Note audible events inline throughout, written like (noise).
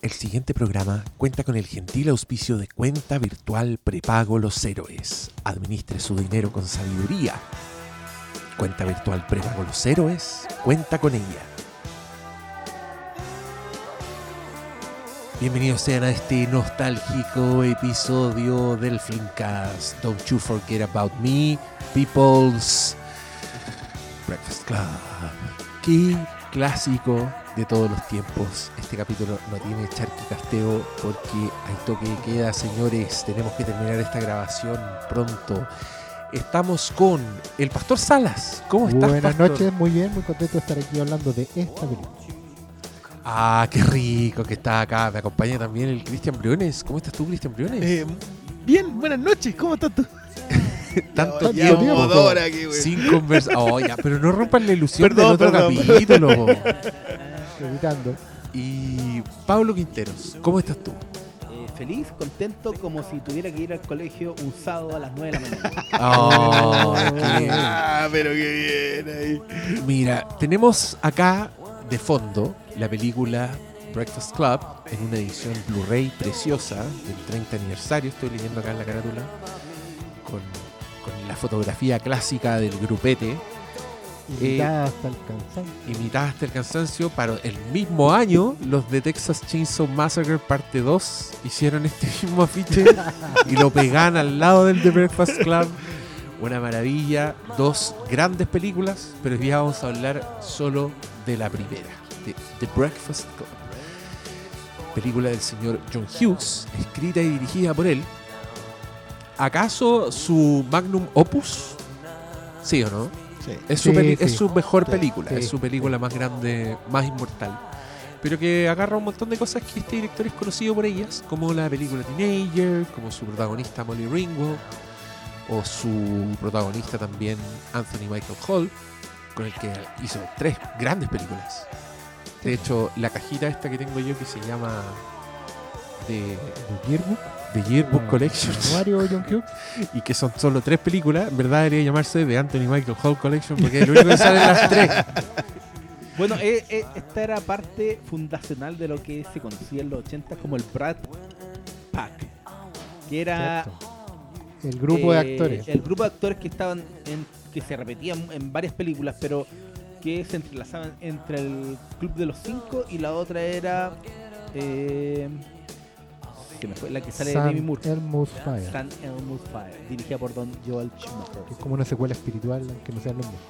El siguiente programa cuenta con el gentil auspicio de cuenta virtual prepago Los Héroes. Administre su dinero con sabiduría. Cuenta virtual prepago Los Héroes, cuenta con ella. Bienvenidos sean a este nostálgico episodio del Flimcast. Don't you forget about me, People's Breakfast Club. Qué clásico de todos los tiempos. Este capítulo no tiene charquicasteo porque hay toque de queda, señores. Tenemos que terminar esta grabación pronto. Estamos con el Pastor Salas. ¿Cómo estás? Buenas Pastor? noches, muy bien, muy contento de estar aquí hablando de esta película. Ah, qué rico que está acá. Me acompaña también el Cristian Briones. ¿Cómo estás tú, Cristian Briones? Eh, bien, buenas noches, ¿cómo estás tú? (laughs) Tanto ya, tiempo aquí, sin conversar. Oh, pero no rompan la ilusión Perdón, del otro perdón. capítulo. (laughs) Evitando. Y Pablo Quinteros, ¿cómo estás tú? Eh, feliz, contento, como si tuviera que ir al colegio un sábado a las 9 de la mañana. (laughs) Oh, qué- Ah, pero qué bien ahí. Mira, tenemos acá de fondo la película Breakfast Club en una edición Blu-ray preciosa del 30 aniversario. Estoy leyendo acá en la carátula con, con la fotografía clásica del grupete, Invitada hasta el cansancio. imitada hasta el cansancio. Para el mismo año, los de Texas Chainsaw Massacre Parte 2 hicieron este (laughs) mismo afiche y lo pegan al lado del The Breakfast Club. Una maravilla, dos grandes películas, pero hoy día vamos a hablar solo de la primera, de The Breakfast Club. Película del señor John Hughes, escrita y dirigida por él. ¿Acaso su magnum opus? ¿Sí o no? Sí. Es su, Sí, peli- sí. es su mejor película, es su película más grande, más inmortal. Pero que agarra un montón de cosas que este director es conocido por ellas, como la película Teenager, como su protagonista Molly Ringwald, o su protagonista también Anthony Michael Hall, con el que hizo tres grandes películas. De hecho, la cajita esta que tengo yo que se llama ¿De Yearbook? The Yearbook Collection (laughs) Mario John Hughes. (laughs) y que son solo tres películas, en verdad debería llamarse The Anthony Michael Hall Collection porque es el único que sale en las tres. (laughs) Bueno, eh, eh, esta era parte fundacional de lo que se conocía en los 80 como el Brad Pack, que era. El grupo de eh, actores. el grupo de actores que estaban en, que se repetían en varias películas, pero que se entrelazaban entre el Club de los Cinco y la otra era eh, se me fue la que sale de Demi San Moore. Elmo's Fire. San Elmo's Fire, dirigida por Don Joel Que es Schumacher. como una secuela espiritual, aunque no sean los mismos.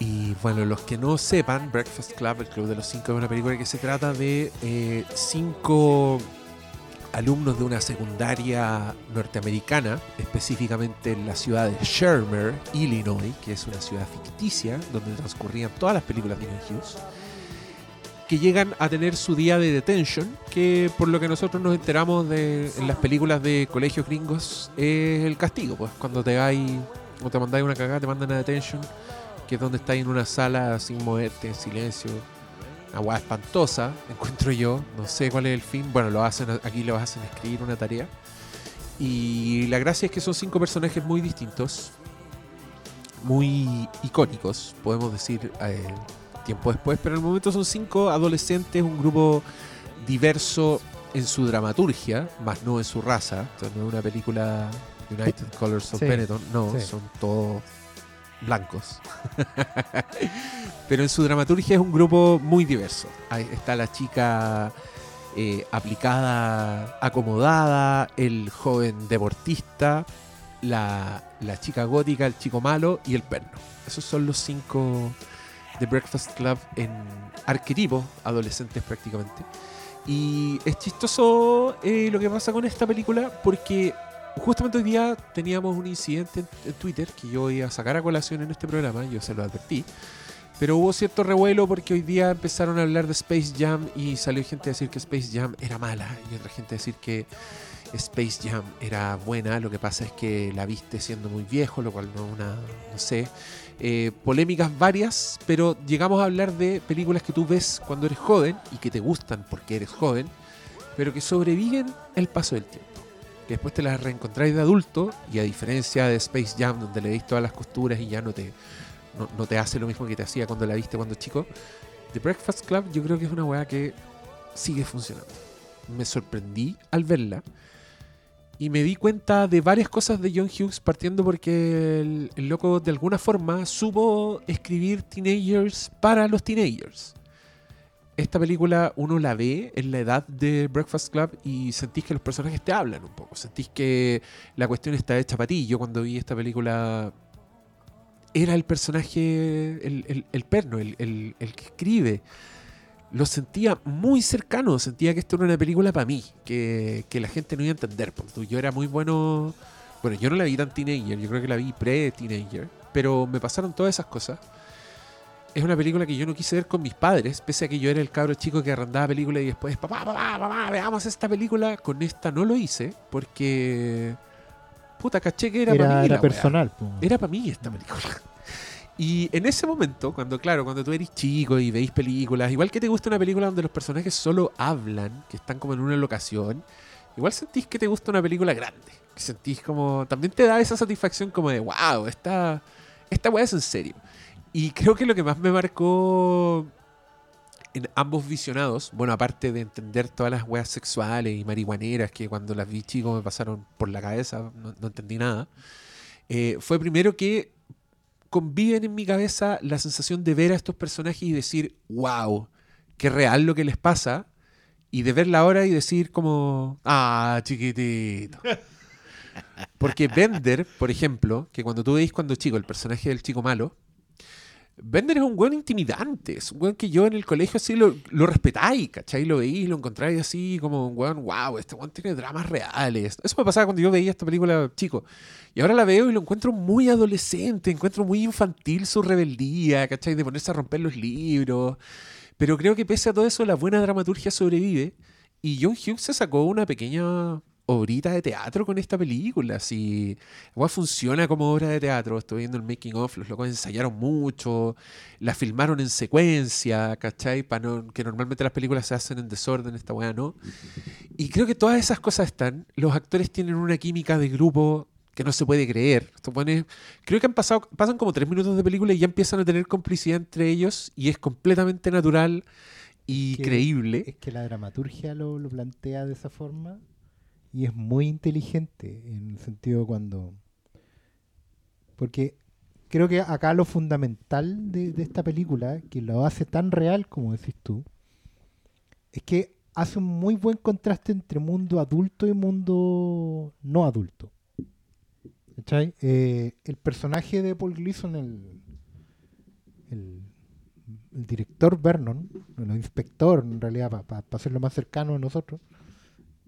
Y bueno, los que no sepan, Breakfast Club, el Club de los Cinco, es una película que se trata de eh, cinco alumnos de una secundaria norteamericana, específicamente en la ciudad de Shermer, Illinois, que es una ciudad ficticia donde transcurrían todas las películas de John Hughes, que llegan a tener su día de detention, que por lo que nosotros nos enteramos de, en las películas de colegios gringos es el castigo, pues cuando te vais o te mandáis una cagada, te mandan a detention que es donde estáis en una sala sin moverte, en silencio. Hueá espantosa, (laughs) encuentro yo. No sé cuál es el fin. Bueno, lo hacen aquí lo hacen escribir una tarea. Y la gracia es que son cinco personajes muy distintos, muy icónicos, podemos decir eh, tiempo después, pero en el momento son cinco adolescentes, un grupo diverso en su dramaturgia, más no en su raza. No es una película United Colors of Sí, Benetton, no, sí. son todos blancos. (laughs) Pero en su dramaturgia es un grupo muy diverso. Ahí está la chica eh, aplicada, acomodada, el joven deportista, la, la chica gótica, el chico malo y el perno. Esos son los cinco de Breakfast Club en arquetipos adolescentes prácticamente. Y es chistoso eh, lo que pasa con esta película porque justamente hoy día teníamos un incidente en, en Twitter que yo iba a sacar a colación en este programa, yo se lo advertí. Pero hubo cierto revuelo porque hoy día empezaron a hablar de Space Jam y salió gente a decir que Space Jam era mala y otra gente a decir que Space Jam era buena. Lo que pasa es que la viste siendo muy viejo, lo cual no una, no sé. Eh, polémicas varias, pero llegamos a hablar de películas que tú ves cuando eres joven y que te gustan porque eres joven, pero que sobreviven el paso del tiempo. Que después te las reencontráis de adulto y a diferencia de Space Jam, donde le veis todas las costuras y ya no te, no, no te hace lo mismo que te hacía cuando la viste cuando chico, The Breakfast Club yo creo que es una weá que sigue funcionando. Me sorprendí al verla y me di cuenta de varias cosas de John Hughes, partiendo porque el, loco de alguna forma supo escribir teenagers para los teenagers. Esta película uno la ve en la edad de Breakfast Club y sentís que los personajes te hablan un poco. Sentís que la cuestión está hecha para ti. Yo cuando vi esta película era el personaje, el, el- el perno, el que escribe. Lo sentía muy cercano, sentía que esto era una película para mí, que, que la gente no iba a entender. Porque yo era muy bueno. Bueno, yo no la vi tan teenager, yo creo que la vi pre-teenager, pero me pasaron todas esas cosas. Es una película que yo no quise ver con mis padres, pese a que yo era el cabro chico que arrendaba películas y después, papá, papá, papá, veamos esta película. Con esta no lo hice porque. Puta, caché que era, para mí. era personal. Era para mí esta película. Y en ese momento, cuando claro, cuando tú eres chico y veis películas, igual que te gusta una película donde los personajes solo hablan, que están como en una locación, igual sentís que te gusta una película grande. Que sentís como. También te da esa satisfacción como de, wow, esta, esta weá es en serio. Y creo que lo que más me marcó en ambos visionados, bueno, aparte de entender todas las weas sexuales y marihuaneras que cuando las vi chicos me pasaron por la cabeza, no, no entendí nada, eh, fue primero que conviven en mi cabeza la sensación de ver a estos personajes y decir, wow, qué real lo que les pasa, y de verla ahora y decir como, ah, chiquitito. Porque Bender, por ejemplo, que cuando tú veis cuando chico el personaje del chico malo, Bender es un weón intimidante, es un weón que yo en el colegio así lo, lo respetáis, ¿cachai? Lo veís, lo encontráis así como un weón, wow, este weón tiene dramas reales. Eso me pasaba cuando yo veía esta película chico. Y ahora la veo y lo encuentro muy adolescente, encuentro muy infantil su rebeldía, ¿cachai? De ponerse a romper los libros. Pero creo que pese a todo eso, la buena dramaturgia sobrevive. Y John Hughes se sacó una pequeña obrita de teatro con esta película. Si igual funciona como obra de teatro. Estoy viendo el making of, los locos ensayaron mucho, la filmaron en secuencia, ¿cachai? Para no, que normalmente las películas se hacen en desorden, esta weá no. Y creo que todas esas cosas están. Los actores tienen una química de grupo que no se puede creer. Esto pone- creo que han pasado, pasan como tres minutos de película y ya empiezan a tener complicidad entre ellos y es completamente natural y Que- creíble. Es que la dramaturgia lo, lo plantea de esa forma y es muy inteligente en el sentido cuando... Porque creo que acá lo fundamental de, esta película, que lo hace tan real como decís tú, es que hace un muy buen contraste entre mundo adulto y mundo no adulto. ¿Cachai? Eh, el personaje de Paul Gleason, el, el, el director Vernon, el inspector en realidad, para hacerlo más cercano a nosotros,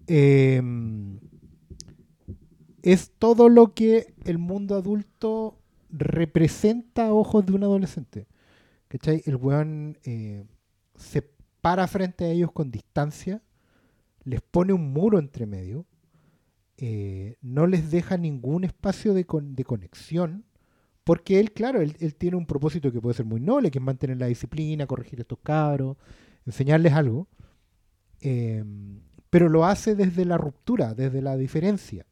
eh, es todo lo que el mundo adulto representa a ojos de un adolescente. ¿Cachai? El weón eh, se para frente a ellos con distancia, les pone un muro entre medio, eh, no les deja ningún espacio de, con- de conexión, porque él, claro, él, él tiene un propósito que puede ser muy noble, que es mantener la disciplina, corregir a estos cabros, enseñarles algo, eh, pero lo hace desde la ruptura, desde la diferencia.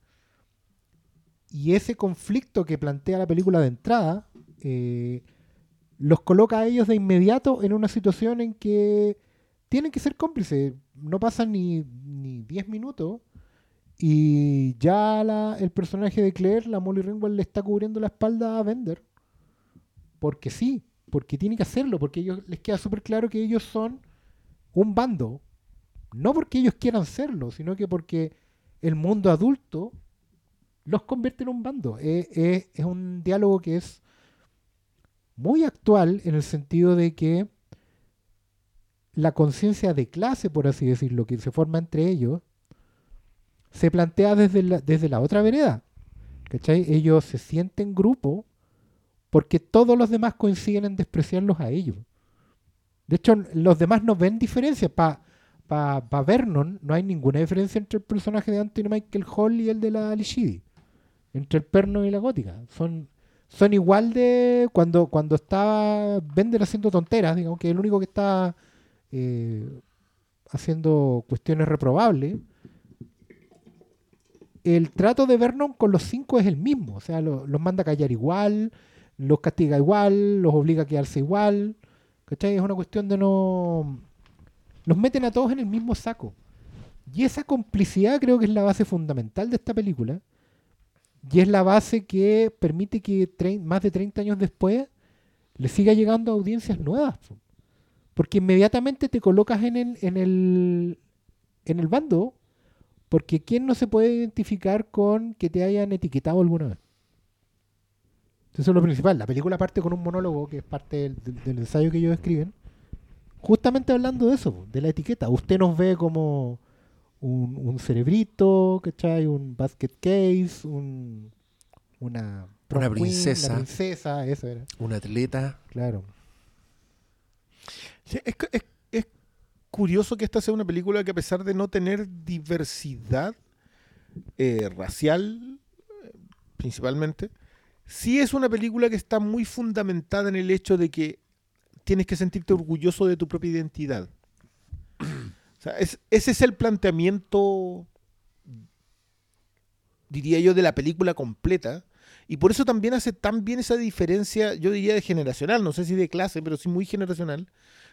Y ese conflicto que plantea la película de entrada eh, los coloca a ellos de inmediato en una situación en que tienen que ser cómplices. No pasan ni, ni 10 minutos y ya el personaje de Claire, la Molly Ringwald, le está cubriendo la espalda a Bender. Porque sí, porque tiene que hacerlo, porque ellos les queda súper claro que ellos son un bando. No porque ellos quieran serlo, sino que porque el mundo adulto los convierte en un bando. Eh, eh, es un diálogo que es muy actual en el sentido de que la conciencia de clase, por así decirlo, que se forma entre ellos, se plantea desde la, desde la otra vereda. ¿Cachai? Ellos se sienten grupo porque todos los demás coinciden en despreciarlos a ellos. De hecho, los demás no ven diferencia. Para pa, pa Vernon no hay ninguna diferencia entre el personaje de Anthony Michael Hall y el de la Alishidi. Entre el perno y la gótica. Son, son igual de cuando, cuando estaba Bender haciendo tonteras, digamos que el único que está eh, haciendo cuestiones reprobables. El trato de Vernon con los cinco es el mismo, o sea, lo- los manda a callar igual, los castiga igual, los obliga a quedarse igual, ¿cachai? Es una cuestión de no... los meten a todos en el mismo saco. Y esa complicidad creo que es la base fundamental de esta película. Y es la base que permite que más de 30 años después le siga llegando a audiencias nuevas. po. Porque inmediatamente te colocas en el, en el, en el bando. Porque ¿quién no se puede identificar con que te hayan etiquetado alguna vez? Eso es lo principal. La película parte con un monólogo que es parte del- del ensayo que ellos escriben. Justamente hablando de eso, de la etiqueta. Usted nos ve como un, un cerebrito, ¿cachai? Un basket case, un, una, Una queen, princesa. una princesa, eso era. Un atleta. Claro. Sí, es, es- es curioso que esta sea una película que a pesar de no tener diversidad eh, racial, eh, principalmente, sí es una película que está muy fundamentada en el hecho de que tienes que sentirte orgulloso de tu propia identidad. Ese es el planteamiento, diría yo, de la película completa. Y por eso también hace tan bien esa diferencia, yo diría de generacional, no sé si de clase, pero sí muy generacional,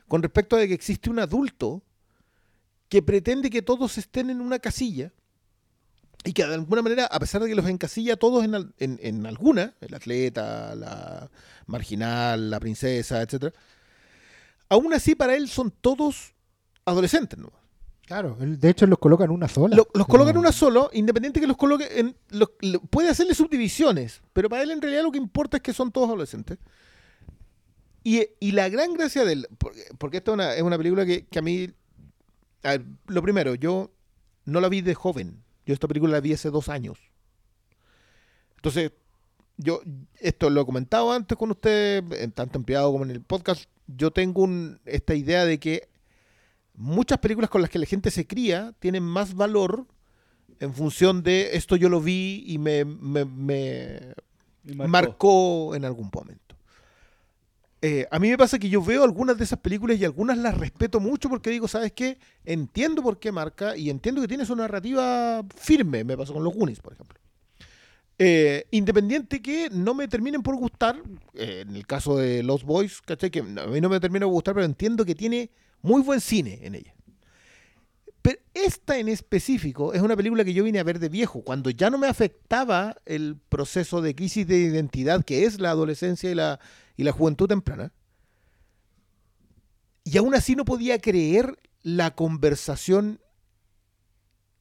con respecto a que existe un adulto que pretende que todos estén en una casilla y que de alguna manera, a pesar de que los encasilla todos en, al- en- en alguna, el atleta, la marginal, la princesa, etc., aún así para él son todos adolescentes. ¿no? Claro, de hecho los colocan una sola. Lo- los coloca en Como- una solo, independiente que los coloque en. los- lo- puede hacerle subdivisiones, pero para él en realidad lo que importa es que son todos adolescentes. Y, y la gran gracia del. Porque, porque esta es una, es una película que, que a mí. a ver, lo primero, yo no la vi de joven. Yo esta película la vi hace dos años. Entonces, yo esto lo he comentado antes con usted, en tanto en privado como en el podcast. Yo tengo un- esta idea de que muchas películas con las que la gente se cría tienen más valor en función de esto yo lo vi y me, me- me Y marcó. en algún momento. Eh, a mí me pasa que yo veo algunas de esas películas y algunas las respeto mucho porque digo, ¿sabes qué? Entiendo por qué marca y entiendo que tiene su narrativa firme. Me pasó con los Goonies, por ejemplo. Eh, independiente que no me terminen por gustar, eh, en el caso de Los Boys, ¿cachai? Que a mí no me termina por gustar, pero entiendo que tiene muy buen cine en ella. Pero esta en específico es una película que yo vine a ver de viejo, cuando ya no me afectaba el proceso de crisis de identidad que es la adolescencia y la, y la juventud temprana. Y aún así no podía creer la conversación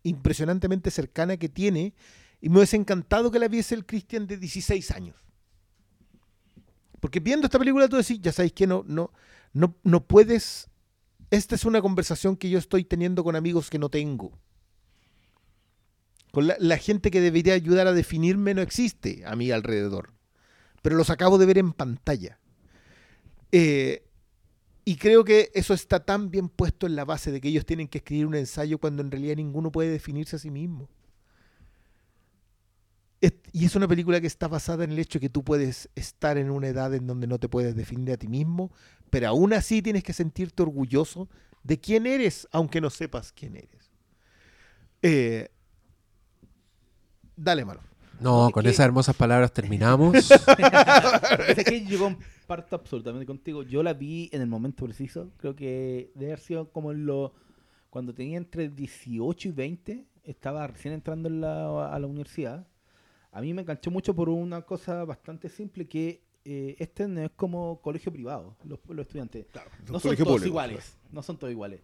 impresionantemente cercana que tiene y me hubiese encantado que la viese el Christian de 16 años. Porque viendo esta película tú decís, ya sabéis que no, no, no, no puedes... Esta es una conversación que yo estoy teniendo con amigos que no tengo. Con la, la gente que debería ayudar a definirme no existe a mi alrededor. Pero los acabo de ver en pantalla. Eh, y creo que eso está tan bien puesto en la base de que ellos tienen que escribir un ensayo cuando en realidad ninguno puede definirse a sí mismo. Es- y es una película que está basada en el hecho que tú puedes estar en una edad en donde no te puedes definir a ti mismo, pero aún así tienes que sentirte orgulloso de quién eres, aunque no sepas quién eres. Eh, dale, malo. No, No, es con que- esas hermosas palabras terminamos. (laughs) Es que (laughs) yo comparto absolutamente contigo. Yo la vi en el momento preciso. Creo que debe haber sido como en lo. Cuando tenía entre 18 y 20, estaba recién entrando en la- a la universidad. A mí me enganchó mucho por una cosa bastante simple: que eh, este no es como colegio privado, los, los estudiantes. no son todos público, iguales. No son todos iguales.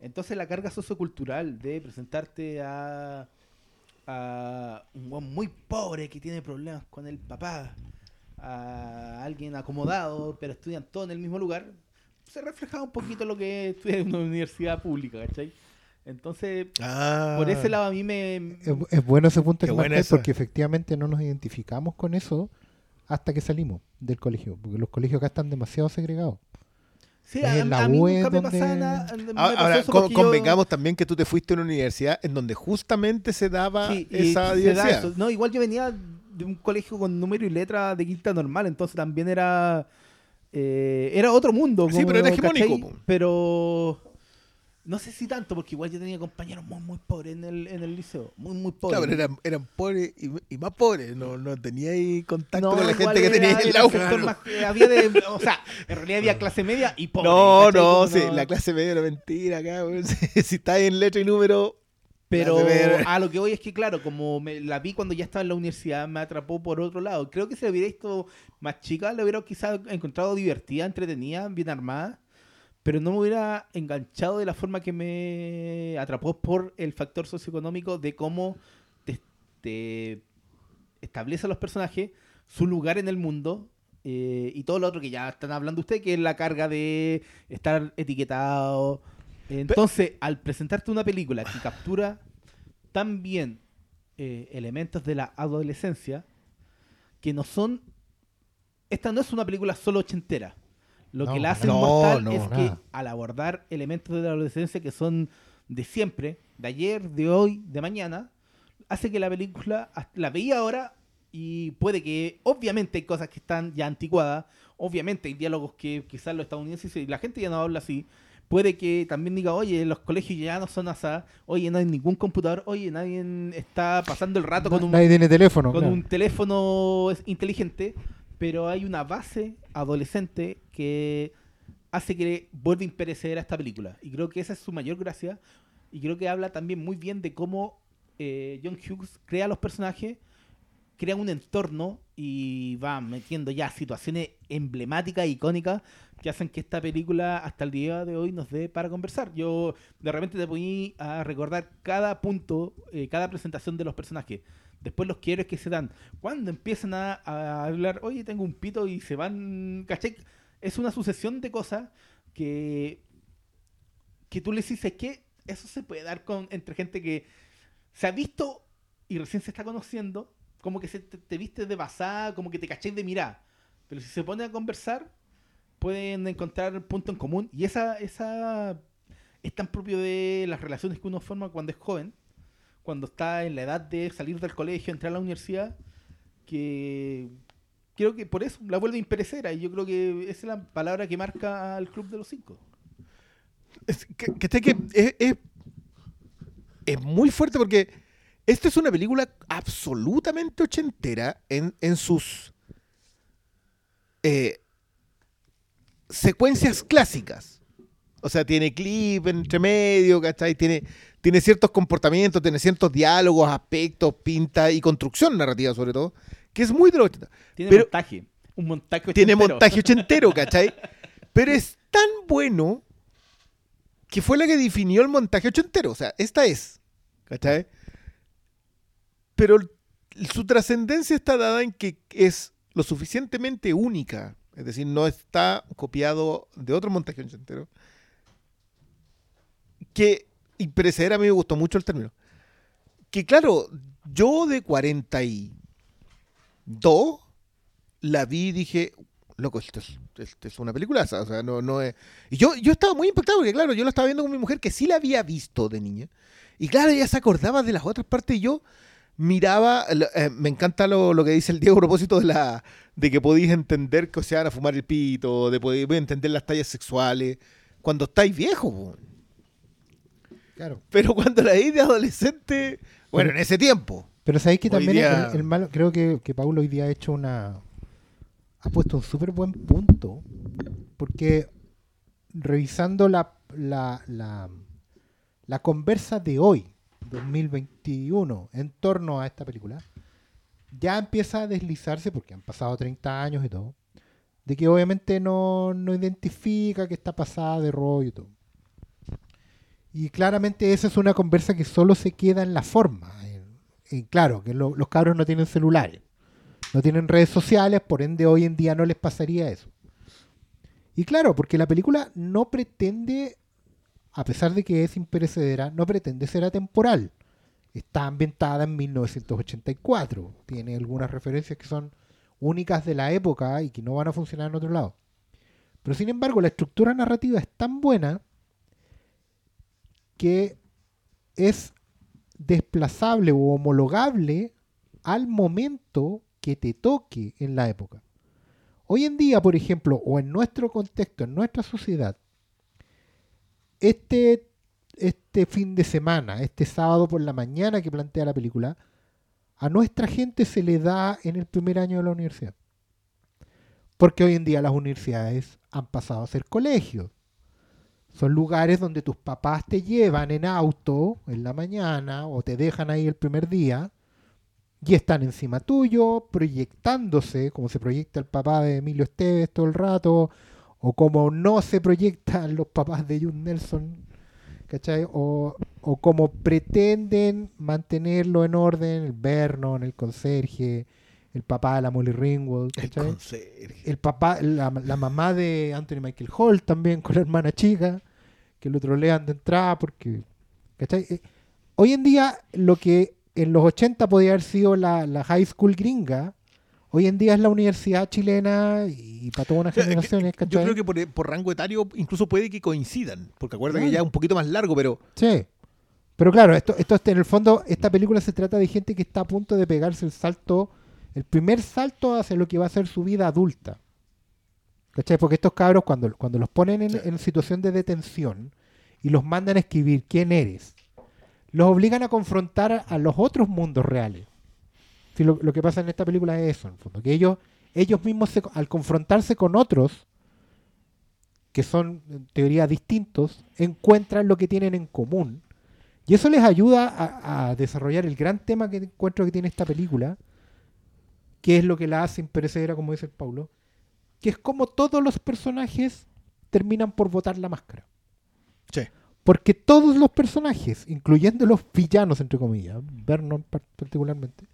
Entonces la carga sociocultural de presentarte a, a un weón muy pobre que tiene problemas con el papá, a alguien acomodado, pero estudian todos en el mismo lugar, se reflejaba un poquito lo que estudia en una universidad pública, ¿cachai? Entonces, por ese lado a mí me... Es, es bueno ese punto que esa. porque efectivamente no nos identificamos con eso hasta que salimos del colegio. Porque los colegios acá están demasiado segregados. Sí, es a, en la a mí nunca me pasaba nada. me Ah, pasó Ahora, con- yo- convengamos también que tú te fuiste a una universidad en donde justamente se daba Sí, esa se da diversidad. eso. No, igual yo venía de un colegio con número y letra de quinta normal, entonces también era eh, era otro mundo. Sí, pero era hegemónico. Pero No sé si tanto, porque igual yo tenía compañeros muy, muy pobres en el, en el liceo. Muy, muy pobres. Claro, pero eran, eran pobres y, y más pobres. No, no tenía ahí contacto No, con la gente que tenía en más (laughs) que había de, o sea, en realidad había clase media y pobre. No, no, sí, la clase media era mentira acá. (laughs) Si, si está en letra y número, Pero a lo que voy es que, claro, como me la vi cuando ya estaba en la universidad, me atrapó por otro lado. Creo que si la hubiera visto más chica, la hubiera quizás encontrado divertida, entretenida, bien armada. Pero no me hubiera enganchado de la forma que me atrapó por el factor socioeconómico de cómo te, te establece a los personajes, su lugar en el mundo eh, y todo lo otro que ya están hablando ustedes, que es la carga de estar etiquetado. Entonces, al presentarte una película que captura tan bien eh, elementos de la adolescencia, que no son... Esta no es una película solo ochentera. Lo No, que la hace no, mortal no, es que al abordar elementos de la adolescencia que son de siempre, de ayer, de hoy, de mañana, hace que la película la veía ahora y puede que, obviamente, hay cosas que están ya anticuadas, obviamente hay diálogos que quizás los estadounidenses y la gente ya no habla así. Puede que también diga, oye, los colegios ya no son así, oye, no hay ningún computador, oye, nadie está pasando el rato con un, Nadie tiene teléfono. con claro. un teléfono inteligente, pero hay una base adolescente que hace que vuelva a imperecer esta película. Y creo que esa es su mayor gracia. Y creo que habla también muy bien de cómo eh, John Hughes crea los personajes, crea un entorno y va metiendo ya situaciones emblemáticas, icónicas, que hacen que esta película hasta el día de hoy nos dé para conversar. Yo de repente te poní a recordar cada punto, eh, cada presentación de los personajes. Después los quiebres que se dan. Cuando empiezan a, hablar, oye, tengo un pito y se van, ¿cachai? Es una sucesión de cosas que, que tú les dices que eso se puede dar con entre gente que se ha visto y recién se está conociendo, como que se te, te viste de pasada, como que te cachéis de mirar. Pero si se pone a conversar, pueden encontrar punto en común. Y esa, esa es tan propio de las relaciones que uno forma cuando es joven, cuando está en la edad de salir del colegio, entrar a la universidad, que creo que por eso la vuelve imperecera. Y yo creo que esa es la palabra que marca al Club de los Cinco. Es que, que, que es- es muy fuerte porque esta es una película absolutamente ochentera en, en sus eh, secuencias clásicas. O sea, tiene clip entre medio, ¿cachai? Tiene, tiene ciertos comportamientos, tiene ciertos diálogos, aspectos, pinta y construcción narrativa sobre todo, que es muy de los 80. Tiene Pero- montaje. Un montaje Tiene ochentero. montaje ochentero, ¿cachai? (laughs) Pero es tan bueno que fue la que definió el montaje ochentero. O sea, esta es, ¿cachai? Pero su trascendencia está dada en que es lo suficientemente única. Es decir, no está copiado de otro montaje ochentero. Que, y preceder a mí me gustó mucho el término. Que claro, yo de 42 la vi y dije, loco, esto es, esto es una peliculaza. O sea, no, no es... Y yo, yo estaba muy impactado porque, claro, yo lo estaba viendo con mi mujer que sí la había visto de niña. Y claro, ella se acordaba de las otras partes y yo miraba, eh, me encanta lo, lo que dice el Diego a propósito de la de que podéis entender que se van a fumar el pito, de poder entender las tallas sexuales, cuando estáis viejos. Claro. Pero cuando la vi de adolescente, bueno, en ese tiempo. Pero sabéis que también día- el, el malo, creo que, que Paulo hoy día ha hecho una. ha puesto un súper buen punto. Porque revisando la, la, la, la conversa de hoy, 2021, en torno a esta película, ya empieza a deslizarse, porque han pasado 30 años y todo, de que obviamente no, no identifica que está pasada de rollo y todo. Y claramente esa es una conversa que solo se queda en la forma. Claro, que lo- los cabros no tienen celulares, no tienen redes sociales, por ende hoy en día no les pasaría eso. Y claro, porque la película no pretende, a pesar de que es imperecedera, no pretende ser atemporal. Está ambientada en 1984, tiene algunas referencias que son únicas de la época y que no van a funcionar en otro lado. Pero sin embargo, la estructura narrativa es tan buena que es desplazable o homologable al momento que te toque en la época. Hoy en día, por ejemplo, o en nuestro contexto, en nuestra sociedad, este este fin de semana, este sábado por la mañana que plantea la película, a nuestra gente se le da en el primer año de la universidad. Porque hoy en día las universidades han pasado a ser colegios. Son lugares donde tus papás te llevan en auto en la mañana o te dejan ahí el primer día y están encima tuyo, proyectándose, como se proyecta el papá de Emilio Esteves todo el rato, o como no se proyectan los papás de Jun Nelson, ¿cachai? O, o como pretenden mantenerlo en orden el Vernon, el conserje, el papá de la Molly Ringwald, El ¿cachai? conserje. el papá, la, la mamá de Anthony Michael Hall también con la hermana chica, que lo trolean de entrada porque, ¿cachai? Eh, Hoy en día lo que en los 80 podía haber sido la, la high school gringa, hoy en día es la universidad chilena y para todas unas O sea, que- generaciones, Yo ¿cachai? creo que por, por rango etario incluso puede que coincidan, porque acuerda que Claro. ya es un poquito más largo, pero Sí. Pero claro, esto, esto en el fondo, esta película se trata de gente que está a punto de pegarse el salto, el primer salto hacia lo que va a ser su vida adulta. ¿Cachai? Porque estos cabros, cuando, cuando los ponen en, Sí. en situación de detención y los mandan a escribir quién eres, los obligan a confrontar a, los otros mundos reales. Sí, lo, lo que pasa en esta película es eso, en el fondo, que ellos, ellos mismos, se- al confrontarse con otros, que son en teoría distintos, encuentran lo que tienen en común. Y eso les ayuda a, a desarrollar el gran tema que encuentro que tiene esta película, que es lo que la hace imperecedera, como dice el Paulo, que es como todos los personajes terminan por botar la máscara. Sí. Porque todos los personajes, incluyendo los villanos, entre comillas, Vernon par- particularmente,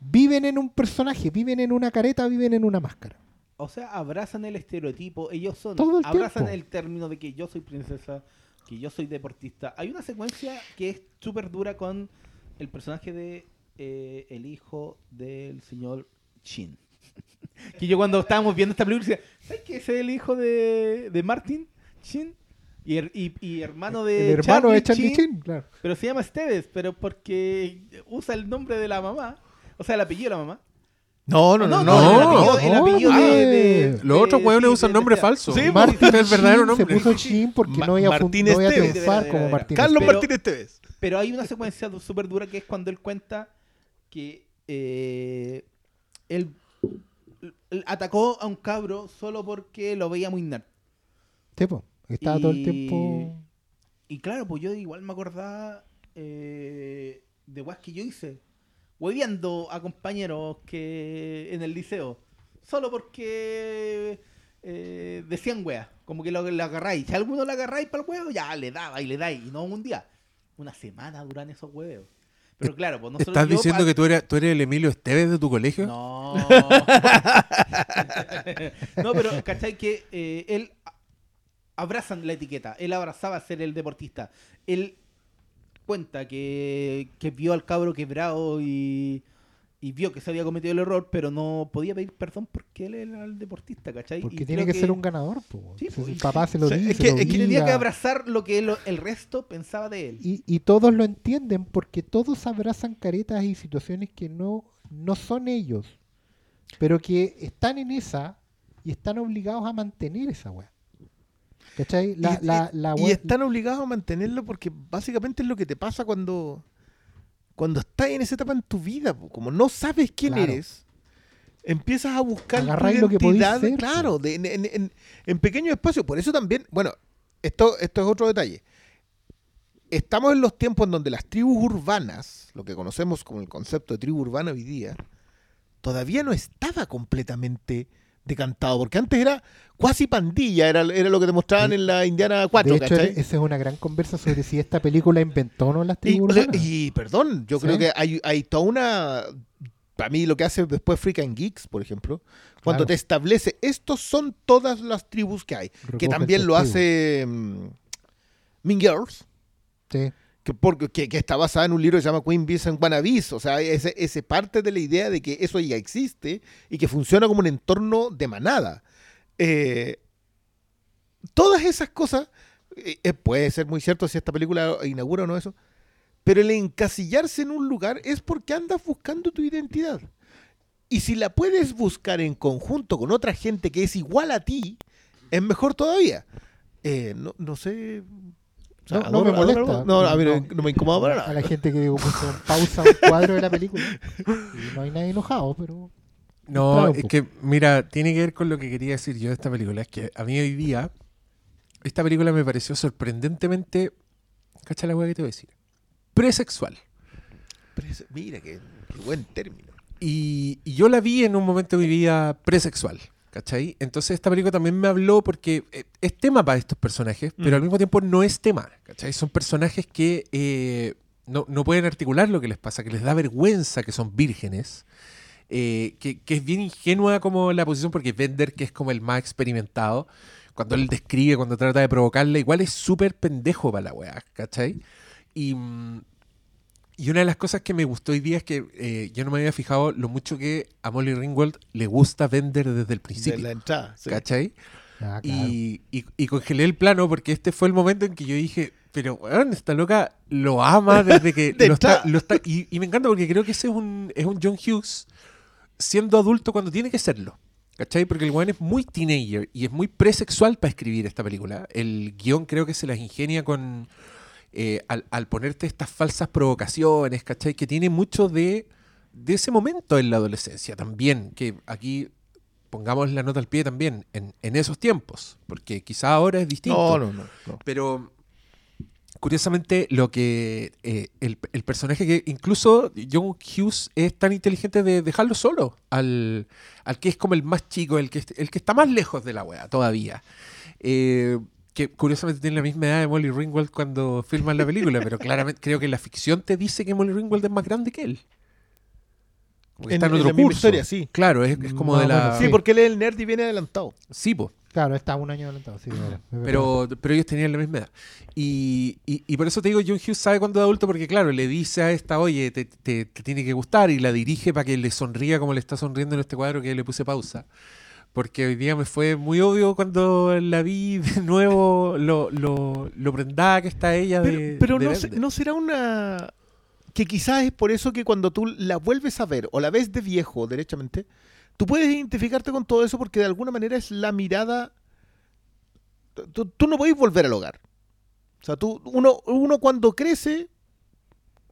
viven en un personaje, viven en una careta, viven en una máscara. O sea, abrazan el estereotipo, ellos son, Todo el abrazan tiempo. el término de que yo soy princesa, que yo soy deportista. Hay una secuencia que es súper dura con el personaje de eh, el hijo del señor Chin. (laughs) que yo cuando estábamos viendo esta película decía, ¿sabes que ese es el hijo de, de Martin Chin? Y, y- y hermano de el hermano Charlie de Charlie Chin, Chin, claro. pero se llama Esteves, pero porque usa el nombre de la mamá, o sea, el apellido de la mamá. no, no, no, no. no, el apellido, el no, apellido no, de, de- Los de- otros hueones sí, usan nombre de- falso. Sí, Martín Martin es el verdadero nombre. Se puso Chin porque Ma- no iba, Martín no iba a Esteves. triunfar como. Martín Carlos Pero- Martínez Tevez. Pero hay una secuencia súper dura que es cuando él cuenta que eh, él atacó a un cabro solo porque lo veía muy nerd. Sí, po, Estaba todo el tiempo... Y claro, pues yo igual me acordaba eh, de weas que yo hice. Hueviando a compañeros que en el liceo. Solo porque eh, decían weas. Como que lo, lo agarráis. Si alguno lo agarráis para el huevo, ya le daba y le dais. Y no un día. Una semana duran esos huevos. Pero claro, pues nosotros. ¿Estás yo diciendo pa- que tú eres, tú eres el Emilio Esteves de tu colegio? No. (laughs) no, pero ¿cachai? Que eh, él abrazan la etiqueta. Él abrazaba ser el deportista. Él cuenta que, que vio al cabro quebrado y, y vio que se había cometido el error, pero no podía pedir perdón porque él era el deportista, ¿cachai? Porque Y tiene que, ser un ganador, po. Sí, po, el papá se lo o sea, dice, es que- lo es que tenía que abrazar lo que él- el resto pensaba de él. y, y todos lo entienden porque todos abrazan caretas y situaciones que no, no son ellos, pero que están en esa y están obligados a mantener esa weá. ¿Cachai? La, y, la, la y weá- están obligados a mantenerlo porque básicamente es lo que te pasa cuando, cuando estás en esa etapa en tu vida. po. Como no sabes quién Claro. eres, empiezas a buscar tu que podís identidad, ser, claro, de- en, en, en- en pequeños espacios. Por eso también, bueno, esto, esto es otro detalle. Estamos en los tiempos en donde las tribus urbanas, lo que conocemos como el concepto de tribu urbana hoy día, todavía no estaba completamente decantado, porque antes era cuasi pandilla, era, era lo que te mostraban en la Indiana 4, de hecho, ¿cachai? esa es una gran conversa sobre si esta película inventó o no las Y, tribus o sea, urbanas. y, perdón, yo Sí. creo que hay, hay toda una. Para mí, lo que hace después Freak and Geeks, por ejemplo, cuando Claro. te establece, estos son todas las tribus que hay. que también lo hace mm, Mean Girls, Sí. Que, porque, que, que está basada en un libro que se llama Queen Bees and Wannabes. O sea, ese, ese parte de la idea de que eso ya existe y que funciona como un entorno de manada. Eh, todas esas cosas, eh, eh, puede ser muy cierto si esta película inaugura o no eso, pero el encasillarse en un lugar es porque andas buscando tu identidad. Y si la puedes buscar en conjunto con otra gente que es igual a ti, es mejor todavía. Eh, no, no sé. O sea, No, no me adoro- molesta. No, a mí no, me incomoda para A nada. la gente que en (laughs) pausa un cuadro de la película. Y no hay nadie enojado, pero. No, Claro, es que, mira, tiene que ver con lo que quería decir yo de esta película. Es que a mí hoy día, esta película me pareció sorprendentemente. ¿Cacha la hueá que te voy a decir? Presexual. Mira, qué, qué buen término. Y, y yo la vi en un momento de mi vida presexual. ¿Cachai? Entonces esta película también me habló porque eh, es tema para estos personajes, pero Mm. al mismo tiempo no es tema. ¿Cachai? Son personajes que eh, no, no pueden articular lo que les pasa, que les da vergüenza que son vírgenes. eh, que, que es bien ingenua como la posición, porque Bender, que es como el más experimentado, cuando él describe, cuando trata de provocarla, igual es súper pendejo para la weá, ¿cachai? Y, mm, y una de las cosas que me gustó hoy día es que eh, yo no me había fijado lo mucho que a Molly Ringwald le gusta Bender desde el De principio, la entrada. sí. ¿cachai? Ah, claro. Y, y- y congelé el plano porque este fue el momento en que yo dije, pero weón, esta loca lo ama desde que (laughs) De lo está, lo está- y, y me encanta porque creo que ese es un, es un John Hughes siendo adulto cuando tiene que serlo. ¿Cachai? Porque el weón es muy teenager y es muy presexual para escribir esta película. El guion creo que se las ingenia con. Eh, al, al ponerte estas falsas provocaciones, ¿cachai? Que tiene mucho de, de ese momento en la adolescencia también. Que aquí pongamos la nota al pie también, en, en esos tiempos. Porque quizá ahora es distinto. No, no, no. no. Pero curiosamente lo que eh, el, el personaje que incluso John Hughes es tan inteligente de dejarlo solo al, al que es como el más chico, el que, el que está más lejos de la wea todavía. Eh, que curiosamente tiene la misma edad de Molly Ringwald cuando filman la película, pero claramente creo que la ficción te dice que Molly Ringwald es más grande que él. En- está en en otro la misma curso. historia, sí. Claro, es, es como de la... Sí, porque él es el nerd y viene adelantado. Sí, po. Claro, está un año adelantado. Sí. Pero, pero ellos tenían la misma edad. Y, y- y por eso te digo, John Hughes sabe cuando es adulto, porque claro, le dice a esta, oye, te, te- te tiene que gustar, y la dirige para que le sonría como le está sonriendo en este cuadro que le puse pausa. Porque hoy día me fue muy obvio cuando la vi de (laughs) nuevo, lo, lo, lo prendada que está ella Pero, de. pero de no, se- no será una... Que quizás es por eso que cuando tú la vuelves a ver o la ves de viejo, derechamente, tú puedes identificarte con todo eso porque de alguna manera es la mirada... Tú, tú no podés volver al hogar. O sea, tú, uno, uno cuando crece,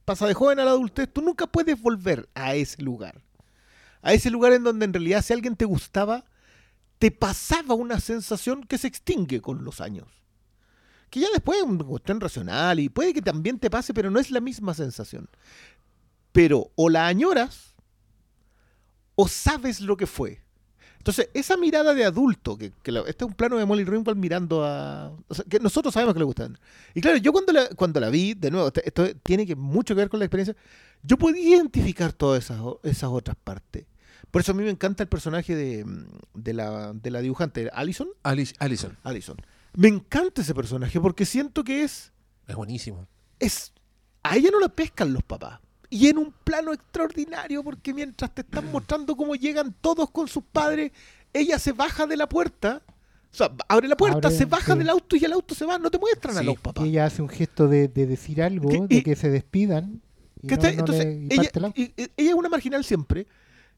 pasa de joven a la adultez, tú nunca puedes volver a ese lugar. A ese lugar en donde en realidad si alguien te gustaba, te pasaba una sensación que se extingue con los años que ya después es una cuestión racional y puede que también te pase, pero no es la misma sensación. Pero o la añoras o sabes lo que fue. Entonces, esa mirada de adulto, que, que la- este es un plano de Molly Ringwald mirando a... que nosotros sabemos que le gustan. Y claro, yo cuando la, cuando la vi, de nuevo, esto, tiene que mucho que ver con la experiencia, yo podía identificar todas esas, esas otras partes. Por eso a mí me encanta el personaje de, de, la, de la dibujante, Allison. Alice- Allison. Allison. Me encanta ese personaje porque siento que es, Es buenísimo. es. A ella no la pescan los papás. Y en un plano extraordinario, porque mientras te están mostrando cómo llegan todos con sus padres, ella se baja de la puerta. O sea, abre la puerta, Abre, se baja sí. del auto y el auto se va. No te muestran a Sí. los papás. Y ella hace un gesto de, de decir algo, Que- de que se despidan. Y ¿Qué no- está? no Entonces, le- y ella, parte el auto. y- y- ella es una marginal siempre.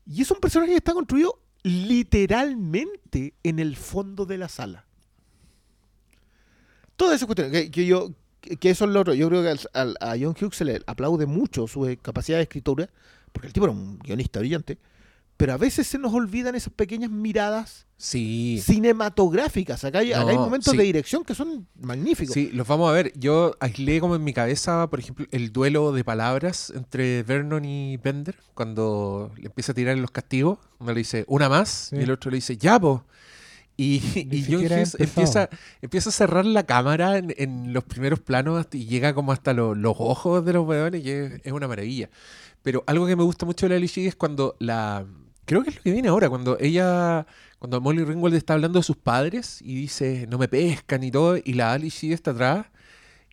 Y es un personaje que está construido literalmente en el fondo de la sala. Todas esas cuestiones. Que, que yo, que eso es lo otro. Yo creo que al- a John Hughes se le aplaude mucho su capacidad de escritura, porque el tipo era un guionista brillante. Pero a veces se nos olvidan esas pequeñas miradas Sí. cinematográficas. Acá hay, acá hay No, momentos sí. de dirección que son magníficos. Sí, los vamos a ver. Yo aislé como en mi cabeza, por ejemplo, el duelo de palabras entre Vernon y Bender, cuando le empieza a tirar los castigos. Uno le dice, una más, Sí. y el otro le dice, ya, po. Y, y John Hughes empieza, empieza a cerrar la cámara en, en los primeros planos y llega como hasta lo- los ojos de los weones y es, es una maravilla. Pero algo que me gusta mucho de la Alicia es cuando la... Creo que es lo que viene ahora, cuando ella... Cuando Molly Ringwald está hablando de sus padres y dice, no me pescan y todo, y la Alicia está atrás,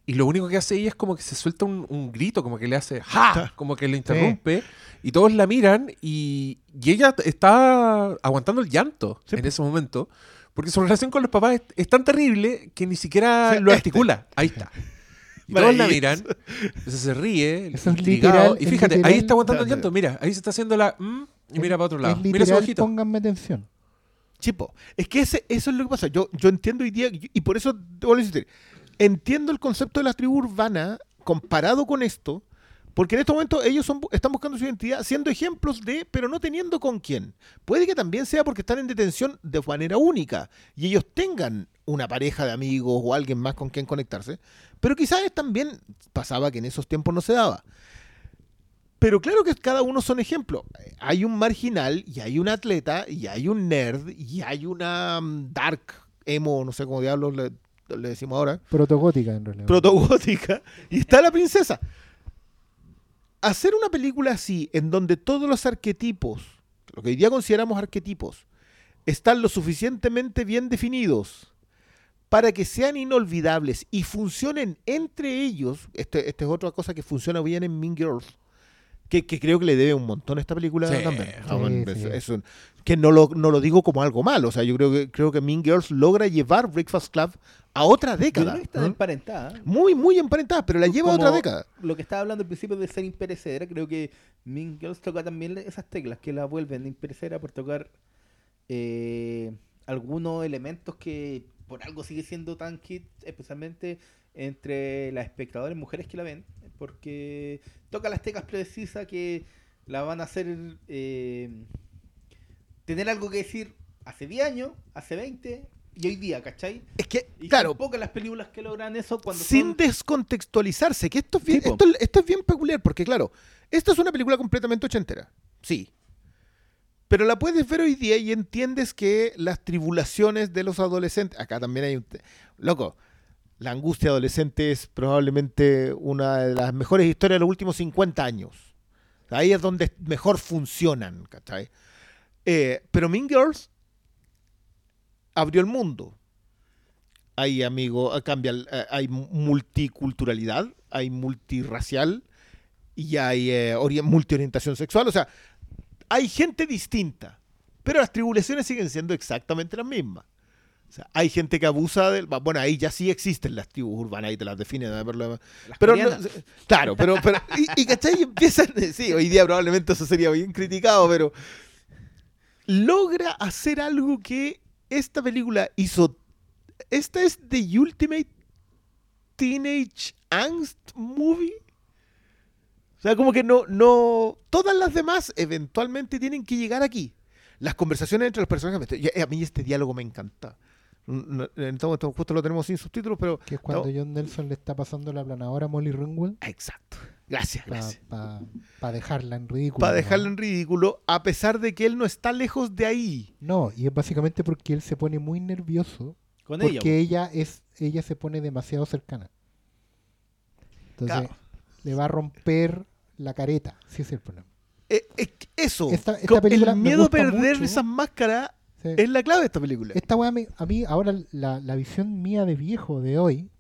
y lo único que hace ella es como que se suelta un, un grito, como que le hace ¡ja! Como que le interrumpe, y todos la miran, y, y ella está aguantando el llanto Sí, en ese momento, porque su relación con los papás es, es tan terrible que ni siquiera lo este. articula. Ahí está. (laughs) Y todos la miran, entonces se ríe, es literal, y es fíjate, ahí está aguantando el llanto, mira, ahí se está haciendo la... mm, y mira para otro lado, Es mira su ojito. pónganme atención. Chipo, es que ese, eso es lo que pasa. Yo, yo entiendo hoy día, y por eso te vuelvo a insistir, entiendo el concepto de la tribu urbana comparado con esto, porque en este momento ellos son, están buscando su identidad siendo ejemplos de, pero no teniendo con quién. Puede que también sea porque están en detención de manera única y ellos tengan una pareja de amigos o alguien más con quien conectarse, pero quizás también pasaba que en esos tiempos no se daba. Pero claro que cada uno son ejemplos. Hay un marginal y hay un atleta y hay un nerd y hay una mm, dark emo, no sé cómo diablos le, le decimos ahora, Protogótica, en realidad. protogótica y está la princesa. Hacer una película así, en donde todos los arquetipos, lo que hoy día consideramos arquetipos, están lo suficientemente bien definidos para que sean inolvidables y funcionen entre ellos, este, esta es otra cosa que funciona bien en Mean Girls, que, que creo que le debe un montón a esta película Sí, también. sí, bueno, sí. es- es un- que no lo, no lo digo como algo malo, o sea, yo creo que, creo que Mean Girls logra llevar Breakfast Club a otra Yo creo década. que están emparentadas. ¿eh? Muy, muy emparentada, pero la lleva a otra década. Lo que estaba hablando al principio de ser imperecedera, creo que Mean Girls toca también esas teclas que la vuelven imperecedera por tocar eh, algunos elementos que por algo sigue siendo tan hit, especialmente entre las espectadoras mujeres que la ven, porque toca las teclas precisas que la van a hacer eh, tener algo que decir hace 10 años, hace 20 y hoy día, ¿cachai? Es que, Y claro, pocas las películas que logran eso cuando sin son- descontextualizarse, que esto es, bien, Sí, esto, esto es bien peculiar, porque claro, esto es una película completamente ochentera, sí. Pero la puedes ver hoy día y entiendes que las tribulaciones de los adolescentes, acá también hay un... Loco, la angustia adolescente es probablemente una de las mejores historias de los últimos 50 años. Ahí es donde mejor funcionan, ¿cachai? Eh, pero Mean Girls abrió el mundo. Hay, amigo, cambia, eh, hay multiculturalidad, hay multirracial y hay eh, ori- multiorientación sexual. O sea, hay gente distinta, pero las tribulaciones siguen siendo exactamente las mismas. O sea, hay gente que abusa del... Bueno, ahí ya sí existen las tribus urbanas, ahí te las definen. ¿no? Pero, las pero no- (laughs) claro, pero, pero y, y ¿cachai? Y empiezan, sí, hoy día probablemente eso sería bien criticado, pero logra hacer algo que esta película hizo. Esta es The Ultimate Teenage Angst Movie. O sea, como que no, no. Todas las demás eventualmente tienen que llegar aquí. Las conversaciones entre los personajes. y A mí este diálogo me encanta. No- En este momento justo lo tenemos sin subtítulos, pero. Que es cuando no. John Nelson le está pasando la planadora a Molly Ringwald Exacto. Gracias, gracias. para dejarla en ridículo. para ¿no? dejarlo en ridículo, a pesar de que él no está lejos de ahí. No, y es básicamente porque él se pone muy nervioso con porque ella. ella es ella se pone demasiado cercana. Entonces Claro. le va a romper la careta, si es el problema. Eh, es que eso, Esta- esta co- película el miedo a perder mucho. esas máscaras Sí. es la clave de esta película. Esta weá a mí, ahora la, la visión mía de viejo de hoy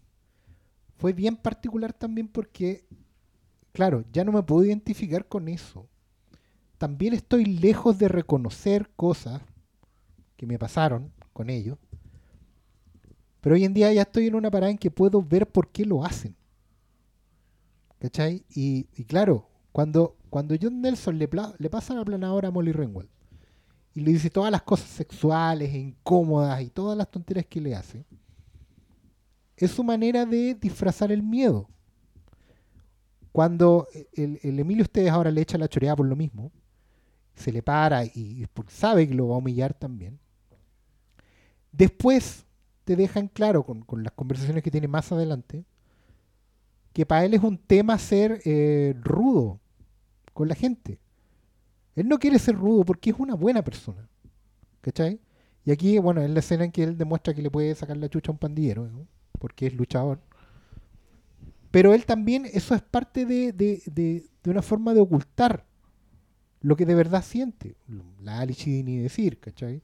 fue bien particular también porque, claro, ya no me puedo identificar con eso. También estoy lejos de reconocer cosas que me pasaron con ellos. Pero hoy en día ya estoy en una parada en que puedo ver por qué lo hacen. ¿Cachai? Y, y claro, cuando, cuando John Nelson le, pasa la planadora a Molly Ringwald y le dice todas las cosas sexuales e incómodas y todas las tonterías que le hace, es su manera de disfrazar el miedo. Cuando el, Emilio ustedes ahora le echa la choreada por lo mismo, se le para y, sabe que lo va a humillar también. Después te dejan claro con, con las conversaciones que tiene más adelante que para él es un tema ser eh, rudo con la gente. Él no quiere ser rudo porque es una buena persona. ¿Cachai? Y aquí, bueno, es la escena en que él demuestra que le puede sacar la chucha a un pandillero, porque es luchador. Pero él también, eso es parte de, de- de- de una forma de ocultar lo que de verdad siente. La Alice ni decir, ¿cachai?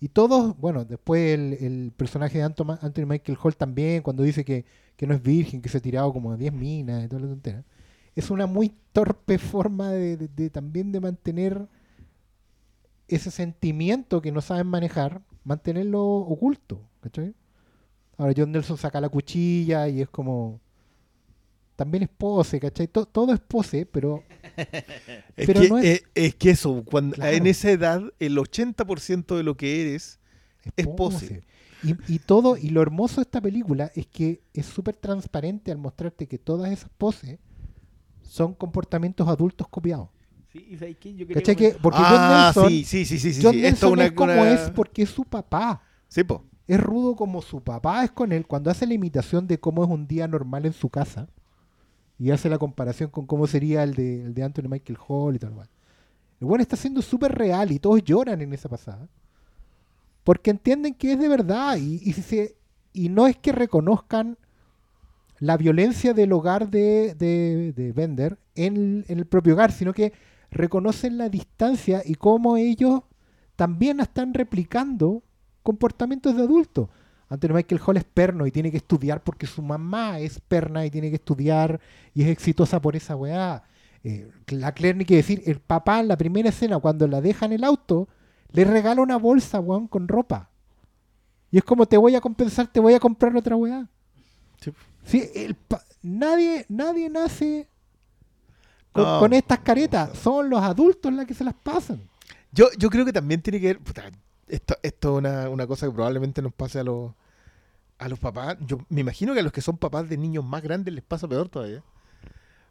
Y todos, bueno, después el, el personaje de Anthony Michael Hall también, cuando dice que, que no es virgen, que se ha tirado como 10 minas y toda la. Es una muy torpe forma de, de- de también de mantener ese sentimiento que no saben manejar, mantenerlo oculto, ¿cachai? Ahora John Nelson saca la cuchilla y es como... También es pose, ¿cachai? To- todo es pose, pero (laughs) Es, Pero que, no es- es que eso, cuando, Claro. en esa edad, el 80% de lo que eres es, Es pose. pose. Y, y todo, y lo hermoso de esta película es que es súper transparente al mostrarte que todas esas poses son comportamientos adultos copiados. Sí, y ¿sabes qué? Yo quería ¿Cachai? Que, porque ah, John Nelson, sí, sí, sí, sí. John sí. Nelson Esto es una, es como una- es porque es su papá. Sí, po. Es rudo como su papá es con él cuando hace la imitación de cómo es un día normal en su casa y hace la comparación con cómo sería el de, el de Anthony Michael Hall y tal. cual. El bueno está siendo súper real y todos lloran en esa pasada porque entienden que es de verdad y, y, si se- y no es que reconozcan la violencia del hogar de, de, de Bender en el, propio hogar, sino que reconocen la distancia y cómo ellos también están replicando comportamientos de adultos. Anthony Michael Hall es perno y tiene que estudiar porque su mamá es perna y tiene que estudiar y es exitosa por esa weá. Eh, la Claire, ni que decir, el papá en la primera escena, cuando la deja en el auto, le regala una bolsa, weón, con ropa. Y es como, te voy a compensar, te voy a comprar otra weá. Sí. Sí, el pa- nadie, nadie nace con, No. con estas caretas. Son los adultos los que se las pasan. Yo, yo creo que también tiene que ver. puta, esto, esto es una, una cosa que probablemente nos pase a los, a los papás. Yo me imagino que a los que son papás de niños más grandes les pasa peor todavía.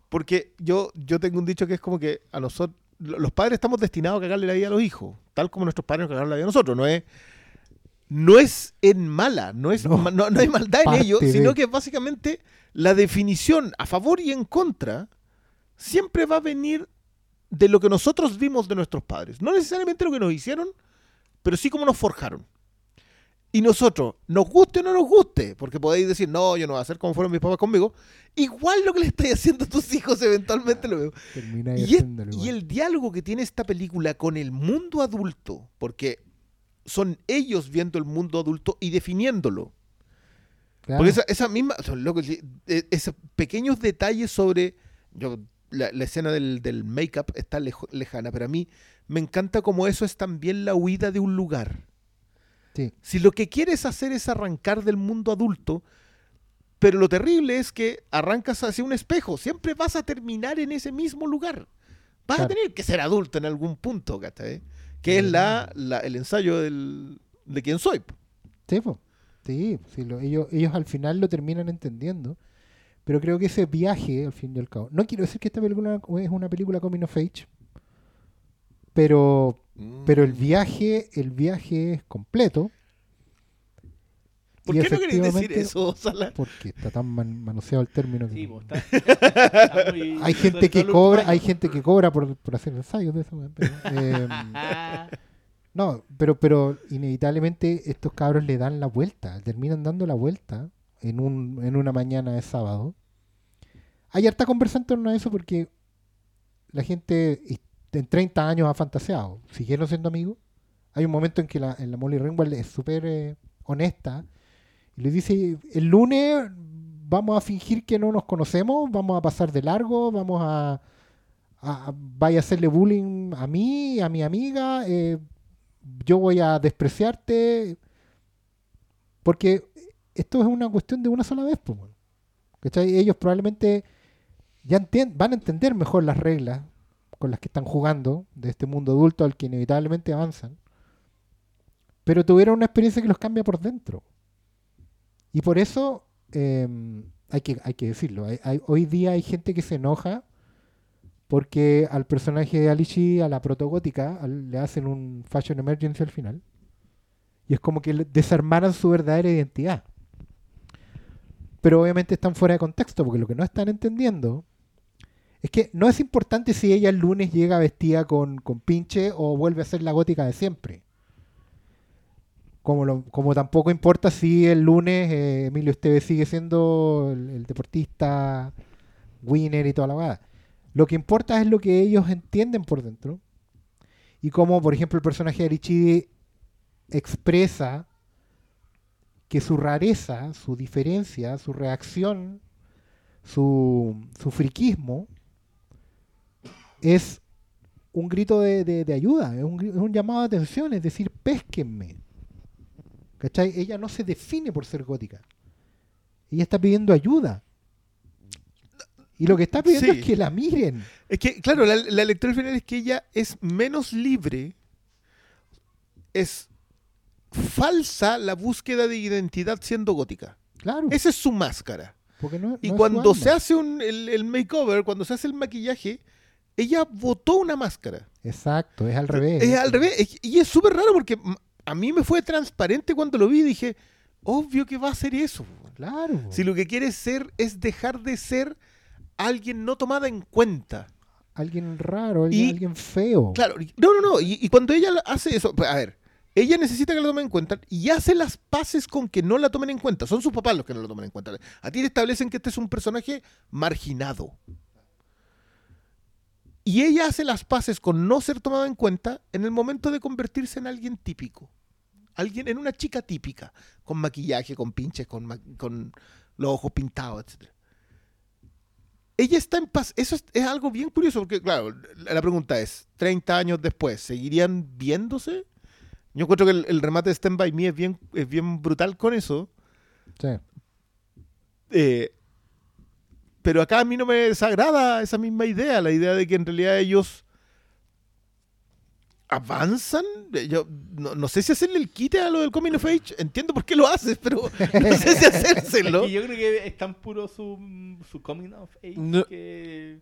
Porque yo, yo tengo un dicho que es como que a nosotros, lo- los padres estamos destinados a cagarle la vida a los hijos, tal como nuestros padres nos cagaron la vida a nosotros. No es, no es en mala, no, es, No. no, no hay maldad en ello, de- sino que básicamente la definición a favor y en contra siempre va a venir de lo que nosotros vimos de nuestros padres. No necesariamente lo que nos hicieron, pero sí como nos forjaron. Y nosotros, nos guste o no nos guste, porque podéis decir, no, yo no voy a hacer como fueron mis papás conmigo, igual lo que le estáis haciendo a tus hijos eventualmente lo veo. Termina Y, es- y el diálogo que tiene esta película con el mundo adulto, porque son ellos viendo el mundo adulto y definiéndolo. Claro. Porque esa, esa misma, o sea, loco, sí, eh, esos pequeños detalles sobre, yo, la, la escena del, del make-up está lejo- lejana, pero a mí me encanta como eso es también la huida de un lugar. Sí. Si lo que quieres hacer es arrancar del mundo adulto, pero lo terrible es que arrancas hacia un espejo, siempre vas a terminar en ese mismo lugar. Vas a tener que ser adulto en algún punto, ¿cachai? Que es la, la- el ensayo del, de quién soy. Sí, po. sí, sí, lo- ellos, ellos al final lo terminan entendiendo. Pero creo que ese viaje, al fin y al cabo. No quiero decir que esta película es una película coming of age. Pero, pero el viaje, el viaje es completo. ¿Por y qué no queréis decir efectivamente- eso, Sala? Porque está tan man- manoseado el término que Sí, pues, está- está muy- (laughs) hay gente que cobra, hay gente que cobra por, por hacer ensayos de eso. pero, em, (laughs) No, pero, pero inevitablemente estos cabros le dan la vuelta, terminan dando la vuelta en, un, en una mañana de sábado. Hay harta conversa en torno a eso porque la gente en 30 años ha fantaseado, siguieron siendo amigos. Hay un momento en que la, en la Molly Ringwald es súper eh, honesta y le dice, el lunes vamos a fingir que no nos conocemos, vamos a pasar de largo, vamos a, vaya a hacerle bullying a mí, a mi amiga, eh, yo voy a despreciarte, porque esto es una cuestión de una sola vez, pues. ¿Cachai? Ellos probablemente ya van a entender mejor las reglas con las que están jugando de este mundo adulto al que inevitablemente avanzan, pero tuvieron una experiencia que los cambia por dentro. Y por eso eh, hay, que, hay que decirlo, hay- hoy día hay gente que se enoja porque al personaje de Alicia, a la protogótica, al- le hacen un fashion emergency al final. Y es como que desarmaran su verdadera identidad. Pero obviamente están fuera de contexto, porque lo que no están entendiendo es que no es importante si ella el lunes llega vestida con, con pinche o vuelve a ser la gótica de siempre. Como, lo- como tampoco importa si el lunes eh, Emilio Esteve sigue siendo el, deportista winner y toda la verdad. Lo que importa es lo que ellos entienden por dentro. Y como, por ejemplo, el personaje de Arichidi expresa que su rareza, su diferencia, su reacción, su, su friquismo es un grito de, de- ayuda, es un, es un llamado de atención, es decir, pésquenme. ¿Cachai? Ella no se define por ser gótica. Ella está pidiendo ayuda. Y lo que está pidiendo Sí. es que la miren. Es que, claro, la, la lectura al final es que ella es menos libre, es falsa la búsqueda de identidad siendo gótica. Claro. Esa es su máscara. porque no- Y no cuando se hace un- el, el makeover, cuando se hace el maquillaje, ella botó una máscara. Exacto, es al revés. Es al revés. es- Y es súper raro porque a mí me fue transparente cuando lo vi y dije, obvio que va a ser eso. Claro. Si lo que quiere ser es dejar de ser alguien no tomada en cuenta. Alguien raro, alguien, Y- alguien feo. Claro, no, no, no. Y, y cuando ella hace eso, pues, a ver, ella necesita que la tomen en cuenta y hace las paces con que no la tomen en cuenta. Son sus papás los que no lo toman en cuenta. A ti te establecen que este es un personaje marginado. Y ella hace las paces con no ser tomada en cuenta en el momento de convertirse en alguien típico. Alguien, en una chica típica, con maquillaje, con pinches, con, ma- con los ojos pintados, etc. Ella está en paz. Eso es, es algo bien curioso, porque, claro, la, pregunta es: 30 años después, ¿seguirían viéndose? Yo encuentro que el, el remate de Stand By Me es bien, es bien brutal con eso. Sí. Eh, pero acá a mí no me desagrada esa misma idea, la idea de que en realidad ellos avanzan. Eh, Yo no, no sé si hacerle el quite a lo del Coming of Age. Entiendo por qué lo haces, pero no (laughs) sé si hacérselo. Es que yo creo que es tan puro su, su coming of age No. que,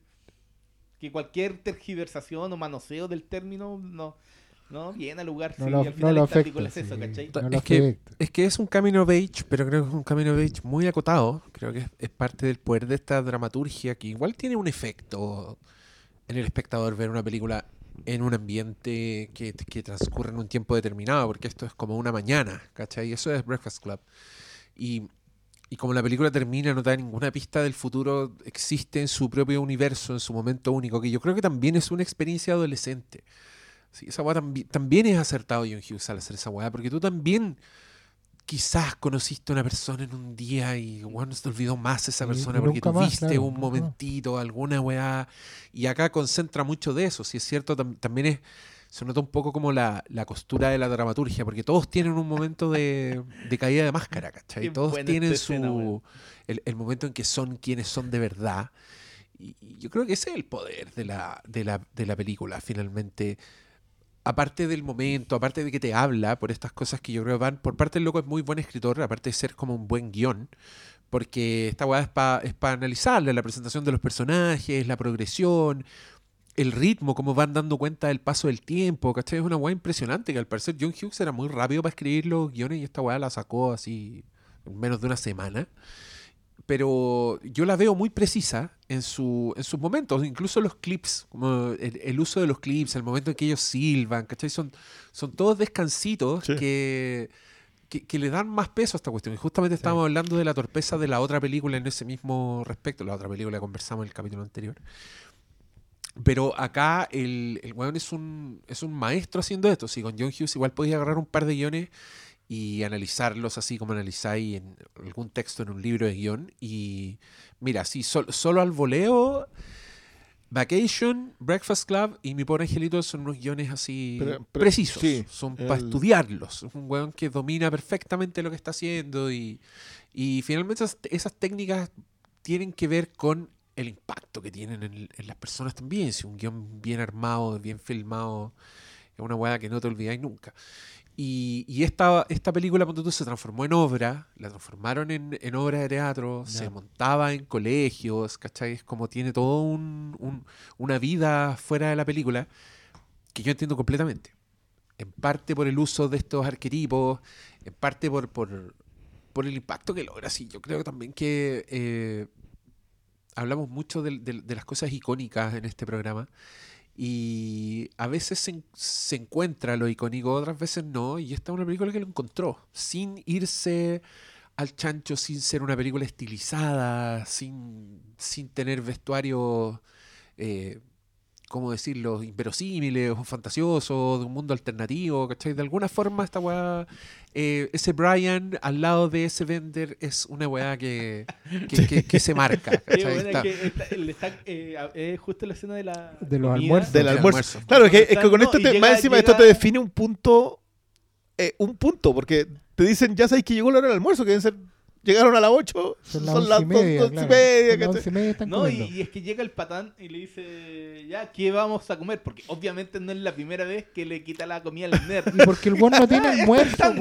que cualquier tergiversación o manoseo del término no, no viene al lugar. No lo- al no final lo es lo Es que-. Es que es un camino of age, pero creo que es un camino of age muy acotado. Creo que es, es parte del poder de esta dramaturgia que igual tiene un efecto en el espectador ver una película en un ambiente que, que transcurre en un tiempo determinado, porque esto es como una mañana, ¿cachai? Y eso es Breakfast Club. Y, y como la película termina, no da ninguna pista del futuro, existe en su propio universo, en su momento único, que yo creo que también es una experiencia adolescente. Sí, esa weá tambi- también es acertado John Hughes al hacer esa weá, porque tú también quizás conociste a una persona en un día y bueno, se te olvidó más esa persona y porque nunca tú más, viste claro, un momentito, alguna weá, y acá concentra mucho de eso, si es cierto, tam- también es, se nota un poco como la, la costura de la dramaturgia, porque todos tienen un momento de, de caída de máscara, ¿cachai? Qué Todos tienen escena, su, el momento en que son quienes son de verdad. Y, y yo creo que ese es el poder de la, de la, de la película, finalmente. Aparte del momento, aparte de que te habla por estas cosas que yo creo van, por parte del loco es muy buen escritor, aparte de ser como un buen guion, porque esta weá es para es pa analizarla, la presentación de los personajes, la progresión, el ritmo, cómo van dando cuenta del paso del tiempo, ¿cachai? Es una weá impresionante, que al parecer John Hughes era muy rápido para escribir los guiones y esta weá la sacó así en menos de una semana pero yo la veo muy precisa en, su, en sus momentos, incluso los clips, como el, el uso de los clips, el momento en que ellos silban, ¿cachai? Son, son todos descansitos Sí. que, que, que le dan más peso a esta cuestión. Y justamente estábamos hablando de la torpeza de la otra película en ese mismo respecto, la otra película que conversamos en el capítulo anterior. Pero acá el, el weón es un, es un maestro haciendo esto. Si con John Hughes igual podía agarrar un par de guiones y analizarlos así como analizáis en algún texto en un libro de guion. Y mira, sí, sol- solo al voleo, Vacation, Breakfast Club y Mi Pobre Angelito son unos guiones así Pero- pero- precisos. sí, son para estudiarlos. Es un weón que domina perfectamente lo que está haciendo y, y finalmente esas, esas técnicas tienen que ver con el impacto que tienen en, en las personas también. Si un guion bien armado, bien filmado, es una weá que no te olvidáis nunca. Y, y esta, esta película, ponte se transformó en obra, la transformaron en, en obra de teatro, se montaba en colegios, ¿cachai? Es como tiene todo un, un- una vida fuera de la película que yo entiendo completamente. En parte por el uso de estos arquetipos, en parte por, por, por el impacto que logra. Sí, yo creo también que eh, hablamos mucho del- de, las cosas icónicas en este programa y a veces se, en- se encuentra lo icónico, otras veces no, y esta es una película que lo encontró, sin irse al chancho, sin ser una película estilizada, sin, sin tener vestuarios, eh, ¿cómo decirlo?, inverosímiles o fantasiosos, de un mundo alternativo, ¿cachai? De alguna forma esta weá, eh, ese Brian al lado de ese Bender es una weá que, (laughs) que, que- que se marca, ¿cachai? Está- le está, eh, justo la escena de la De los almuerzos. Del almuerzo. almuerzo. Claro, es que, es que con No, esto te, llega- más encima esto llega- te define un punto, eh, un punto, porque te dicen, ya sabéis que llegó la hora del almuerzo, que deben ser Llegaron a las 8, Son son, las las once y 2 media, claro. media. Están No, y, comiendo. y es que llega el patán y le dice, ya, ¿qué vamos a comer? Porque obviamente no es la primera vez que le quita la comida al nerd. Y porque el weón no (laughs) tiene almuerzo.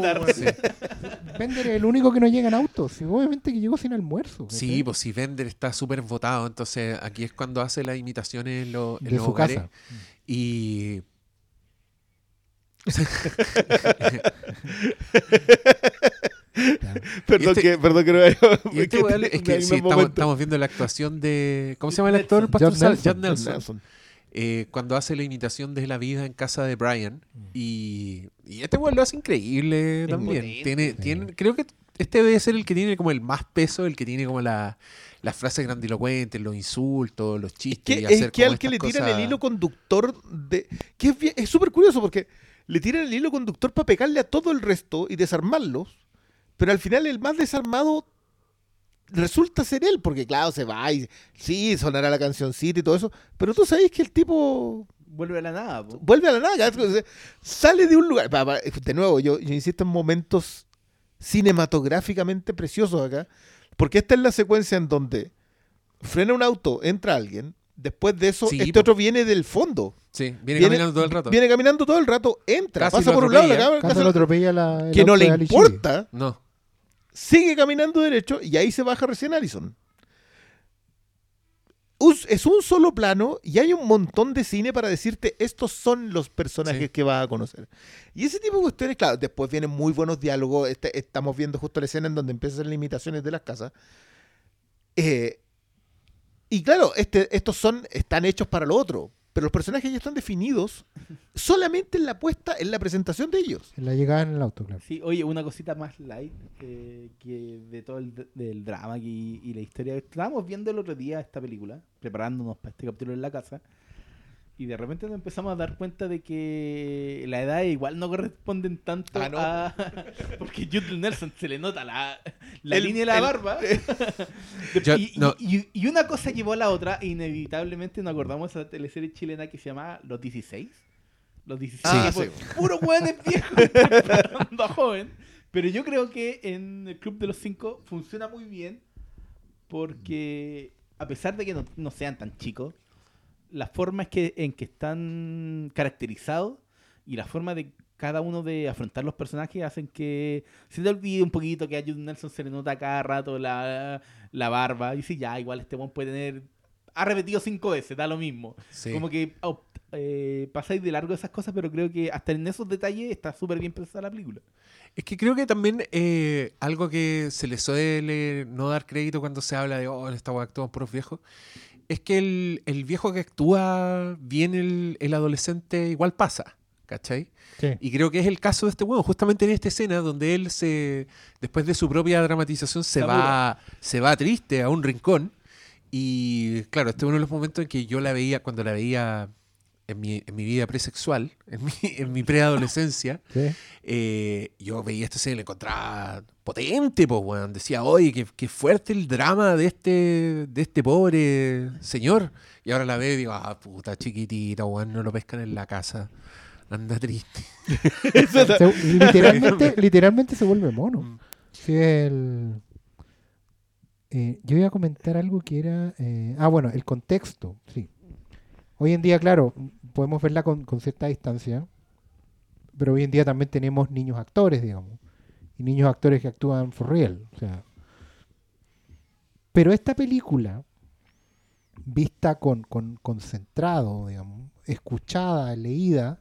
Bender es el único que no llega en auto. Sí, obviamente que llegó sin almuerzo. Sí, pues si Bender está súper votado, entonces aquí es cuando hace las imitaciones en, lo- en de los su hogares. casa. Y. (laughs) Claro. (laughs) Perdón, este- que, perdón que no haya. (laughs) Y este (laughs) weón, es que sí, estamos, viendo la actuación de. ¿Cómo se llama el actor? John Nelson. John Nelson. Nelson. eh, cuando hace la imitación de la vida en casa de Brian. Y, y este weón lo hace increíble Es también. Tiene, Sí. tiene, creo que este debe ser el que tiene como el más peso, el que tiene como la, las frases grandilocuentes, los insultos, los Es chistes. que, y es hacer que al que le estas tiran cosas- el hilo conductor de. que es es súper curioso porque le tiran el hilo conductor para pegarle a todo el resto y desarmarlos. Pero al final el más desarmado resulta ser él, porque claro, se va y sí, sonará la cancioncita y todo eso. Pero tú sabes que el tipo Vuelve a la nada, po. vuelve a la nada, cada vez que se- sale de un lugar. De nuevo, yo, yo insisto en momentos cinematográficamente preciosos acá, porque esta es la secuencia en donde frena un auto, entra alguien, después de eso, Sí, este po. otro viene del fondo. Sí, viene, Viene- caminando todo el rato. Viene caminando todo el rato, entra, Casi pasa por un lado, la cámara, Casi casi lo atropella la, el que no le importa, No. Sigue caminando derecho y ahí se baja recién Allison. Es un solo plano y hay un montón de cine para decirte estos son los personajes Sí. que vas a conocer. Y ese tipo de cuestiones, claro, después vienen muy buenos diálogos. Este- estamos viendo justo la escena en donde empiezan las limitaciones de las casas. Eh, y claro, este, estos son, están hechos para lo otro, pero los personajes ya están definidos solamente en la puesta, en la presentación de ellos. En la llegada en el auto, claro. Sí, oye, una cosita más light eh, que de todo el del drama y, y la historia. Estábamos viendo el otro día esta película, preparándonos para este capítulo en la casa, y de repente nos empezamos a dar cuenta de que la edad igual no corresponden tanto Ah, no. a... (laughs) Porque Jude Nelson se le nota la, la El- línea de la el- barba. (laughs) Yo- y, y- no. y- y una cosa llevó a la otra, e inevitablemente nos acordamos de esa teleserie chilena que se llama Los 16. Los 16. Ah, sí. puro hueones viejos (laughs) a joven. Pero yo creo que en el Club de los Cinco funciona muy bien porque a pesar de que no, no sean tan chicos, la forma es que, en que están caracterizados y la forma de cada uno de afrontar los personajes hacen que se te olvide un poquito que a Jude Nelson se le nota cada rato la, la barba y si ya, igual este one puede tener... Ha repetido cinco veces, da lo mismo. Sí. Como que op- eh, pasáis de largo esas cosas, pero creo que hasta en esos detalles está súper bien pensada la película. Es que creo que también eh, algo que se le suele no dar crédito cuando se habla de, oh, esta weá actúan puros viejos, es que el, el viejo que actúa bien el, el adolescente igual pasa, ¿cachai? Sí. Y creo que es el caso de este weón, justamente en esta escena donde él se, después de su propia dramatización, se Se va, se va triste a un rincón. Y claro, este es uno de los momentos en que yo la veía, cuando la veía en mi, en mi vida presexual, (laughs) en mi, en mi preadolescencia, (laughs) Sí. eh, yo veía esta escena y la encontraba potente, pues, weón. Decía, oye, qué, qué fuerte el drama de este, de este pobre señor. Y ahora la veo y digo, ah, puta, chiquitita, weón, no lo pescan en la casa. Anda triste. (laughs) Se- literalmente, literalmente se vuelve mono. Mm. Sí, el... eh, yo iba a comentar algo que era... eh, ah, bueno, el contexto, sí. Hoy en día, claro, podemos verla con, cierta distancia, pero hoy en día también tenemos niños actores, digamos, y niños actores que actúan for real. O sea. Pero esta película, vista con, con concentrado, digamos, escuchada, leída,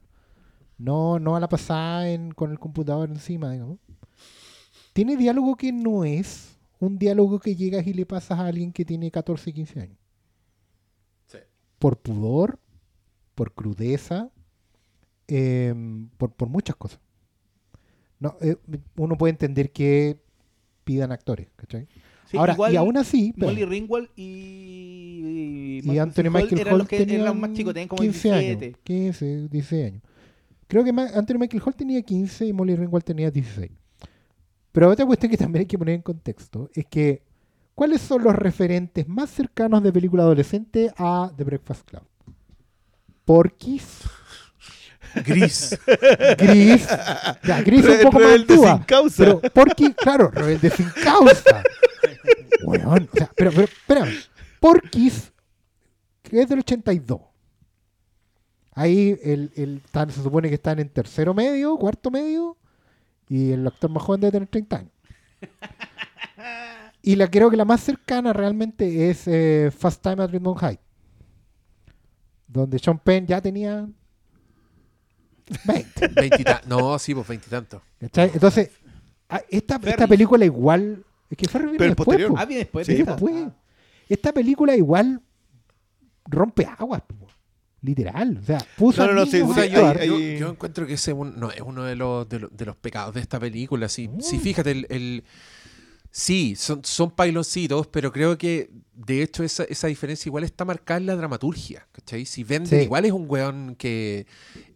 no, no a la pasada en- con el computador encima, digamos, tiene diálogo que no es un diálogo que llegas y le pasas a alguien que tiene 14, 15 años. Por pudor, por crudeza, em, por, por muchas cosas. No, eh, uno puede entender que pidan actores, ¿cachai? Sí, Ahora, igual y aún así, pero- Molly Ringwald y, y Anthony Michael eran Hall los que eran tenían más chicos, tenían como 15 17. años, 15, 16 años. Creo que Anthony Michael Hall tenía 15 y Molly Ringwald tenía 16. Pero otra cuestión que también hay que poner en contexto es que ¿cuáles son los referentes más cercanos de película adolescente a The Breakfast Club? Porky's, Gris. Gris. Ya, Gris un poco más actúa. sin causa. Pero Porky, claro, rebelde sin causa. Weón, o sea, pero, pero, espérame. Porky's, que es del 82. Ahí el, el, se supone que están en tercero medio, cuarto medio, y el actor más joven debe tener 30 años. Y la creo que la más cercana realmente es eh, Fast Time at Ridgemont High. Donde Sean Penn ya tenía 20. (laughs) Veintita- no, sí, pues veintitantos. ¿cachai? Entonces, a- esta, esta película igual. Es que Ferris vino Pero después, po. Ah, bien después Sí, después. Esta película igual rompe aguas, po. literal. O sea, puso No, no, no, sí, yo, yo- encuentro que ese es un- no, es uno de los, de, los, de los pecados de esta película. Sí, Mm. sí fíjate, el, el- sí, son, son pailoncitos, pero creo que de hecho esa, esa diferencia igual está marcada en la dramaturgia. ¿cachai? Si Bender Sí. igual es un weón que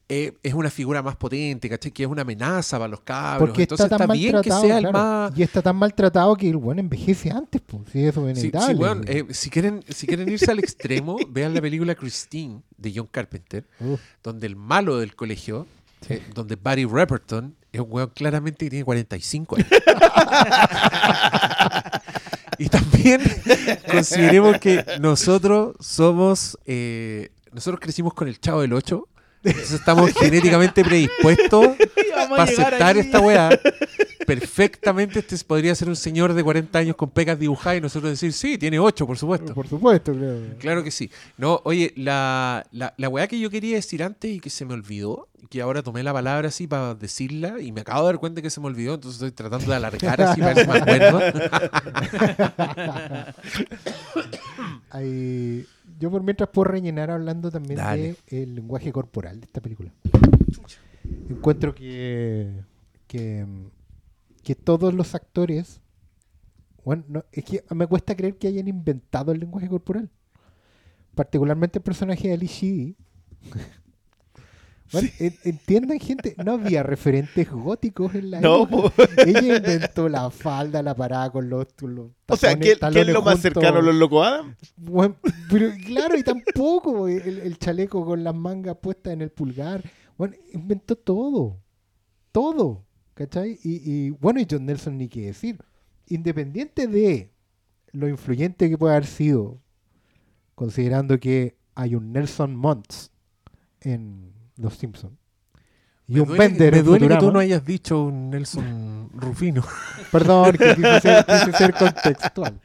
eh, es una figura más potente, ¿cachai? que es una amenaza para los cabros. Porque Entonces está bien que sea el más... Y está tan maltratado que el bueno envejece antes, pues. Eso es Sí, sí, inevitable. weón, eh, si, quieren, si quieren irse al extremo, (laughs) vean la película Christine de John Carpenter. Donde el malo del colegio, eh, donde Barry Repperton es un weón claramente que tiene 45 años. (laughs) y también consideremos que nosotros somos, eh, nosotros crecimos con el Chavo del 8, entonces estamos (laughs) genéticamente predispuestos para aceptar esta weá. Perfectamente este podría ser un señor de 40 años con pecas dibujadas y nosotros decir, sí, tiene 8, por supuesto. por supuesto, creo. Claro que sí. No, oye, la, la, la weá que yo quería decir antes y que se me olvidó, que ahora tomé la palabra así para decirla y me acabo de dar cuenta que se me olvidó, entonces estoy tratando de alargar así para si me acuerdo. (laughs) Hay- yo por mientras puedo rellenar hablando también del lenguaje corporal de esta película. Encuentro que, que, que todos los actores, bueno, no, es que me cuesta creer que hayan inventado el lenguaje corporal. Particularmente el personaje de Ali Sheedy. (laughs) Bueno, entiendan gente, no había referentes góticos en la No, época. po. Ella inventó la falda, la parada con los, los O sea, ¿qué, qué es lo más juntos. cercano a los Loco Adam? Bueno, pero claro, y tampoco el, el chaleco con las mangas puestas en el pulgar. Bueno, inventó todo. Todo. ¿Cachai? Y, y, bueno, y John Nelson ni qué decir. Independiente de lo influyente que puede haber sido, considerando que hay un Nelson Monts en Los Simpsons. Y Me un duele, Bender me en duele que tú no hayas dicho un Nelson Rufino. (laughs) Perdón, que quise ser, quise ser (laughs) contextual.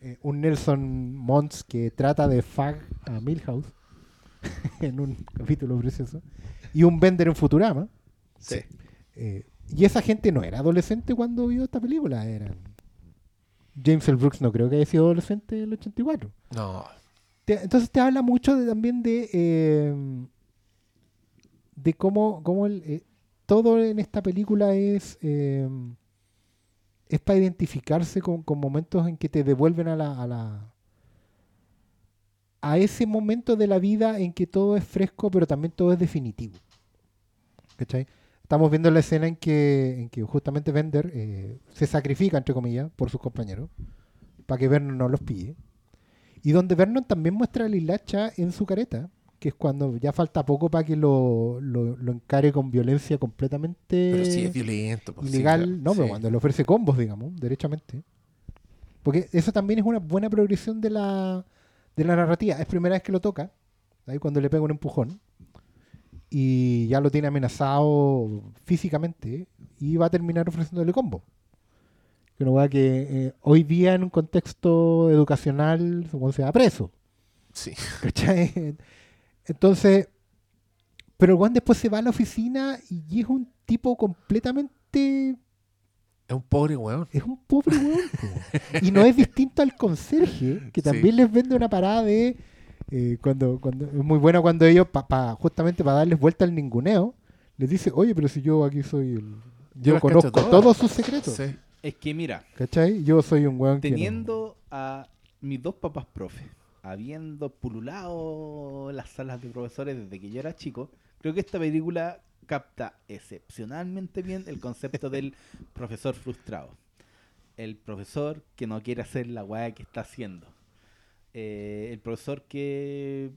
Eh, un Nelson Mons que trata de fag a Milhouse (laughs) en un capítulo precioso. Y un Bender en Futurama. Sí. Eh, y esa gente no era adolescente cuando vio esta película. Eran... James L. Brooks no creo que haya sido adolescente en el 84. No. Te- entonces te habla mucho de- también de eh, de cómo, cómo el, eh, todo en esta película es eh, es para identificarse con, con momentos en que te devuelven a la, a la a ese momento de la vida en que todo es fresco pero también todo es definitivo ¿Cachai? Estamos viendo la escena en que, en que justamente Bender eh, se sacrifica, entre comillas, por sus compañeros, para que Vernon no los pille. Y donde Vernon también muestra la hilacha en su careta, que es cuando ya falta poco para que lo, lo, lo encare con violencia completamente Pero sí es violento. pues, sí, ilegal. claro. no, pero cuando le ofrece combos, digamos, derechamente. Porque eso también es una buena progresión de la, de la narrativa. Es primera vez que lo toca, ahí cuando le pega un empujón. Y ya lo tiene amenazado físicamente y va a terminar ofreciéndole combo. Que una weá que eh, hoy día en un contexto educacional supongo se va preso. Sí. (laughs) ¿Cachai? Entonces, pero weón después se va a la oficina y es un tipo completamente. Es un pobre weón. Es un pobre weón. y no es distinto al conserje, que (laughs) Sí. también les vende una parada de. Eh, cuando, cuando Es muy bueno cuando ellos, pa, pa- justamente para darles vuelta al ninguneo, les dice: Oye, pero si yo aquí soy el. Yo conozco cacho todas". todos sus secretos. Sí. Es que mira, ¿Cachai? Yo soy un weón que no- teniendo a mis dos papás profes, habiendo pululado las salas de profesores desde que yo era chico, creo que esta película capta excepcionalmente bien el concepto del (laughs) profesor frustrado. El profesor que no quiere hacer la weá que está haciendo. Eh, el profesor que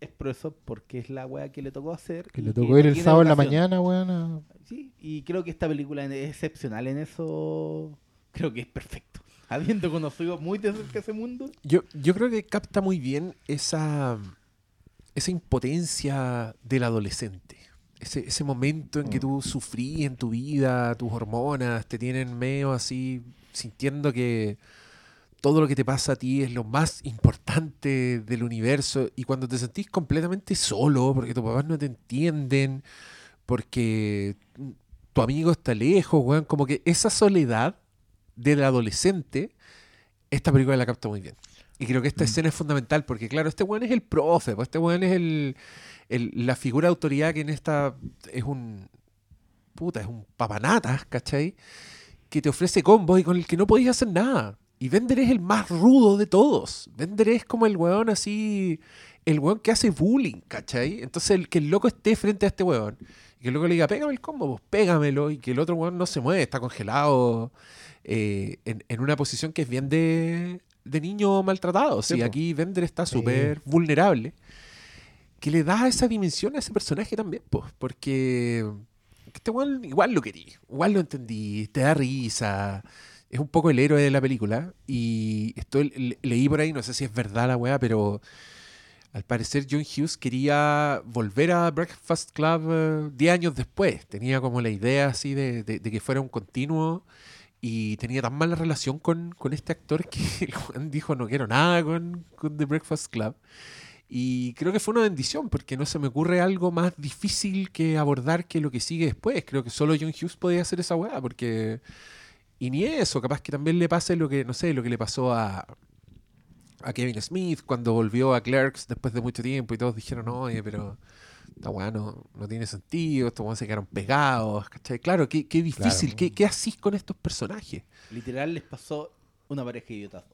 es por eso, porque es la weá que le tocó hacer. Que le tocó no ir el sábado en la mañana, weón. Sí, y creo que esta película es excepcional en eso. Creo que es perfecto. (laughs) Habiendo conocido muy de cerca ese mundo. Yo, yo creo que capta muy bien esa, esa impotencia del adolescente. Ese, ese momento en que tú sufrís en tu vida, tus hormonas te tienen medio así, sintiendo que todo lo que te pasa a ti es lo más importante del universo. Y cuando te sentís completamente solo, porque tus papás no te entienden, porque tu amigo está lejos, weón, como que esa soledad del adolescente, esta película la capta muy bien. Y creo que esta escena es fundamental porque, claro, este weón es el profe, pues este weón es el, el- la figura de autoridad que en esta es un. Puta, es un papanatas, ¿cachai? Que te ofrece combos y con el que no podías hacer nada. Y Bender es el más rudo de todos. Bender es como el weón así. El weón que hace bullying, ¿cachai? Entonces, el que el loco esté frente a este weón y que el loco le diga, pégame el combo, pues pégamelo. Y que el otro weón no se mueve, está congelado eh, en, en una posición que es bien de, de niño maltratado. Sí, aquí Bender está súper vulnerable. Que le da esa dimensión a ese personaje también, pues. Porque este weón igual lo querí, igual lo entendí, te da risa. Es un poco el héroe de la película. Y esto le- leí por ahí, no sé si es verdad la weá, pero al parecer John Hughes quería volver a Breakfast Club eh, 10 años después. Tenía como la idea así de, que fuera un continuo y tenía tan mala relación con, con este actor que (laughs) dijo no quiero nada con, con The Breakfast Club. Y creo que fue una bendición porque no se me ocurre algo más difícil que abordar que lo que sigue después. Creo que solo John Hughes podía hacer esa weá porque... Y ni eso, capaz que también le pase lo que, no sé, lo que le pasó a, a Kevin Smith cuando volvió a Clerks después de mucho tiempo y todos dijeron, oye, pero esta weá no, no tiene sentido, estos weones se quedaron pegados, ¿cachai? Claro, qué, qué difícil, Claro. ¿qué, qué hacís con estos personajes? Literal les pasó una pareja de idiotas.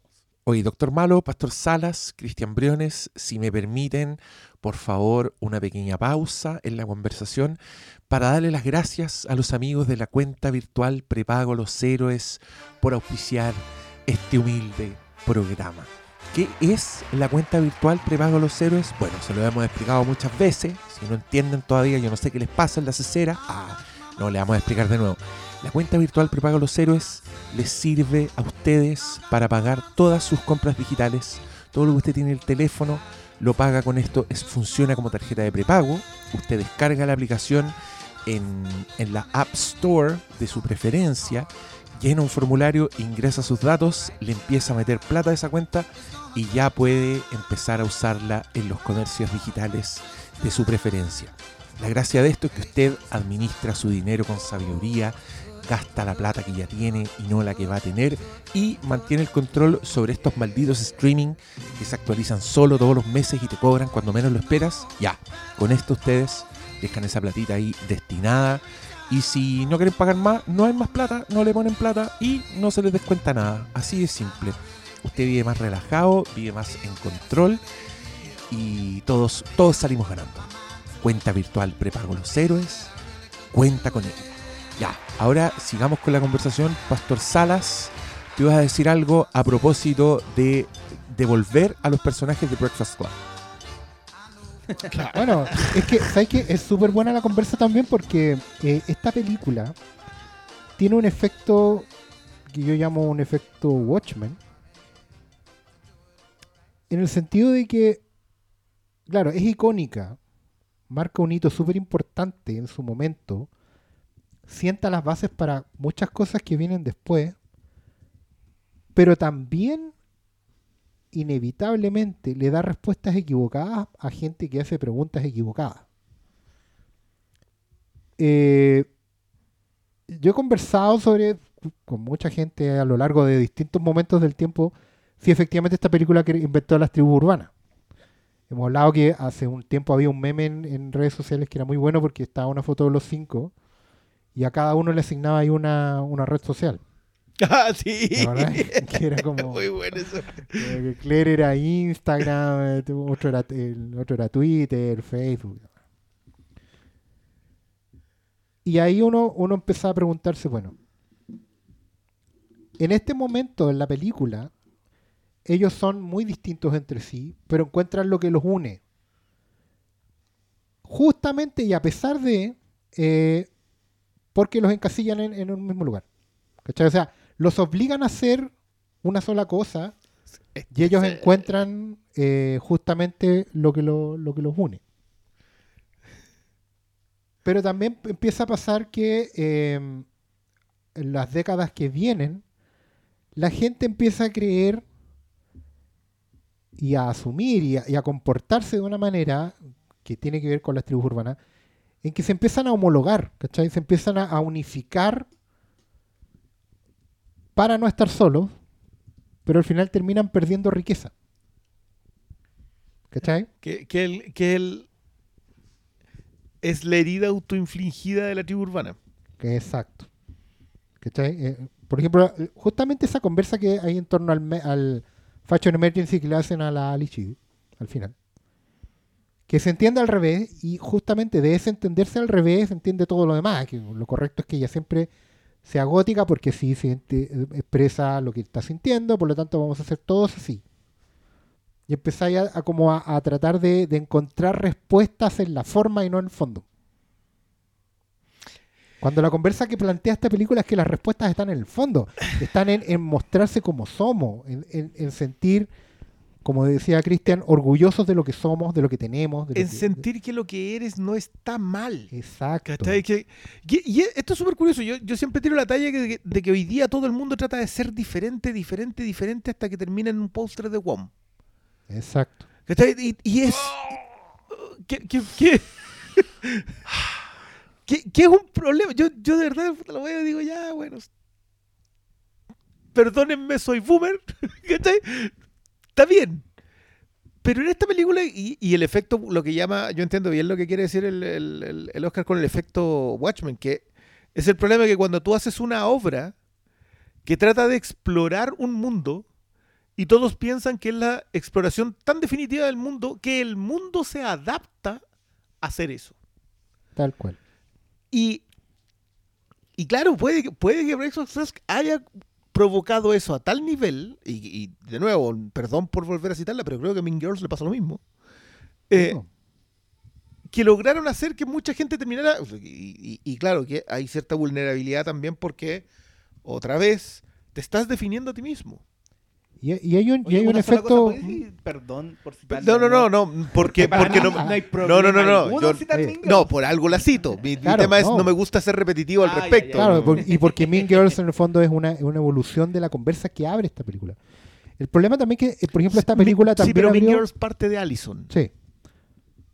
Oye, Doctor Malo, Pastor Salas, Cristian Briones, si me permiten, por favor, una pequeña pausa en la conversación para darle las gracias a los amigos de la cuenta virtual Prepago Los Héroes por auspiciar este humilde programa. ¿Qué es la cuenta virtual Prepago Los Héroes? Bueno, se lo hemos explicado muchas veces. Si no entienden todavía, yo no sé qué les pasa en la cesera. Ah, no, le vamos a explicar de nuevo. La cuenta virtual Prepago Los Héroes les sirve a ustedes para pagar todas sus compras digitales. Todo lo que usted tiene en el teléfono lo paga con esto. Es, funciona como tarjeta de prepago. Usted descarga la aplicación en, la App Store de su preferencia, llena un formulario, ingresa sus datos, le empieza a meter plata a esa cuenta y ya puede empezar a usarla en los comercios digitales de su preferencia. La gracia de esto es que usted administra su dinero con sabiduría, gasta la plata que ya tiene y no la que va a tener y mantiene el control sobre estos malditos streaming que se actualizan solo todos los meses y te cobran cuando menos lo esperas. Ya, con esto ustedes dejan esa platita ahí destinada y si no quieren pagar más, no hay más plata, no le ponen plata y no se les descuenta nada. Así de simple. Usted vive más relajado, vive más en control y todos, todos salimos ganando. Cuenta virtual prepago los héroes, cuenta con él. Ya, ahora sigamos con la conversación. Pastor Salas, te ibas a decir algo a propósito de devolver a los personajes de Breakfast Club. Bueno, es que, ¿sabes qué? Es súper buena la conversa también porque eh, esta película tiene un efecto que yo llamo un efecto Watchmen. En el sentido de que, claro, es icónica, marca un hito súper importante en su momento, sienta las bases para muchas cosas que vienen después, pero también inevitablemente le da respuestas equivocadas a gente que hace preguntas equivocadas. Eh, yo he conversado sobre con mucha gente a lo largo de distintos momentos del tiempo si efectivamente esta película que inventó las tribus urbanas. Hemos hablado que hace un tiempo había un meme en, redes sociales que era muy bueno porque estaba una foto de los cinco y a cada uno le asignaba ahí una, una red social. Ah, (laughs) sí. Era (laughs) como Muy bueno eso. Claire era Instagram, tu- otro era, el otro era Twitter, Facebook. Y ahí uno, uno empezaba a preguntarse, bueno, en este momento en la película, ellos son muy distintos entre sí, pero encuentran lo que los une. justamente y a pesar de, eh, porque los encasillan en, en un mismo lugar. ¿Cachai? O sea, los obligan a hacer una sola cosa y ellos encuentran eh, justamente lo que, lo, lo que los une. Pero también empieza a pasar que eh, en las décadas que vienen, la gente empieza a creer y a asumir y a, y a comportarse de una manera que tiene que ver con las tribus urbanas, en que se empiezan a homologar, ¿cachai? Se empiezan a, a unificar para no estar solos, pero al final terminan perdiendo riqueza. ¿Cachai? Que, que, el, que el, es la herida autoinfligida de la tribu urbana. Exacto. ¿Cachai? Eh, por ejemplo, justamente esa conversa que hay en torno al, me- al Fashion Emergency que le hacen a la Alichi al final. Que se entiende al revés y justamente de ese entenderse al revés se entiende todo lo demás. Que lo correcto es que ella siempre sea gótica porque sí eh, expresa lo que está sintiendo, por lo tanto vamos a hacer todos así. Y empezáis a, como a, tratar de, de encontrar respuestas en la forma y no en el fondo. Cuando la conversa que plantea esta película es que las respuestas están en el fondo, están en, en mostrarse como somos, en- en sentir, como decía Cristian, orgullosos de lo que somos, de lo que tenemos. De En que- sentir que lo que eres no está mal. Exacto. ¿Cachai? Que- y, y esto es súper curioso. Yo, yo siempre tiro la talla de que hoy día todo el mundo trata de ser diferente, diferente, diferente hasta que termina en un póster de WOM. Exacto. ¿Cachai? Y, y es. (laughs) Que- que es un problema. Yo, yo de verdad lo veo y digo, ya, bueno. Perdónenme, soy boomer. (laughs) ¿Cachai? Está bien. Pero en esta película, y, y el efecto, lo que llama, yo entiendo bien lo que quiere decir el, el- el- Oscar con el efecto Watchmen, que es el problema que cuando tú haces una obra que trata de explorar un mundo, y todos piensan que es la exploración tan definitiva del mundo que el mundo se adapta a hacer eso. Tal cual. Y, y claro, puede, que- puede que Tusk haya provocado eso a tal nivel, y, y de nuevo, perdón por volver a citarla, pero creo que a Mean Girls le pasa lo mismo, eh, No. que lograron hacer que mucha gente terminara, y, y- y claro, que hay cierta vulnerabilidad también porque, otra vez, te estás definiendo a ti mismo. Y, y hay un, y hay un efecto. cosa, ¿puedes decir Perdón por citar. No, no, no, no, porque, porque mí no, hay no, problema no, no, no, yo- eh, Mean no, por algo la cito. Mi, tema es no. no me gusta ser repetitivo al Ah, respecto. ya, Claro, ¿no? por- y porque Mean (laughs) Girls en el fondo es una, es una evolución de la conversa que abre esta película. El problema también que, eh, por ejemplo, esta película sí, también pero Mean abrió- Girls parte de Allison. Sí.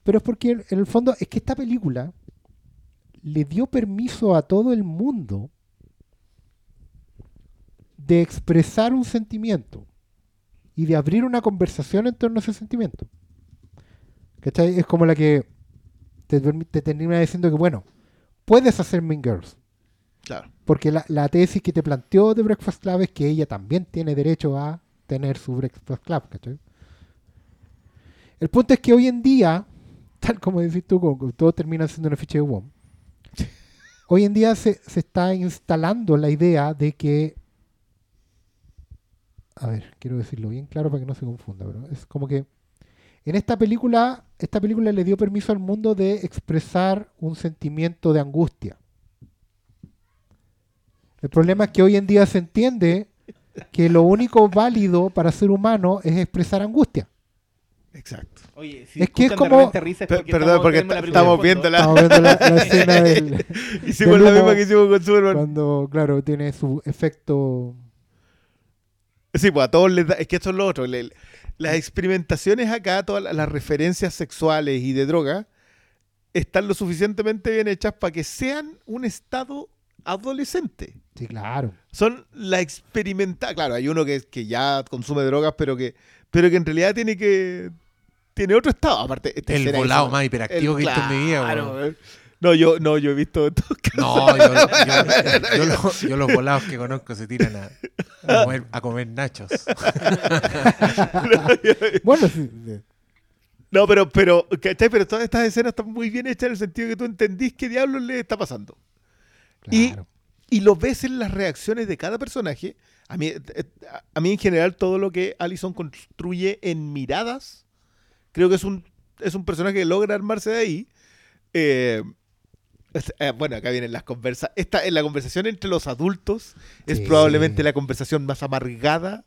Pero es porque en el fondo es que esta película le dio permiso a todo el mundo de expresar un sentimiento y de abrir una conversación en torno a ese sentimiento. ¿Cachai? Es como la que te, termina diciendo que, bueno, puedes hacer Mean Girls. Claro. Porque la, la tesis que te planteó de Breakfast Club es que ella también tiene derecho a tener su Breakfast Club, ¿cachai? El punto es que hoy en día, tal como decís tú, todo termina siendo una ficha de WOM, (laughs) hoy en día se, se está instalando la idea de que, a ver, quiero decirlo bien claro para que no se confunda, pero es como que en esta película, esta película le dio permiso al mundo de expresar un sentimiento de angustia. El problema es que hoy en día se entiende que lo único válido para ser humano es expresar angustia. Exacto. Oye, si Es que es como- porque perdón, estamos- porque estamos viendo la- Estamos viendo la, la escena del, (laughs) Hicimos Del la misma que hicimos con Superman. cuando, claro, tiene su efecto. Sí, pues a todos les da. Es que esto es lo otro. le- las experimentaciones acá, todas la- las referencias sexuales y de droga, están lo suficientemente bien hechas para que sean un estado adolescente. Sí, claro. Son la experimenta Claro, hay uno que, que ya consume drogas, pero que, pero que en realidad tiene que. Tiene otro estado. Aparte, esta El volado más hiperactivo el- que he visto en mi vida. No, yo, no, yo he visto esto. (laughs) No, yo, yo- yo los, yo los volados que conozco se tiran a, a comer, a comer nachos. (laughs) Bueno, sí. No, pero, pero, ¿cachai? Pero todas estas escenas están muy bien hechas en el sentido que tú entendís qué diablos le está pasando. Y- claro. Y lo ves en las reacciones de cada personaje. A mí, eh, a mí en general todo lo que Allison construye en miradas, creo que es un, es un personaje que logra armarse de ahí. Eh, (laughs) eh, bueno, acá vienen las conversas. Esta, en la conversación entre los adultos es Sí. probablemente la conversación más amargada,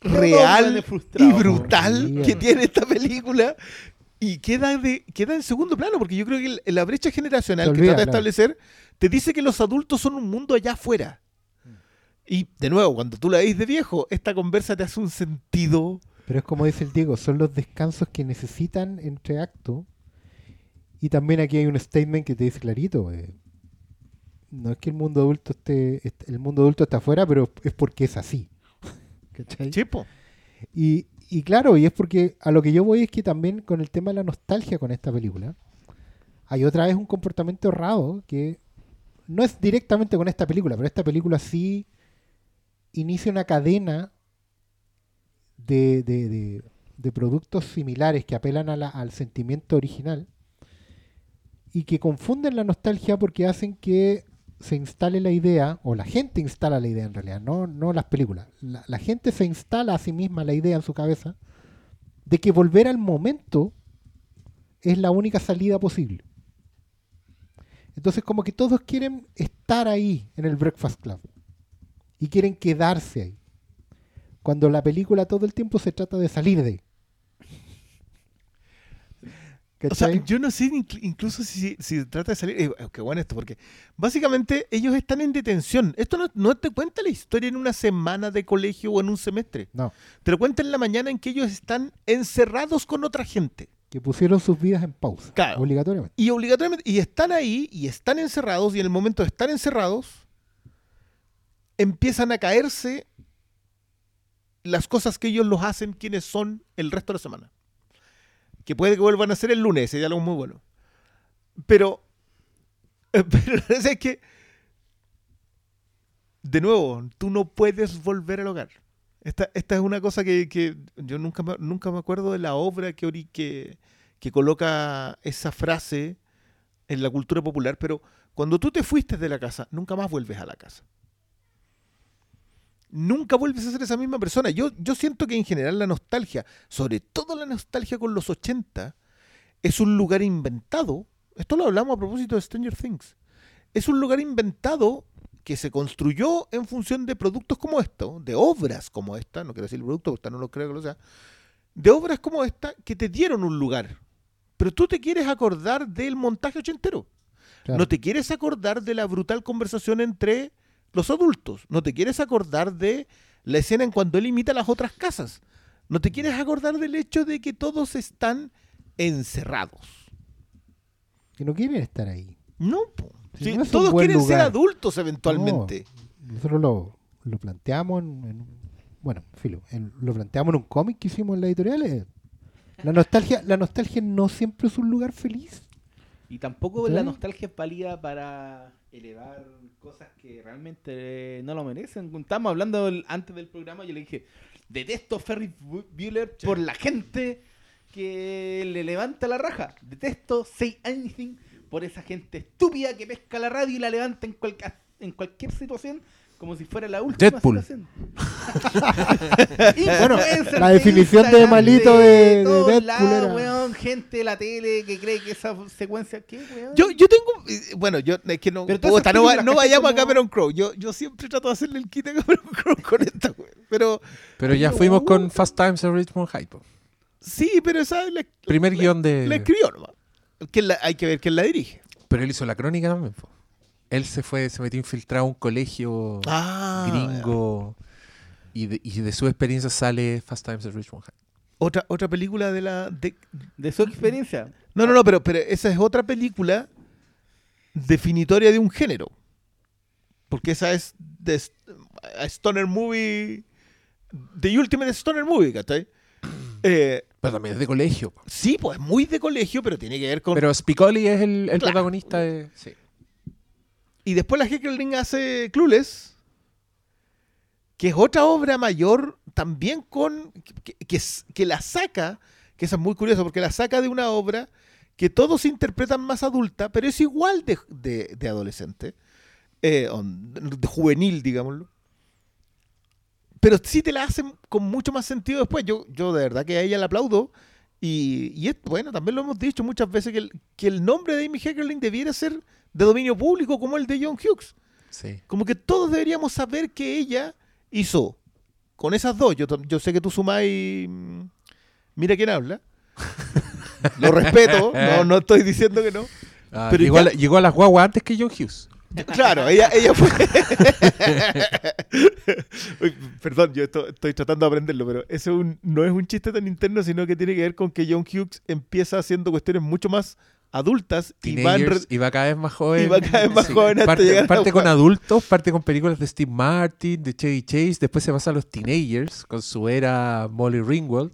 real y brutal que tiene esta película. Y queda, de, queda en segundo plano, porque yo creo que el- la brecha generacional que trata de claro. establecer te dice que los adultos son un mundo allá afuera. Mm. Y de nuevo, cuando tú la veis de viejo, esta conversa te hace un sentido. Pero es como dice el Diego, son los descansos que necesitan entre actos. Y también aquí hay un statement que te dice clarito. eh, no es que el mundo adulto esté, est- el mundo adulto está afuera, pero es porque es así. (laughs) ¿Cachai? Chipo. Y, y claro, y es porque a lo que yo voy es que también con el tema de la nostalgia con esta película, hay otra vez un comportamiento errado que no es directamente con esta película, pero esta película sí inicia una cadena de, de- de- de productos similares que apelan a la- al sentimiento original y que confunden la nostalgia porque hacen que se instale la idea, o la gente instala la idea en realidad, no, no las películas. La, la gente se instala a sí misma la idea en su cabeza de que volver al momento es la única salida posible. Entonces como que todos quieren estar ahí en el Breakfast Club y quieren quedarse ahí. Cuando la película todo el tiempo se trata de salir de ahí. O sea, yo no sé incl- incluso si, si se trata de salir. eh, qué bueno esto, porque básicamente ellos están en detención. Esto no, no te cuenta la historia en una semana de colegio o en un semestre. no, Te lo cuenta en la mañana en que ellos están encerrados con otra gente. que pusieron sus vidas en pausa, Claro. obligatoriamente. Y obligatoriamente, y están ahí, y están encerrados, y en el momento de estar encerrados, empiezan a caerse las cosas que ellos los hacen quienes son el resto de la semana. Que puede que vuelvan a ser el lunes, sería algo muy bueno. Pero, (laughs) pero es que, de nuevo, tú no puedes volver al hogar. Esta, esta es una cosa que, que yo nunca nunca me acuerdo de la obra que, que, que coloca esa frase en la cultura popular, pero cuando tú te fuiste de la casa, nunca más vuelves a la casa. Nunca vuelves a ser esa misma persona. Yo, yo siento que en general la nostalgia, sobre todo la nostalgia con los 80, es un lugar inventado. Esto lo hablamos a propósito de Stranger Things. Es un lugar inventado que se construyó en función de productos como esto, de obras como esta, no quiero decir producto, porque no lo creo que lo sea, de obras como esta que te dieron un lugar. Pero tú te quieres acordar del montaje ochentero. Claro. No te quieres acordar de la brutal conversación entre los adultos. No te quieres acordar de la escena en cuando él imita las otras casas. No te quieres acordar del hecho de que todos están encerrados. Que no quieren estar ahí. No. Sí, todos quieren ser adultos eventualmente. Nosotros lo, lo planteamos en, bueno, filo, en- lo planteamos en un cómic que hicimos en la editorial. eh. La nostalgia, la nostalgia no siempre es un lugar feliz. Y tampoco ¿Sí? la nostalgia es válida para elevar cosas que realmente no lo merecen. Estábamos hablando antes del programa, yo le dije, detesto Ferris Bu- Bueller por la gente que le levanta la raja. Detesto Say Anything por esa gente estúpida que pesca la radio y la levanta en, cual- en cualquier situación como si fuera la última Deadpool. situación. (laughs) Bueno, la de definición de malito de- de Deadpool lados, era- weón, gente de la tele que cree que esa secuencia... ¿Qué, weón? Yo, yo tengo. eh, Bueno, yo es que no. Pero puta, no, vayamos a Cameron Crowe. Yo, yo siempre trato de hacerle el quite a Cameron (laughs) Crowe con esta, güey. Pero Pero ya fuimos con Fast Times at Richmond High. po. sí, pero esa es la, Primer la- guion de... la escribió nomás. ¿Quién la- hay que ver quién la dirige. Pero él hizo la crónica también. po. Él se fue, se metió infiltrado a un colegio Ah, gringo. Y de, y de su experiencia sale Fast Times at Richmond High. Otra, otra película de la. de- De su experiencia. no, no, no, pero, pero esa es otra película definitoria de un género. Porque esa es de a Stoner Movie. The Ultimate Stoner Movie, ¿cachai? (clears throat) Eh, Pero también es de colegio. sí, pues muy de colegio, pero tiene que ver con. Pero Spicoli es el, el Claro. protagonista de... Sí. Y después la Heckerling hace Clueless, que es otra obra mayor también con. que, la saca, que es muy curiosa, porque la saca de una obra que todos interpretan más adulta, pero es igual de, de- adolescente, eh, de juvenil, digámoslo. Pero sí te la hacen con mucho más sentido después. Yo, yo de verdad que a ella la aplaudo Y, y es, bueno, también lo hemos dicho muchas veces que el, que el nombre de Amy Heckerling debiera ser de dominio público como el de John Hughes. Sí. Como que todos deberíamos saber que ella hizo con esas dos. Yo, yo sé que tú sumáis. mm, Mira quién habla. (laughs) Lo respeto, no, no estoy diciendo que no. Ah, Pero llegó, ya- a la- llegó a las guaguas antes que John Hughes. Claro, ella, ella fue. (laughs) Uy, Perdón, yo esto- estoy tratando de aprenderlo, pero eso un- no es un chiste tan interno, sino que tiene que ver con que John Hughes empieza haciendo cuestiones mucho más adultas y va, en re- Teenagers, y va cada vez más joven. y va cada vez más joven hasta parte llegar a con adultos, parte con películas de Steve Martin, de Chevy Chase, después se pasa a los teenagers con su era Molly Ringwald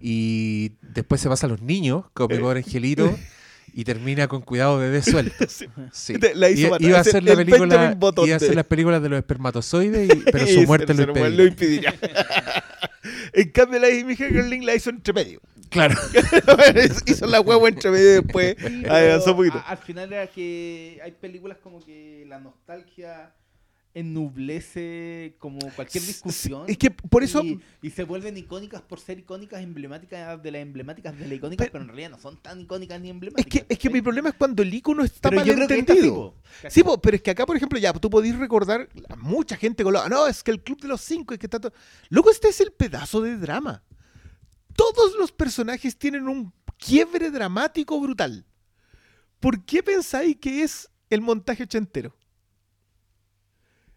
y después se pasa a los niños con mi Eh. pobre angelito (laughs) y termina con cuidado bebé suelto. (laughs) Sí. Sí. La hizo Iba- matar. iba a hacer la el película, iba a hacer las películas de los espermatozoides, y- pero (laughs) su muerte lo lo- impedirá. (laughs) en cambio, la Amy Heckerling la hizo entre medio. Claro. hizo la huevo entre medio y después Sí, avanzó pero un poquito. a- al final era que hay películas como que la nostalgia ennublece como cualquier discusión. es que por eso- Y, y se vuelven icónicas por ser icónicas, emblemáticas de las emblemáticas de las icónicas, Pero- pero, en realidad no son tan icónicas ni Es emblemáticas. que, es que mi problema es cuando el icono está Pero mal entendido. sí, po, Sí, po, pero es que acá, por ejemplo, ya, tú podís recordar a mucha gente con lo, no, es que el Club de los Cinco, es que está todo... Luego este es el pedazo de drama. Todos los personajes tienen un quiebre dramático brutal. ¿Por qué pensáis que es el montaje ochentero?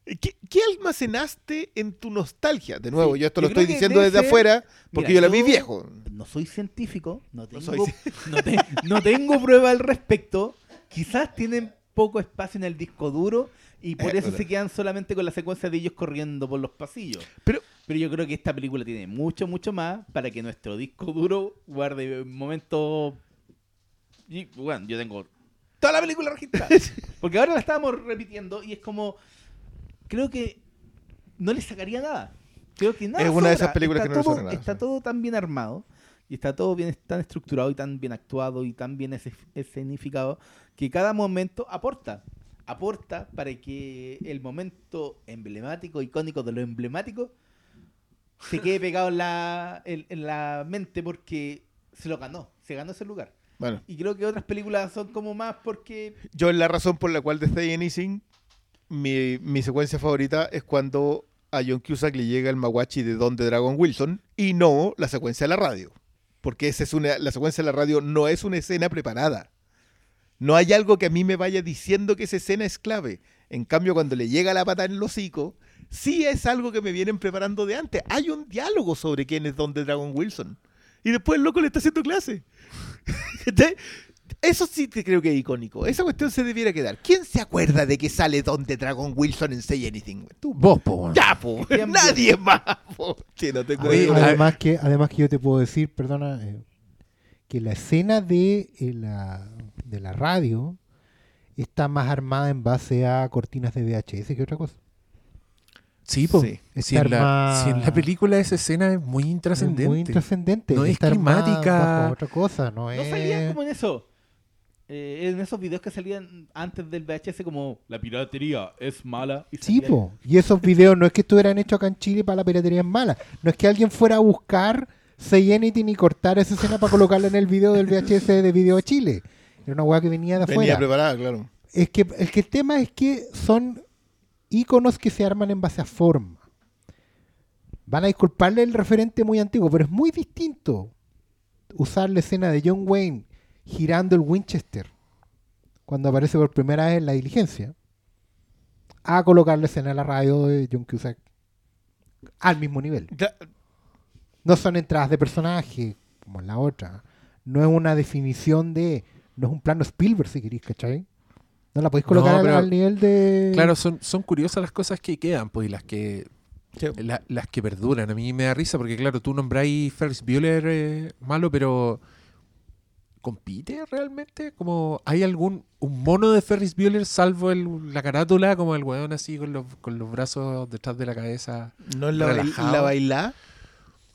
¿Qué, qué almacenaste en tu nostalgia? De nuevo, Sí, yo esto lo estoy diciendo desde ser- afuera porque Mira, yo la vi viejo. No soy científico, no tengo, soy (laughs) no te- no tengo prueba al respecto. Quizás tienen poco espacio en el disco duro y por Eh, eso se quedan solamente con la secuencia de ellos corriendo por los pasillos. Pero Pero yo creo que esta película tiene mucho, mucho más para que nuestro disco duro guarde momentos. Y bueno, yo tengo toda la película registrada. (laughs) Porque ahora la estábamos repitiendo y es como. Creo que no le sacaría nada. Creo que nada. Es una de esas películas Está que no le todo, sobra nada, Está todo tan bien armado y está todo bien, tan estructurado y tan bien actuado y tan bien escenificado que cada momento aporta. Aporta para que el momento emblemático, icónico de lo emblemático se quede pegado en la, en, en la mente porque se lo ganó, se ganó ese lugar. bueno, Y creo que otras películas son como más porque Yo la razón por la cual de Stay Anything, mi, secuencia favorita es cuando a John Cusack le llega el maguachi de Don de Dragon Wilson y no la secuencia de la radio. Porque esa es una, la secuencia de la radio no es una escena preparada. No hay algo que a mí me vaya diciendo que esa escena es clave. En cambio, cuando le llega la pata en el hocico, sí es algo que me vienen preparando de antes. Hay un diálogo sobre quién es Don de Dragon Wilson. Y después el loco le está haciendo clase. (laughs) Eso sí que creo que es icónico. Esa cuestión se debiera quedar. ¿Quién se acuerda de que sale Don de Dragon Wilson en Say Anything? Tú. Vos, po. Ya, po. ¿Quién Nadie más, po. Sí, no tengo Oye, idea. además, que, además que yo te puedo decir, perdona, eh, que la escena de, eh, la, de la radio está más armada en base a cortinas de VHS que otra cosa. Sí, po. Sí. Si, en la, si en la película esa escena es muy Es intrascendente. muy intrascendente. No es climática. otra cosa, no, no es... salían como en eso. Eh, en esos videos que salían antes del VHS como la piratería es mala. Y Sí, po. Y esos videos no es que estuvieran hechos acá en Chile para la piratería es mala. No es que alguien fuera a buscar Say Anything y cortar esa escena para colocarla en el video del VHS de Video Chile. Era una weá que venía de Venía afuera. preparada, claro. Es que el tema es que son iconos que se arman en base a forma. Van a disculparle el referente muy antiguo, pero es muy distinto usar la escena de John Wayne girando el Winchester cuando aparece por primera vez en la diligencia a colocar la escena en la radio de John Cusack al mismo nivel. No son entradas de personaje como en la otra. No es una definición de. No es un plano Spielberg, si queréis, ¿cachai? No la podéis colocar No, al- pero- al nivel de. Claro, son, son curiosas las cosas que quedan, pues, y las que Sí. la- las que perduran. A mí me da risa porque, claro, tú nombráis Ferris Bueller eh, malo, pero ¿compite realmente? Como ¿Hay algún un mono de Ferris Bueller salvo el- la carátula, como el weón así con los, con los brazos detrás de la cabeza? ¿No es la, Relajado. la bailá?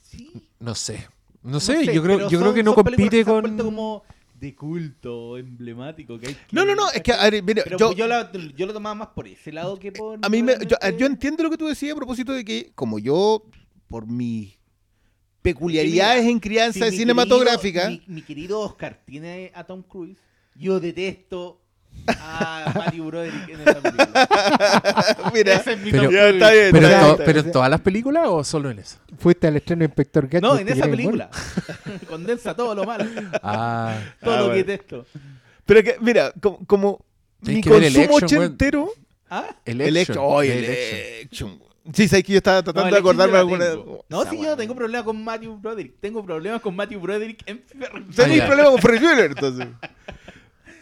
Sí, No sé. No no sé, sé, yo creo, yo creo que no compite con... como de culto, emblemático. Que hay que- No, no, no. Es que, a ver, mira, Pero yo, yo, la- yo lo tomaba más por ese lado que por. a mí me, yo, yo entiendo lo que tú decías a propósito de que, como yo, por mi peculiaridades en crianza Si mi cinematográfica. querido- mi, mi querido Oscar tiene a Tom Cruise. Yo detesto a (laughs) Matthew Broderick en esa película. (laughs) Mira, Ese es mi Pero- Tom ya Cruise. está bien. ¿Pero, en pero todas las películas o solo en esa? Fuiste al estreno de Inspector Gadget. No, en ¿te esa película. (laughs) Condensa todo lo malo. Ah, Todo Ah, lo bueno. que detesto. Pero que, mira, como, como mi consumo Election, weón. ochentero. ¿Ah? Election. Election. Oh, Election. Sí, sabes que yo estaba tratando No, de acordarme la alguna. tengo. No, sí, yo no tengo problema con Matthew Broderick. Tengo problemas con Matthew Broderick en Ferris Ah, Tenéis ya. problema con Ferris Bueller, entonces. (laughs)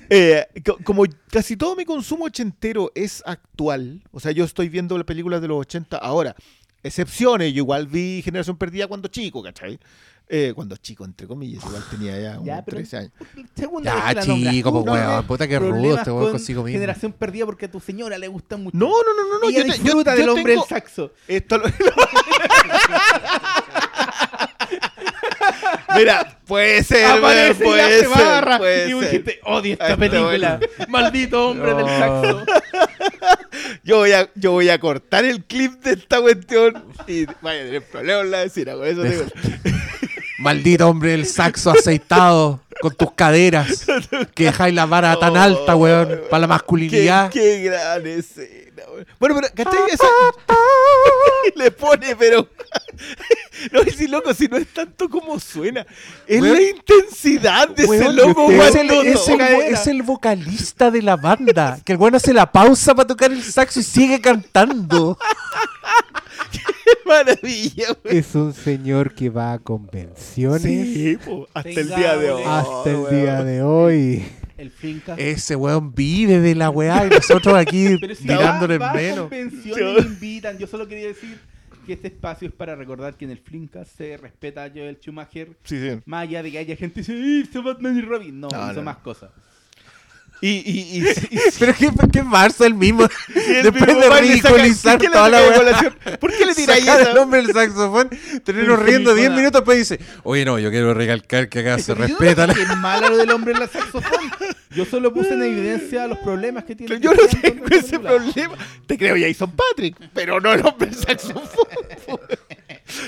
Eh, co- como casi todo mi consumo ochentero es actual, o sea, yo estoy viendo las películas de los 80 ahora. Excepciones, yo igual vi Generación Perdida cuando chico, ¿cachai? Eh, cuando chico, entre comillas, igual tenía ya (laughs) unos Ya, pero- 13 años. Segunda Ya, chico, pues, weón. Puta que rudo este weón con consigo mismo. Generación perdida porque a tu señora le gusta mucho. No, no, no, no, no. Ella yo yo- disfruta yo del hombre tengo- del saxo. Esto lo- (laughs) Mira, puede ser, puede ser, barra. puede y ser. dijiste, odio esta está, película. Maldito hombre del No. saxo. (laughs) Yo voy, a, yo voy a cortar el clip de esta cuestión y vaya a tener problemas la vecina, con eso digo. Maldito hombre del saxo aceitado con tus caderas. Que dejáis la vara tan alta, weón. Para la Qué, masculinidad. qué gran escena, weón. Bueno, pero, ¿cachai? Esa... (laughs) Le pone, pero... (laughs) no, y si loco, si no es tanto como suena. Es Weón. la intensidad de ese Weón, loco es, el, cuando es el- es el vocalista de la banda. Que el weón hace la pausa para tocar el saxo y sigue cantando. Maravilla, weón. Es un señor que va a convenciones Sí, po, hasta el día de hoy. hasta el día de hoy. El Finca. Ese weón vive de la weá y nosotros aquí (laughs) tirándole va a menos. convenciones y invitan. Yo solo quería decir que este espacio es para recordar que en el Flinka se respeta a Joel Schumacher. Sí, sí. Más allá de que haya gente que dice, hizo Batman y Robin. No, No, hizo no, más cosas. Y, y, y, (laughs) y- Pero que, que Marzo el mismo. (laughs) el Después mismo de saca- ridiculizar ¿por qué toda la colación? ¿Por qué le tiráis Sacar el esa? nombre del saxofón, tenernos riendo 10 silicona. minutos, después dice, oye no, yo quiero recalcar que acá se no respeta la... es malo lo del hombre en la saxofón. Yo solo puse en evidencia los problemas que tiene. Yo no tengo ese película. problema. Te creo Jason Patrick, pero no el hombre del saxofón. (laughs)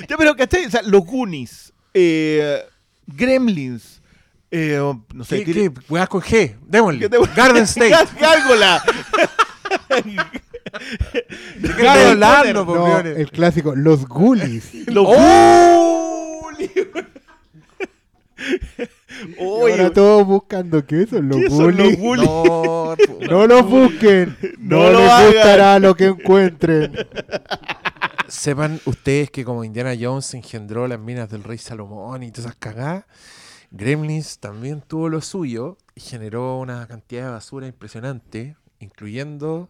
ya, pero ¿cachai? O sea, los Goonies, eh, Gremlins, eh, no sé, ¿Qué, tire- qué? Weas con G, démosle. ¿qué te- Garden (laughs) State. Gár- Gárgola. ¿De qué estoy hablando, po, No, el clásico, los Ghoulies. (laughs) Los ¡Oh! (laughs) Oye, ahora todos buscando qué son los ¿qué son los Ghoulies. Goonies? No. No los busquen. No No, lo les hagan. gustará lo que encuentren. Sepan ustedes que como Indiana Jones engendró las minas del rey Salomón y todas esas cagadas, Gremlins también tuvo lo suyo y generó una cantidad de basura impresionante, incluyendo,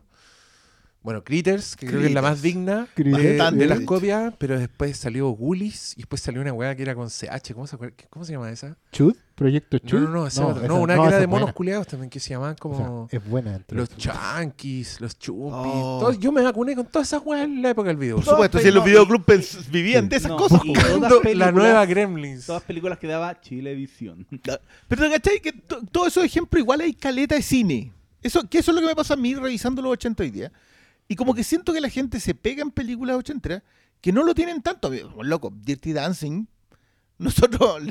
bueno, Critters, que creo que es la más digna Critters, de, de las copias, pero después salió Ghoulies y después salió una weá que era con CH, ¿cómo se, acuerda- ¿cómo se llama esa? ¿Chud? ¿Proyecto No, Chud? no, no, esa otra. esa- no una que era de monos culiados también que se llamaban O sea, como... es buena. entre Los. Chanquis, los Chumpis. Oh. todo- yo me vacuné con todas esas weas en la época del video. Por supuesto, si en los videoclubs vivían de esas No, cosas. y la nueva Gremlins. Todas películas que daba Chilevisión. (laughs) Pero ¿cachai? Que to- todos esos ejemplos igual hay caleta de cine. Eso, que eso es lo que me pasa a mí revisando los 80 hoy día. Y como que siento que la gente se pega en películas 80 que no lo tienen tanto. Loco, Dirty Dancing. (laughs) Nosotros,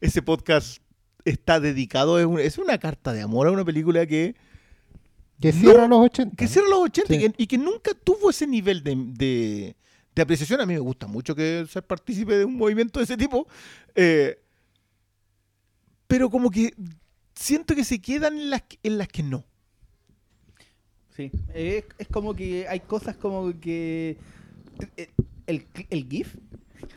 ese podcast está dedicado, es, un- es una carta de amor a una película que, Que cierra los 80. que cierra los 80 y, que, y que nunca tuvo ese nivel de, de- de apreciación. A mí me gusta mucho que ser partícipe de un movimiento de ese tipo. Eh, pero como que siento que se quedan en las, en las que no. Sí, es, es como que hay cosas como que eh, el, el GIF.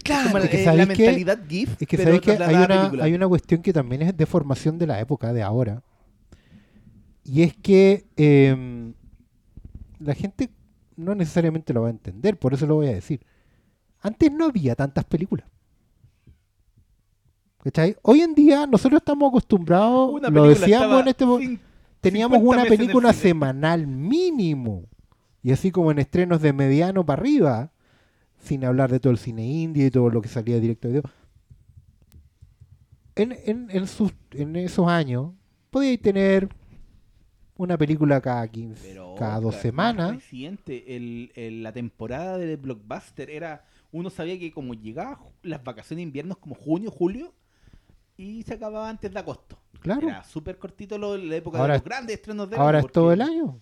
Claro, como la, es que eh, mentalidad GIF. Es que sabéis que hay una, hay una cuestión que también es de formación de la época, de ahora. Y es que eh, la gente no necesariamente lo va a entender, por eso lo voy a decir. Antes no había tantas películas. ¿Cachai? Hoy en día nosotros estamos acostumbrados, Una lo decíamos en este mo- cin- teníamos 50 una película semanal mínimo. Y así como en estrenos de mediano para arriba, sin hablar de todo el cine indie y todo lo que salía directo de video. En, en, en, sus, en esos años, podíais tener una película cada 15, Pero cada dos semanas. el, el- la temporada de Blockbuster era uno sabía que como llegaba las vacaciones de invierno como junio, julio, y se acababa antes de agosto. Claro. Era súper cortito lo, la época Ahora de los es- grandes estrenos de Ahora es todo el año.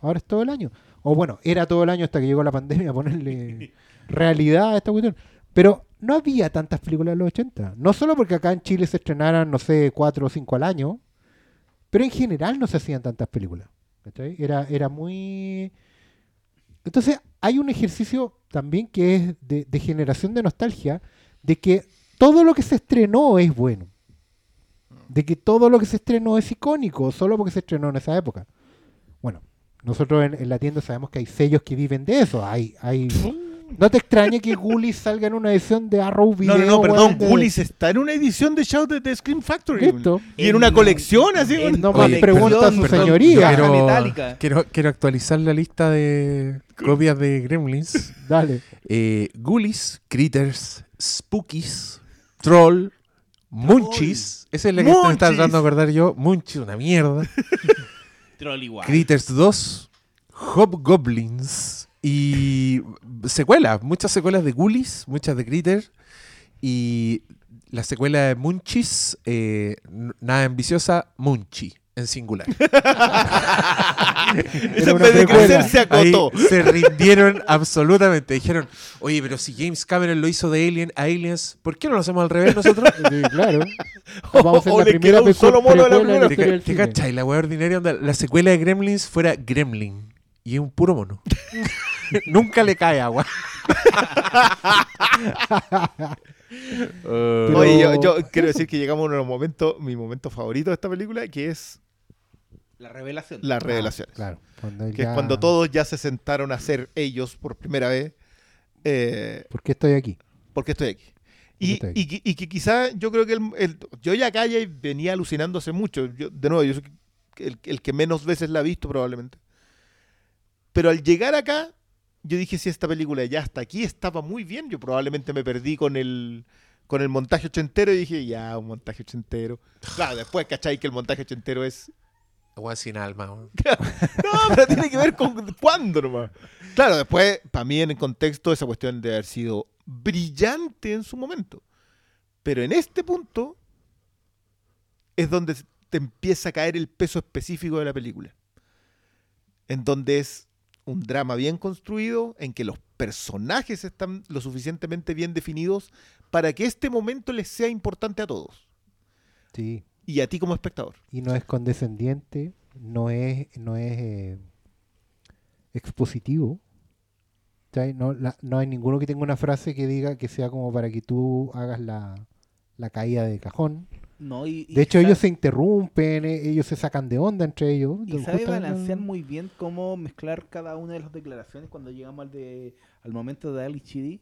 Ahora es todo el año. O bueno, era todo el año hasta que llegó la pandemia a ponerle (laughs) realidad a esta cuestión. Pero no había tantas películas en los 80. No solo porque acá en Chile se estrenaran, no sé, cuatro o cinco al año, pero en general no se hacían tantas películas. ¿cachai? Era, era muy... Entonces hay un ejercicio también que es de, de generación de nostalgia, de que todo lo que se estrenó es bueno. De que todo lo que se estrenó es icónico, solo porque se estrenó en esa época. Bueno, nosotros en, en la tienda sabemos que hay sellos que viven de eso. Hay, hay... (laughs) No te extrañe que Gully salga en una edición de Arrow Video. No, no, no, perdón. de- Gullis está en una edición de Shout de Scream Factory. Listo. Y en una colección así. en No más me pregunta su colección, señoría. Quiero, metálica. quiero, quiero actualizar la lista de copias de Gremlins. Dale. Eh, Ghoulies, Critters, Spookies, Troll, Munchies. Esa es la que me Munchies. estaba tratando de acordar yo. Munchies, una mierda. (laughs) Troll igual. Critters 2, Hobgoblins y secuelas, muchas secuelas de Ghoulies, muchas de Critters y la secuela de Munchies, eh, nada ambiciosa, Munchi en singular. Vez de crecer se Ahí acotó. se rindieron absolutamente. Dijeron, oye, pero si James Cameron lo hizo de Alien a Aliens, ¿por qué no lo hacemos al revés nosotros? (laughs) Sí, claro. (laughs) Vamos a hacer O la le primera quedó un solo mono de la primera. ¿Te, ca- cachai? La weá ordinaria onda, la secuela de Gremlins fuera Gremlin. Y es un puro mono. (laughs) Nunca le cae agua. Pero- Oye, yo, yo quiero decir que llegamos a uno de los momentos, mi momento favorito de esta película, que es La revelación. las revelaciones. Claro. Cuando Que ya- es cuando todos ya se sentaron a ser ellos por primera vez. Eh, ¿Por qué estoy aquí? ¿Por qué estoy aquí? Y, que- y que quizá yo creo que el, el- yo ya acá ya venía alucinando hace mucho. Yo, de nuevo, yo soy el, el que menos veces la ha visto probablemente. Pero al llegar acá, yo dije, si esta película ya hasta aquí estaba muy bien, yo probablemente me perdí con el, con el montaje ochentero y dije, ya, un montaje ochentero. Claro, después cachai que el montaje ochentero es Agua sin alma. (laughs) no, pero tiene que ver con cuándo nomás. Claro, después, para mí en el contexto, esa cuestión de haber sido brillante en su momento. Pero en este punto es donde te empieza a caer el peso específico de la película. En donde es un drama bien construido, en que los personajes están lo suficientemente bien definidos para que este momento les sea importante a todos. Sí. Y a ti como espectador. Y no es condescendiente, no es, no es eh, expositivo. No, la- no hay ninguno que tenga una frase que diga que sea como para que tú hagas la, la caída de cajón. No, y, y De hecho, ellos se interrumpen, eh, ellos se sacan de onda entre ellos. Y sabe en- balancear muy bien cómo mezclar cada una de las declaraciones cuando llegamos al, de, al momento de Ali Chidi.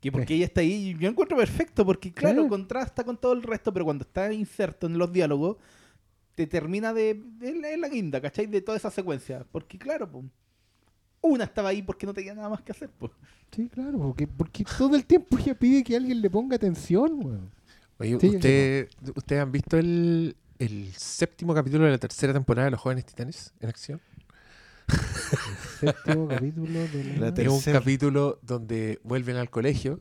Que porque ella está ahí, yo encuentro perfecto, porque claro, contrasta con todo el resto, pero cuando está inserto en los diálogos, te termina de, de la- la guinda, ¿cachai? De toda esa secuencia. Porque claro, una estaba ahí porque no tenía nada más que hacer. po. Sí, claro, porque, porque todo el tiempo ella pide que alguien le ponga atención. weón. Oye, Sí, ¿usted, ¿ustedes han visto el, el séptimo capítulo de la tercera temporada de Los Jóvenes Titanes en acción? (laughs) El séptimo capítulo de la... La Es un capítulo donde vuelven al colegio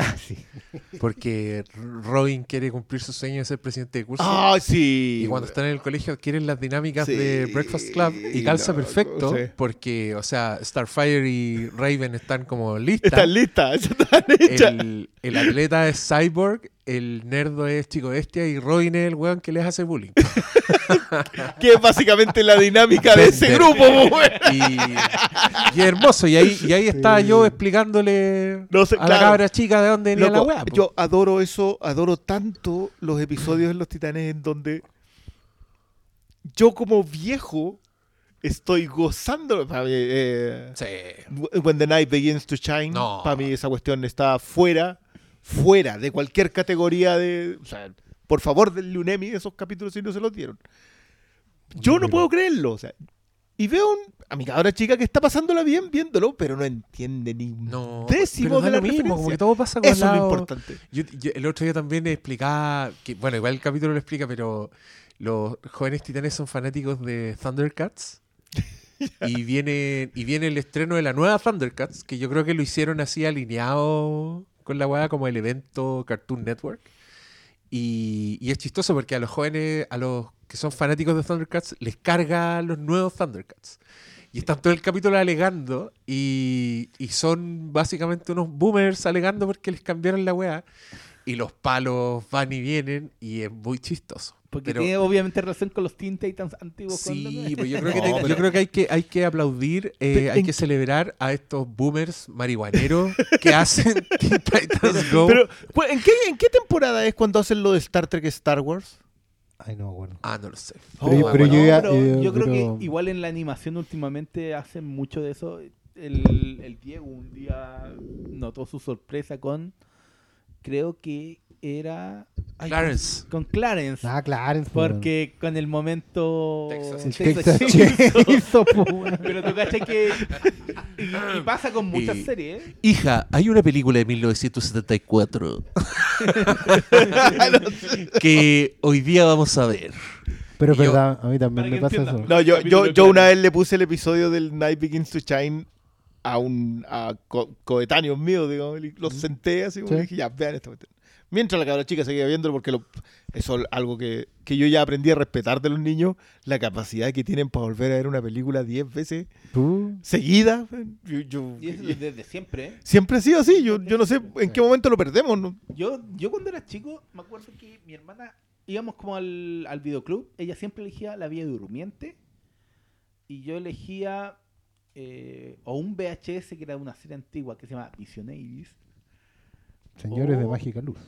Ah, sí. (laughs) porque Robin quiere cumplir su sueño de ser presidente de curso. ¡Ah, sí! Y cuando están en el colegio adquieren las dinámicas Sí, de Breakfast Club y calza perfecto sí. porque, o sea, Starfire y Raven están como listas. Están listas, están hechas. El, el atleta es Cyborg, el nerdo es Chico Bestia y Robin es el weón que les hace bullying. (laughs) Que es básicamente la dinámica de ese grupo, pues. Y, y es hermoso. Y ahí, y ahí está Sí. yo explicándole No sé, a la cabra chica de dónde venía la weá. po. yo adoro eso, adoro tanto los episodios en Los Titanes en donde yo como viejo estoy gozando. Para mí, eh, Sí. When the Night Begins to Shine, No. para mí esa cuestión está fuera, fuera de cualquier categoría de... O sea, por favor, denle un Emmy esos capítulos si no se los dieron. Yo no puedo creerlo. O sea, y veo un- a mi cabra chica que está pasándola bien viéndolo, pero no entiende ni un No, décimo pero de la lo mismo, como que todo pasa con Eso es lo importante. Yo- yo- el otro día también explicaba, que, bueno, igual el capítulo lo explica, pero los jóvenes titanes son fanáticos de Thundercats. (laughs) y viene y viene el estreno de la nueva Thundercats, que yo creo que lo hicieron así alineado con la weá como el evento Cartoon Network. Y, y es chistoso porque a los jóvenes, a los que son fanáticos de Thundercats, les carga los nuevos Thundercats. Y están todo el capítulo alegando y, y son básicamente unos boomers alegando porque les cambiaron la weá. Y los palos van y vienen y es muy chistoso. Porque Pero- tiene obviamente relación con los Teen Titans antiguos. Sí, pues yo creo que, (laughs) No, te- pero- yo creo que hay que hay que aplaudir, eh, hay que celebrar a estos boomers marihuaneros que hacen (laughs) Teen Titans Go. Pero, pues, ¿en qué, ¿en qué temporada es cuando hacen lo de Star Trek Star Wars? Ay, no, bueno. ah, no lo sé. Pero- Oh, pero bueno. yo ya- pero eh, yo creo pero- que igual en la animación últimamente hacen mucho de eso. El, el Diego un día notó su sorpresa con, creo que era... ay, Clarence. Con Clarence. Ah, Clarence. pues, Porque con el momento... Texas Texas Texas Chainsaw. (laughs) Weón. (laughs) Pero tú cachai que... Y, y pasa con muchas Y- series. ¿eh? Hija, hay una película de 1974 (laughs) que hoy día vamos a ver. Pero es yo- verdad, a mí también me pasa eso. No, yo, yo, yo una vez le puse el episodio del Night Begins to Shine a un a co- coetáneos míos, digamos, y los senté así, Sí. y dije, ya, vean esta cuestión. Mientras la cabra chica seguía viéndolo, porque lo- eso es algo que, que yo ya aprendí a respetar de los niños, la capacidad que tienen para volver a ver una película 10 veces Tú, seguida. Yo, yo- Y eso desde siempre. ¿eh? siempre ha sido así, yo, yo no sé en qué momento lo perdemos. ¿no? Yo, yo cuando era chico, me acuerdo que mi hermana íbamos como al, al videoclub, ella siempre elegía La Vía Durmiente y yo elegía eh, o un VHS que era de una serie antigua que se llama Visionaries, señores de. Mágica Luz.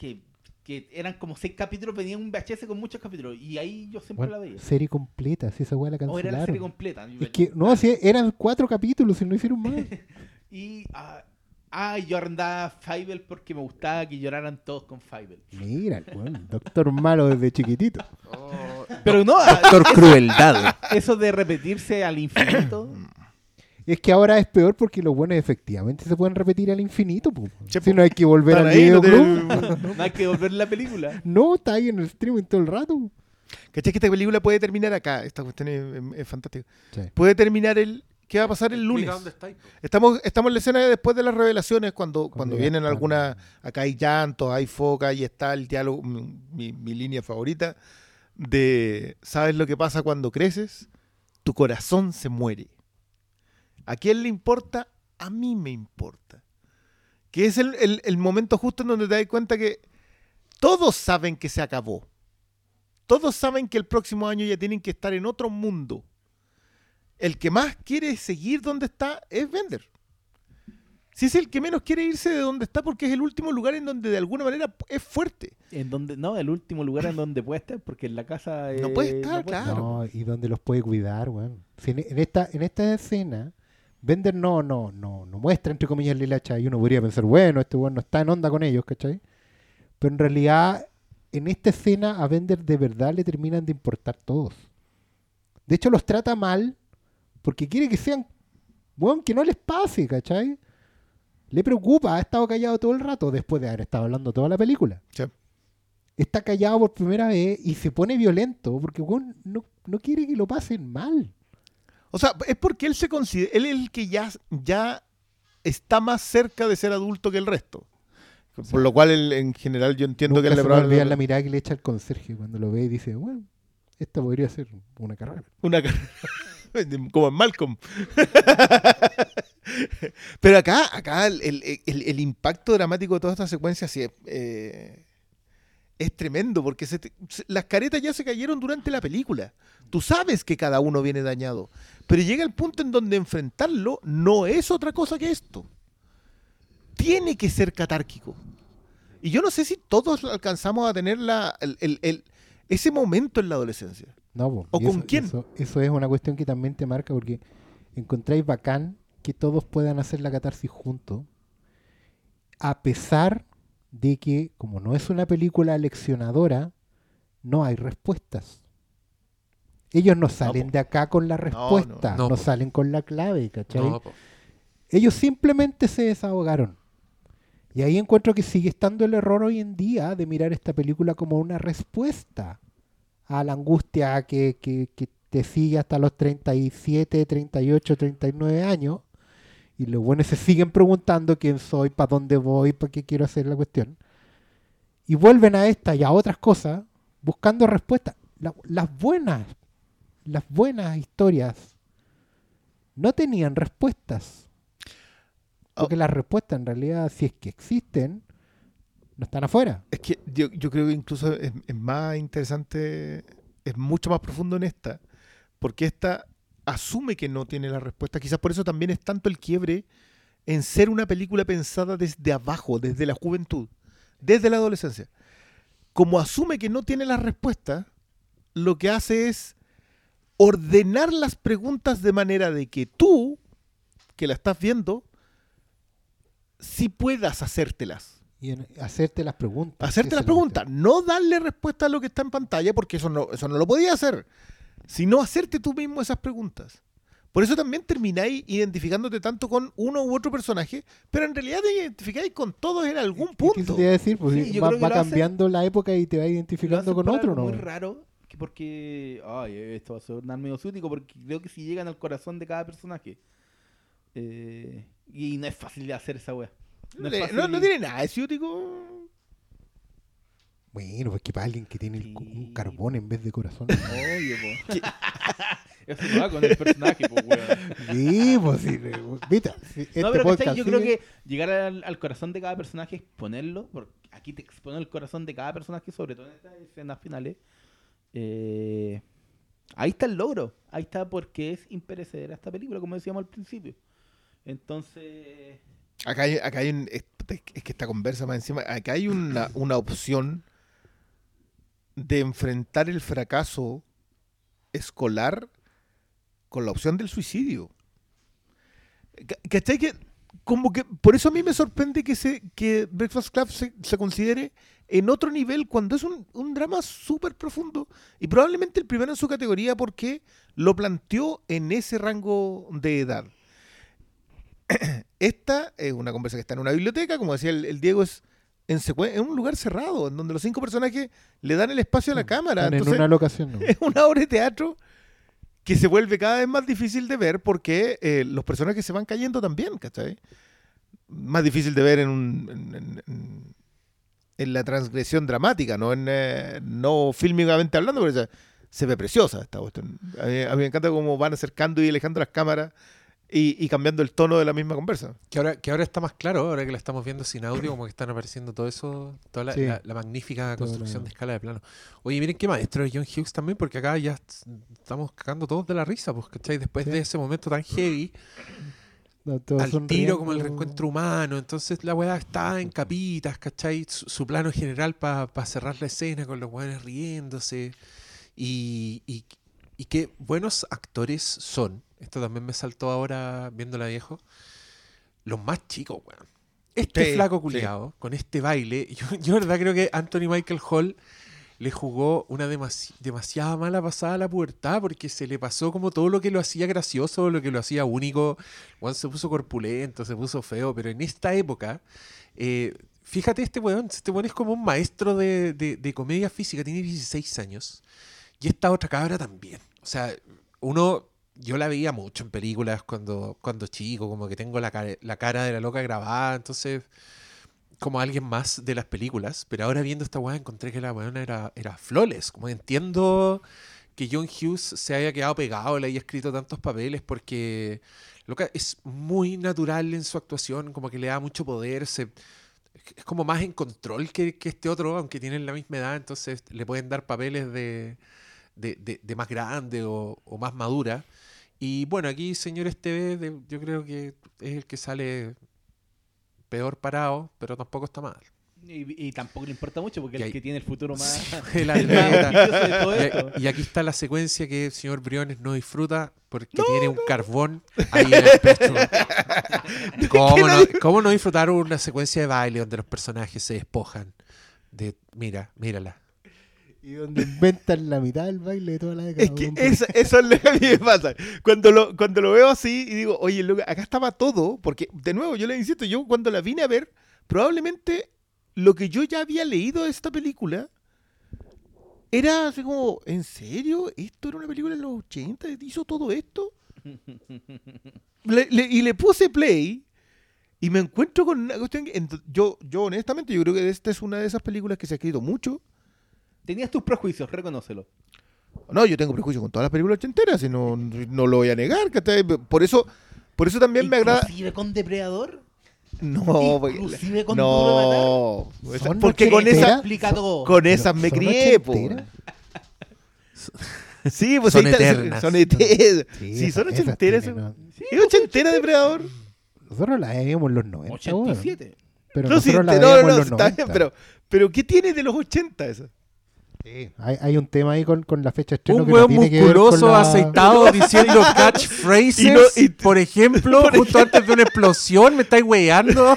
Que, que eran como seis capítulos, venía un VHS con muchos capítulos y ahí yo siempre Bueno, la veía. serie completa, si esa weá la O era la cancelaron. serie completa. Es que, no, si eran cuatro capítulos y no hicieron más. (laughs) Y ah, ah, yo arrendaba Fievel porque me gustaba que lloraran todos con Fievel. Mira, bueno, Doctor Malo desde chiquitito. Pero no, Doctor Crueldad. eso de repetirse al infinito. Es que ahora es peor porque los buenos efectivamente se pueden repetir al infinito. po. Che, si no hay que volver al no videoclub. (laughs) No hay que volver la película. No, está ahí en el streaming todo el rato. ¿Cachai que esta película puede terminar acá? Esta cuestión es, es- es fantástica. Sí. Puede terminar el... ¿Qué va a pasar el lunes? Dónde. Estamos, estamos en la escena de después de las revelaciones, cuando, cuando, vienen algunas, acá hay llantos, hay foca, ahí está el diálogo, mi, mi- mi línea favorita, de, ¿sabes lo que pasa cuando creces? Tu corazón se muere. ¿A quién le importa? A mí me importa. Que es el, el- el momento justo en donde te das cuenta que todos saben que se acabó. Todos saben que el próximo año ya tienen que estar en otro mundo. El que más quiere seguir donde está es Bender. Si es el que menos quiere irse de donde está porque es el último lugar en donde de alguna manera es fuerte. En donde, no, el último lugar en donde puede estar, porque en la casa. No puede estar, claro. No, y donde los puede cuidar, weón. Si en, en esta, en esta escena, Bender no, no, no, no muestra entre comillas la hilacha y uno podría pensar, bueno, este weón no está en onda con ellos, ¿cachai? Pero en realidad, en esta escena a Bender de verdad le terminan de importar todos. De hecho, los trata mal porque quiere que sean, weón, que no les pase, ¿cachai? Le preocupa, ha estado callado todo el rato después de haber estado hablando toda la película Sí. está callado por primera vez y se pone violento porque weón, no, no quiere que lo pasen mal. O sea, es porque él se considera, él es el que ya, ya está más cerca de ser adulto que el resto. Por lo cual, él, en general, yo entiendo Nunca que le probablemente- la mirada que le echa el conserje cuando lo ve y dice, bueno, esta podría ser una carrera. Una cara- (laughs) como en Malcolm. (laughs) Pero acá, acá el, el- el- el impacto dramático de toda esta secuencia sí es, eh, es tremendo, porque se te- se- las caretas ya se cayeron durante la película. Tú sabes que cada uno viene dañado, pero llega el punto en donde enfrentarlo no es otra cosa que esto. Tiene que ser catárquico. Y yo no sé si todos alcanzamos a tener la, el- el- el- ese momento en la adolescencia. No, po, ¿O y con eso, quién? Eso, eso es una cuestión que también te marca porque encontráis bacán que todos puedan hacer la catarsis juntos, a pesar de que, como no es una película leccionadora, no hay respuestas. Ellos no salen de acá con la no. respuesta, No, salen con la clave, ¿cachai? Ellos simplemente se desahogaron. Y ahí encuentro que sigue estando el error hoy en día de mirar esta película como una respuesta a la angustia que, que- que te sigue hasta los 37, 38, 39 años. Y los buenos se siguen preguntando quién soy, para dónde voy, para qué quiero hacer la cuestión. Y vuelven a esta y a otras cosas buscando respuestas. La- las buenas, las buenas historias no tenían respuestas. Porque las respuestas en realidad, si es que existen, no están afuera. Es que yo, yo creo que incluso es, es más interesante, es mucho más profundo en esta, porque esta asume que no tiene la respuesta. Quizás por eso también es tanto el quiebre en ser una película pensada desde abajo, desde la juventud, desde la adolescencia. Como asume que no tiene la respuesta, lo que hace es ordenar las preguntas de manera de que tú, que la estás viendo, sí puedas hacértelas. Y hacerte las preguntas. Hacerte las preguntas, no darle respuesta a lo que está en pantalla, porque eso no, eso no lo podía hacer, sino hacerte tú mismo esas preguntas. Por eso también termináis identificándote tanto con uno u otro personaje, pero en realidad te identificáis con todos en algún cuestión. ¿Qué punto. te iba a decir? Pues Sí, va, va cambiando la época y te va Lo identificando hacen con otro, ¿no? muy raro, que porque, ay, esto va a sonar medio ciútico, porque creo que si llegan al corazón de cada personaje. eh, y no es fácil de hacer esa wea. No, es no- no tiene nada de ciútico. Bueno, pues que para alguien que tiene el un carbón en vez de corazón. Obvio, po. (laughs) (laughs) Eso no va con el personaje, po, weón. sí, pues sí. Viste, sí, este no, pero podcast yo creo que llegar al, al corazón de cada personaje, exponerlo, porque aquí te expone el corazón de cada personaje, sobre todo en estas escenas finales. eh, ahí está el logro. Ahí está porque es imperecedera esta película, como decíamos al principio. Entonces, Acá hay, acá hay un- es, es que esta conversa más encima, acá hay una, una opción de enfrentar el fracaso escolar con la opción del suicidio. Ca- ¿Cachai? Que, como que, por eso a mí me sorprende que, se, que Breakfast Club se, se considere en otro nivel cuando es un, un drama súper profundo y probablemente el primero en su categoría porque lo planteó en ese rango de edad. (clears throat) Esta es una conversa que está en una biblioteca, como decía el, el Diego, es en, un lugar cerrado, en donde los cinco personajes le dan el espacio a la cámara. Están en Entonces, una locación, (laughs) ¿no? es una obra de teatro que se vuelve cada vez más difícil de ver porque eh, los personajes se van cayendo también, ¿cachai? Más difícil de ver en, un- en, la transgresión dramática, no en eh, no fílmicamente hablando, pero se ve preciosa esta cuestión. A mí, a mí me encanta cómo van acercando y alejando las cámaras y, y cambiando el tono de la misma conversa. Que ahora, que ahora está más claro, ahora que la estamos viendo sin audio, como que están apareciendo todo eso, toda la, Sí. la- la magnífica construcción de escala de plano. Oye, miren qué maestro es John Hughes también, porque acá ya est- estamos cagando todos de la risa, pues, ¿cachai? Después Sí. de ese momento tan heavy, No, al tiro como el reencuentro humano, entonces la weá está en capitas, ¿cachai? Su, su plano general para cerrar la escena con los weones riéndose. Y, y, y qué buenos actores son. Esto también me saltó ahora viéndola viejo. Los más chicos, weón. Este Sí, flaco sí. culiado, con este baile, (laughs) yo, yo de verdad creo que Anthony Michael Hall le jugó una demasi- demasiada mala pasada a la pubertad porque se le pasó como todo lo que lo hacía gracioso, lo que lo hacía único. Juan se puso corpulento, se puso feo, pero en esta época, eh, fíjate, este weón, este weón es como un maestro de, de- de comedia física, tiene 16 años. Y esta otra cabra también. O sea, uno, yo la veía mucho en películas cuando, cuando chico, como que tengo la, cara- la cara de la loca grabada, entonces como alguien más de las películas, pero ahora viendo esta weá encontré que la weona era, era flawless, como entiendo que John Hughes se haya quedado pegado, le haya escrito tantos papeles porque loca, es muy natural en su actuación, como que le da mucho poder, se, es como más en control que, que este otro, aunque tienen la misma edad, entonces le pueden dar papeles de, de, de- más grande o más madura. Y bueno, aquí señor TV, de- yo creo que es el que sale peor parado, pero tampoco está mal. y, y tampoco le importa mucho porque es el que tiene el futuro más. (laughs) Sí, (laughs) el todo Y-. Y, aquí está la secuencia que el señor Briones no disfruta porque tiene un carbón (laughs) ahí en el pecho. ¿Cómo no, cómo no disfrutar una secuencia de baile donde los personajes se despojan? De, mira, mírala. Y donde inventan la mitad del baile de toda la década. Es que eso, eso es lo que a mí me pasa. Cuando lo, cuando lo veo así y digo, oye, loco, acá estaba todo, porque de nuevo, yo le insisto, yo cuando la vine a ver, probablemente lo que yo ya había leído de esta película era así como, ¿en serio? ¿Esto era una película de los 80? ¿Hizo todo esto? (laughs) Le- le- y le puse play y me encuentro con una cuestión que yo, yo honestamente, yo creo que esta es una de esas películas que se ha escrito mucho. Tenías tus prejuicios, reconócelo. No, yo tengo prejuicio con todas las películas ochenteras y no, no lo voy a negar. ¿cachai? Por eso, por eso también me agrada. Inclusive con Depredador. No, porque- Inclusive con Duro de Matar. no. esa- ¿Son porque con esa, con esas me ¿Son crié, po. (laughs) Sí, pues Son eternas. Son eternas. Sí, Sí, son ochenteras. tienen, ¿no? ¿Es ochentera Depredador? Nosotros la vimos en los 90. weón. 87. Pero No, sí, nosotros la no, no, veíamos no, en los está 90. bien, pero, pero ¿qué tiene de los 80 esa? Sí, hay, hay un tema ahí con, con la fecha de estreno Un que no hueón tiene que ver con musculoso la- aceitado (laughs) diciendo catchphrases, Y no- y- (laughs) por ejemplo, (laughs) justo antes de una explosión, me estáis weyando.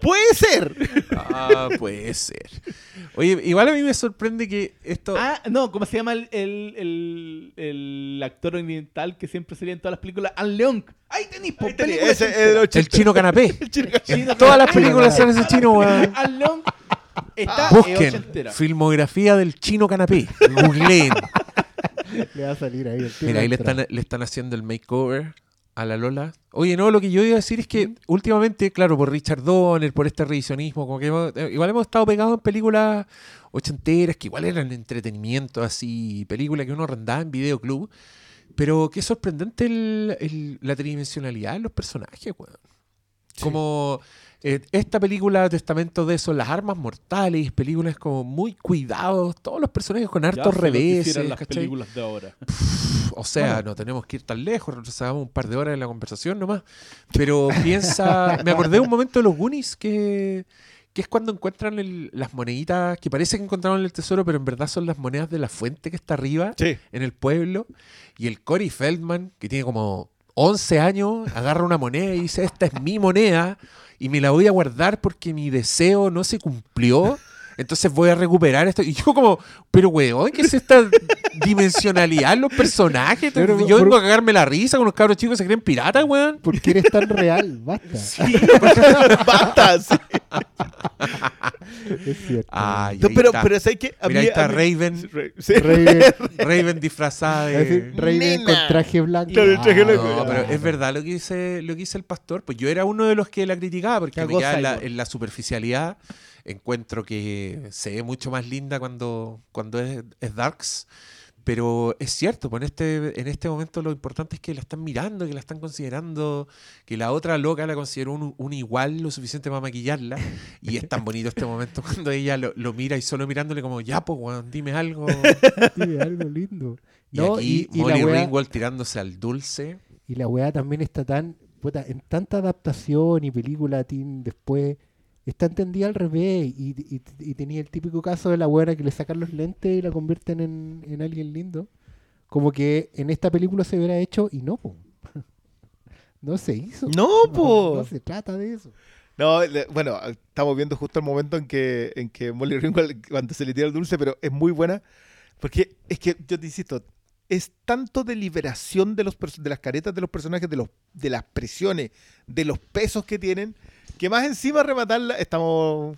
Puede ser. Ah, puede ser. Oye, igual a mí me sorprende que esto... Ah, no, ¿cómo se llama el, el, el, el actor oriental que siempre salía en todas las películas? An Leong. Ahí tenéis, po, película Ese es el ochentera. 80. el chino canapé. El chino- En todas las películas sale ese chino, weón. An Leong está Busquen ochentera. filmografía del chino canapé. Googleen. (laughs) Le va a salir ahí el tema Mira, ahí le entra. están, le están haciendo el makeover a la Lola. Oye, no, lo que yo iba a decir es que últimamente, claro, por Richard Donner, por este revisionismo, como que hemos- eh, igual hemos estado pegados en películas ochenteras, que igual eran entretenimiento, así, películas que uno arrendaba en videoclub. Pero qué sorprendente el- el- la tridimensionalidad de los personajes, weón. Como eh, esta película, Testamento de eso, las armas mortales, películas como muy cuidados, todos los personajes con Ya hartos que reveses, las ¿cachai? películas de ahora. O sea, no tenemos que ir tan lejos, retrocedamos un par de horas en la conversación nomás. Pero piensa, (laughs) me acordé un momento de los Goonies que, que es cuando encuentran el- las moneditas que parece que encontraron el tesoro, pero en verdad son las monedas de la fuente que está arriba Sí. en el pueblo. Y el Cory Feldman, que tiene como 11 años, agarra una moneda y dice, esta es mi moneda y me la voy a guardar porque mi deseo no se cumplió. Entonces voy a recuperar esto. Y yo como, pero weón, ¿qué es esta dimensionalidad en los personajes? Pero, yo por- vengo a cagarme la risa con los cabros chicos que se creen piratas, weón. ¿Por qué eres tan real? Basta. (laughs) Basta, sí. (laughs) Es cierto. Ay, No, ahí pero, está. pero ¿sabes qué? A Mira, ahí está Raven, Sí. Raven, (laughs) Raven disfrazada de... Raven Nena. con traje blanco. Traje Ah, blanco. No, pero es verdad lo que dice lo que dice el pastor. Pues yo era uno de los que la criticaba porque quedaba en la, Cyborg. en la superficialidad. Encuentro que se ve mucho más linda cuando, cuando es, es Darks. Pero es cierto, pues en este, en este momento lo importante es que la están mirando, que la están considerando, que la otra loca la consideró un, un igual lo suficiente para maquillarla. Y es tan bonito este momento (laughs) cuando ella lo, lo mira y solo mirándole como, ya, pues, weón, dime algo. (laughs) Sí, algo lindo. Y No, aquí y, y Molly wea, Ringwald tirándose al dulce. y la weá también está tan. puta, en tanta adaptación y película teen después. Está entendida al revés. Y, y- y tenía el típico caso de la weá que le sacan los lentes y la convierten en, en alguien lindo. Como que en esta película se hubiera hecho y no, po. (laughs) No se hizo. No, po. No se trata de eso. No, bueno, estamos viendo justo el momento en que, en que Molly Ringwald, cuando se le tira el dulce, pero es muy buena. Porque es que, yo te insisto, es tanto de liberación de, los, de las caretas de los personajes, de, los, de las presiones, de los pesos que tienen, que más encima rematarla, estamos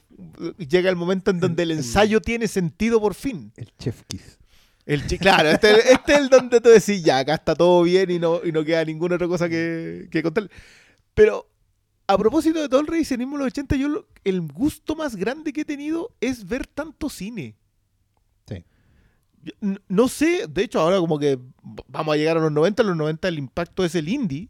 llega el momento en donde el ensayo tiene sentido por fin. El chef kiss. El claro, este, este es el donde tú decís, ya, acá está todo bien y no, y no queda ninguna otra cosa que, que contar. Pero a propósito de todo el revisionismo de los 80, yo lo- el gusto más grande que he tenido es ver tanto cine. Sí. Yo no sé, de hecho ahora como que vamos a llegar a los 90, en los 90 el impacto es el indie.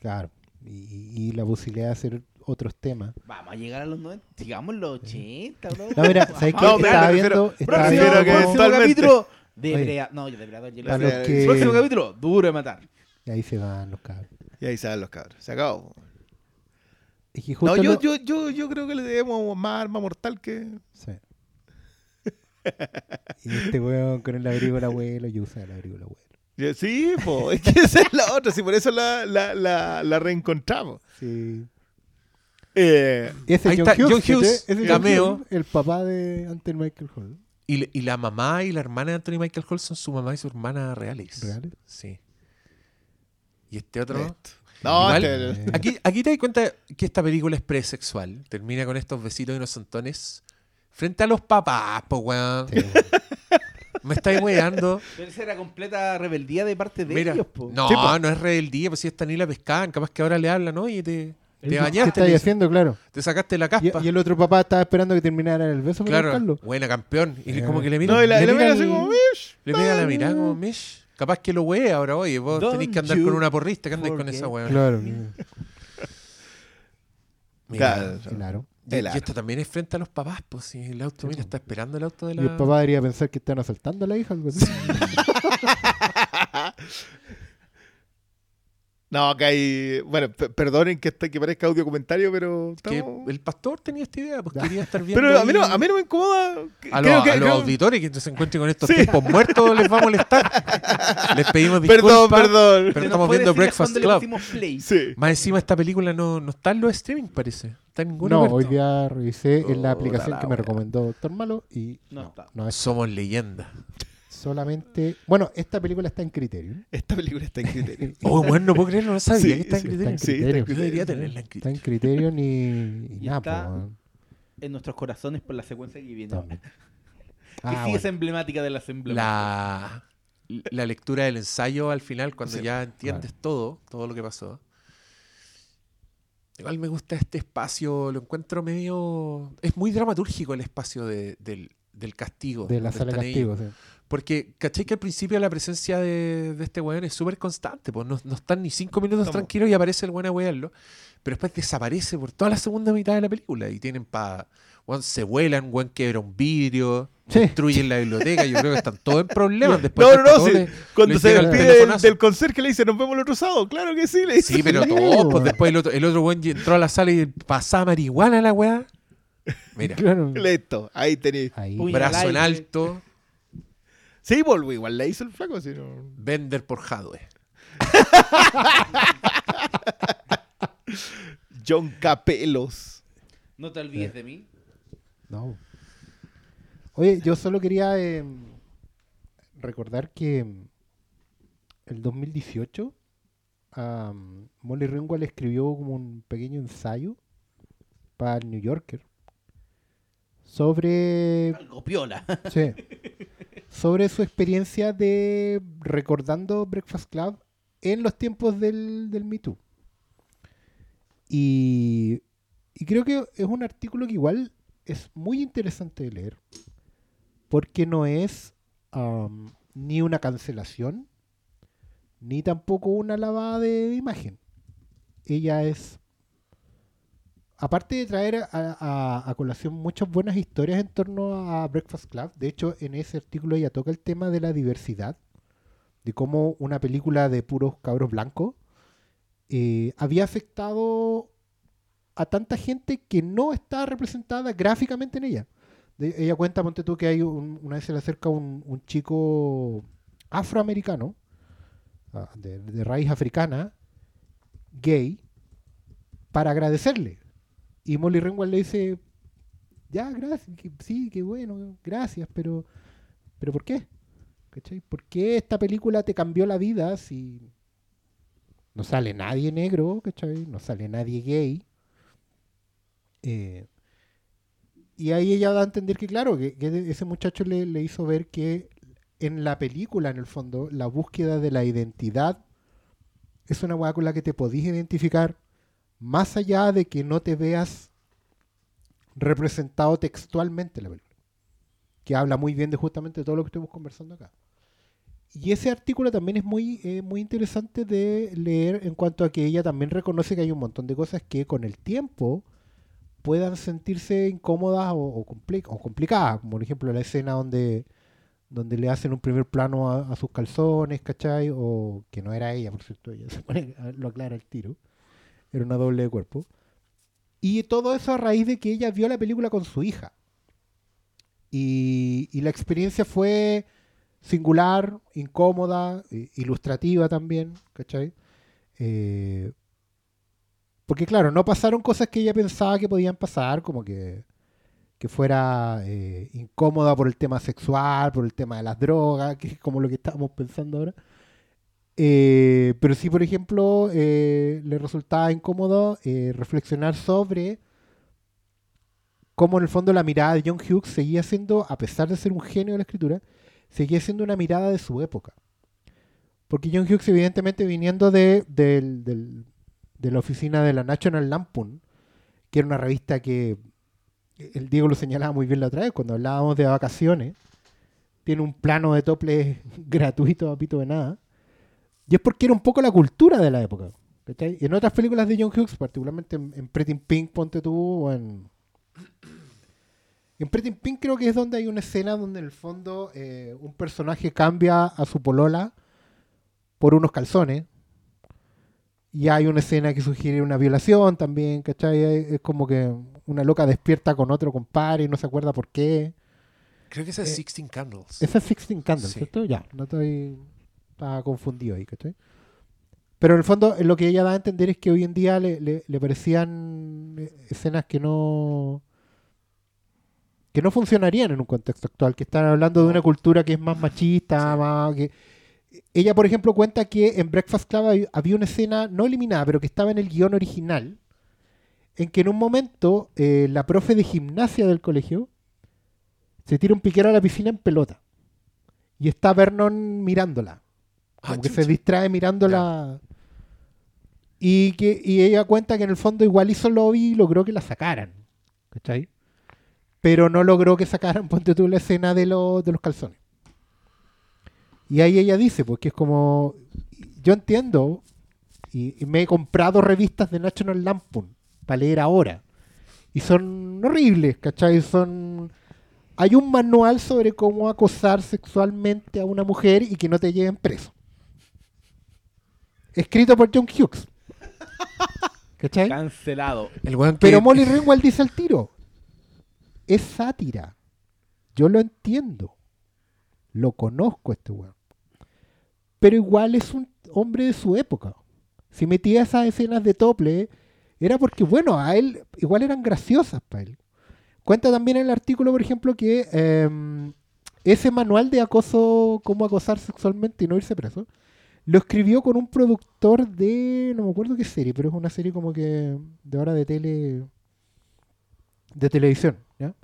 Claro. Y, y la posibilidad de hacer otros temas. Vamos a llegar a los 90. Sigamos los 80, bro. No, mira, ¿sabes qué? No, pero estaba viendo. estaba a que viendo- próximo capítulo. De. Brea- No, yo de Brea- yo lo que- Próximo capítulo, duro de matar. Y ahí se van los cabros. Y ahí salen los cabros, se acabó. Es que No, yo, lo- yo, yo, yo creo que le debemos más arma mortal que... Sí. (laughs) y este weón con el abrigo del abuelo, yo usa el abrigo del abuelo. Sí, po, es que esa es la otra, sí, por eso la, la, la, la reencontramos. Sí. Eh, Ese Ahí John está, Hughes, John. Hughes, Ese John cameo. Hughes, el papá de Anthony Michael Hall. Y, y la mamá y la hermana de Anthony Michael Hall son su mamá y su hermana reales. ¿Reales? Sí. Y este otro. esto. No, Igual- este- Aquí, aquí te das cuenta que esta película es presexual. Termina con estos besitos inocentones Frente a los papás, po, weón. Sí. (laughs) Me estáis weando. Pero esa era completa rebeldía de parte de Mira, ellos, po. no, Sí, po. no es rebeldía, pues si esta ni la pescaban, capaz que ahora le hablan, oye, te, te ¿Qué bañaste, estáis le- haciendo? Claro. te sacaste la Y, caspa. y el otro papá estaba esperando que terminara el beso para claro, buscarlo. buena campeón. Y Eh. como que le mira, No, y la, le y la mira mira el- así como, "Mish". le pega la mirada como, mish. Capaz que lo wea ahora, oye, vos Don't tenés que andar con una porrista, que andáis con esa weón. Claro. Mira, Claro. Claro. y- y esto también es frente a los papás, pues si el auto, mira, está esperando el auto de Y la... el papá debería pensar que están asaltando a la hija. Algo así. (laughs) (laughs) No, acá hay. Bueno, pe- perdonen que, este- que parezca audio comentario, pero. que el pastor tenía esta idea, pues Ya. quería estar (laughs) viendo Pero a mí, no, a mí no me incomoda. A, Creo los, que- a los creo- auditores que se encuentren con estos Sí. tiempos muertos les va a molestar. (laughs) Les pedimos disculpas. Perdón, perdón. Pero estamos viendo Breakfast Club. Play. Sí. Más encima esta película no, no está en los streaming, parece. Está en ninguna No, hoy día revisé en la Puta aplicación la que me recomendó Doctor Malo y No no, está. no es Somos leyendas. Solamente... Bueno, esta película está en criterio. Esta película está en criterio. (laughs) Oh, bueno, no puedo creerlo, no sabía Sí, que está en sí, criterio. está Sí, en está en criterio. Yo debería tenerla en Está criterio. en criterio ni, (laughs) ni Y nada. está- po. En nuestros corazones por la secuencia que viene. También. (laughs) Que Ah, sí bueno. es emblemática de las emblemáticas. La, la lectura del ensayo al final, cuando Sí, ya entiendes todo, todo lo que pasó. Igual me gusta este espacio, lo encuentro medio... Es muy dramatúrgico el espacio de- del, del castigo. de la sala de ellos. castigo. sí. Porque, ¿cachai? Que al principio la presencia de, de este weón es súper constante. Pues no, no están ni cinco minutos Estamos- tranquilos y aparece el weón a wearlo. Pero después desaparece por toda la segunda mitad de la película. Y tienen para. Weón, se vuelan, weón quebra un vidrio, Sí. destruyen la biblioteca. Yo creo que están todos en problemas. (laughs) Después No, de no, no. todo sí. le- Cuando le se llega el despide del, conserje le dice, nos vemos el otro sábado. Claro que sí, le dice. Sí, pero Sí, todos. Pues después el otro, el otro weón entró a la sala y pasaba marihuana a la weá. Mira, (laughs) Claro. Listo, ahí tenéis. Brazo en alto, Sí, volvió igual, le hizo el flaco, no. vender por hardware. John Capelos. No te olvides de mí. No. Oye, yo solo quería eh, recordar que mm, el 2018 am, Molly Ringwald escribió como un pequeño ensayo para el New Yorker sobre Algo piola. Sí. (laughs) Sobre su experiencia de recordando Breakfast Club en los tiempos del, del Me Too. Y, y creo que es un artículo que igual es muy interesante de leer. Porque no es am, ni una cancelación, ni tampoco una lavada de imagen. Ella es aparte de traer a, colación muchas buenas historias en torno a Breakfast Club, de hecho en ese artículo ella toca el tema de la diversidad, de cómo una película de puros cabros blancos eh, había afectado a tanta gente que no está representada gráficamente en ella. Ella cuenta, ponte tú, que hay un- una vez se le acerca un, chico afroamericano, ah, de raíz africana, gay, para agradecerle. Y Molly Ringwald le dice, ya, gracias, sí, qué bueno, gracias, pero, pero ¿por qué? ¿Cachai? ¿Por qué esta película te cambió la vida si no sale nadie negro, ¿cachai? No sale nadie gay? Eh, y ahí ella da a entender que, claro, que, que ese muchacho le, le hizo ver que en la película, en el fondo, la búsqueda de la identidad es una hueá con la que te podís identificar más allá de que no te veas representado textualmente en la película. Que habla muy bien de justamente todo lo que estuvimos conversando acá. Y ese artículo también es muy, eh, muy interesante de leer en cuanto a que ella también reconoce que hay un montón de cosas que con el tiempo puedan sentirse incómodas o complicadas, como por ejemplo la escena donde, donde le hacen un primer plano a, a sus calzones, ¿cachai? O que no era ella, por cierto, ella (laughs) se pone- lo aclara el tiro, era una doble de cuerpo. Y todo eso a raíz de que ella vio la película con su hija. Y, y la experiencia fue singular, incómoda, ilustrativa también, ¿cachai? Eh, porque claro, no pasaron cosas que ella pensaba que podían pasar, como que, que fuera eh, incómoda por el tema sexual, por el tema de las drogas, que es como lo que estábamos pensando ahora. Eh, pero sí, por ejemplo, eh, le resultaba incómodo eh, reflexionar sobre cómo en el fondo la mirada de John Hughes seguía siendo, a pesar de ser un genio de la escritura, seguía siendo una mirada de su época. Porque John Hughes, evidentemente, viniendo de, del- de la oficina de la National Lampoon, que era una revista que el Diego lo señalaba muy bien la otra vez, cuando hablábamos de vacaciones, tiene un plano de tople (laughs) gratuito a de nada. Y es porque era un poco la cultura de la época. en otras películas de John Hughes, particularmente en, en Pretty in Pink, ponte tú, o en... En Pretty in Pink creo que es donde hay una escena donde en el fondo eh, un personaje cambia a su polola por unos calzones. Y hay una escena que sugiere una violación también, ¿cachai? Es es como que una loca despierta con otro compadre y no se acuerda por qué. Creo que esa es Eh, Sixteen Candles. Esa es Sixteen Candles, Sí. ¿cierto? Ya, no estoy. Estaba confundido ahí, ¿cachai? Pero en el fondo, lo que ella da a entender es que hoy en día le, le- le parecían eh, escenas que no. que no funcionarían en un contexto actual, que están hablando de una cultura que es más machista, más. que Ella, por ejemplo, cuenta que en Breakfast Club había una escena no eliminada, pero que estaba en el guion original, en que en un momento eh, la profe de gimnasia del colegio se tira un piquero a la piscina en pelota. Y está Vernon mirándola. Ah, Como que se distrae mirándola. Y, que, y ella cuenta que en el fondo igual hizo lobby y logró que la sacaran. ¿Cachai? Pero no logró que sacaran, (laughs) ponte tú, la escena de, los de los calzones. Y ahí ella dice, pues que es como, yo entiendo, y, y me he comprado revistas de National Lampoon para leer ahora. Y son horribles, ¿cachai? Son... Hay un manual sobre cómo acosar sexualmente a una mujer y que no te lleven preso. Escrito por John Hughes. (laughs) ¿Cachai? Cancelado. El weón que- Pero Molly Ringwald dice al tiro. Es sátira. Yo lo entiendo. Lo conozco este weón. Pero igual es un hombre de su época. Si metía esas escenas de tople, era porque, bueno, a él igual eran graciosas para él. Cuenta también en el artículo, por ejemplo, que em, ese manual de acoso, cómo acosar sexualmente y no irse preso, lo escribió con un productor de, no me acuerdo qué serie, pero es una serie como que de hora de tele, de televisión, ¿ya?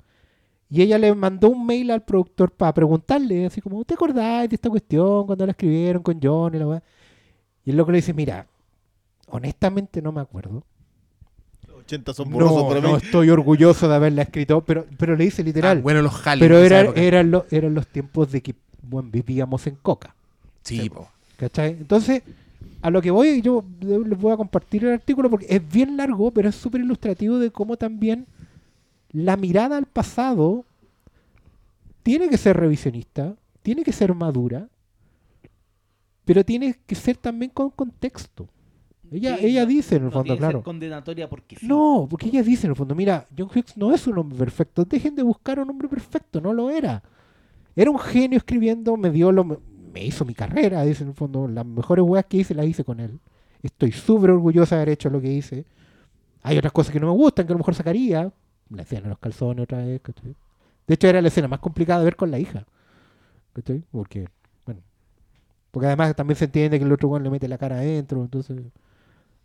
Y ella le mandó un mail al productor para preguntarle, así como, ¿te acordáis de esta cuestión cuando la escribieron con John y la weá?" Y el loco le dice, mira, honestamente no me acuerdo. 80 son borrosos No, para no mí. estoy orgulloso de haberla escrito, pero, pero le dice Ah, literal. bueno, los pero era- eran, lo- eran los tiempos de que bueno, vivíamos en coca. Sí, po. ¿Cachai? Entonces, a lo que voy, yo les voy a compartir el artículo porque es bien largo, pero es súper ilustrativo de cómo también la mirada al pasado tiene que ser revisionista, tiene que ser madura, pero tiene que ser también con contexto. Ella, Sí, ella no- dice en el no fondo, tiene que ser claro. condenatoria porque sí. No, porque ella dice en el fondo, mira, John Hughes no es un hombre perfecto, dejen de buscar un hombre perfecto, no lo era. Era un genio escribiendo, me dio lo me hizo mi carrera, dice en el fondo, las mejores weas que hice las hice con él. Estoy súper orgullosa de haber hecho lo que hice. Hay otras cosas que no me gustan, que a lo mejor sacaría. La escena de los calzones otra vez, ¿cachai? De hecho, era la escena más complicada de ver con la hija. ¿Cachai? Porque, bueno. Porque además también se entiende que el otro weón le mete la cara adentro, entonces.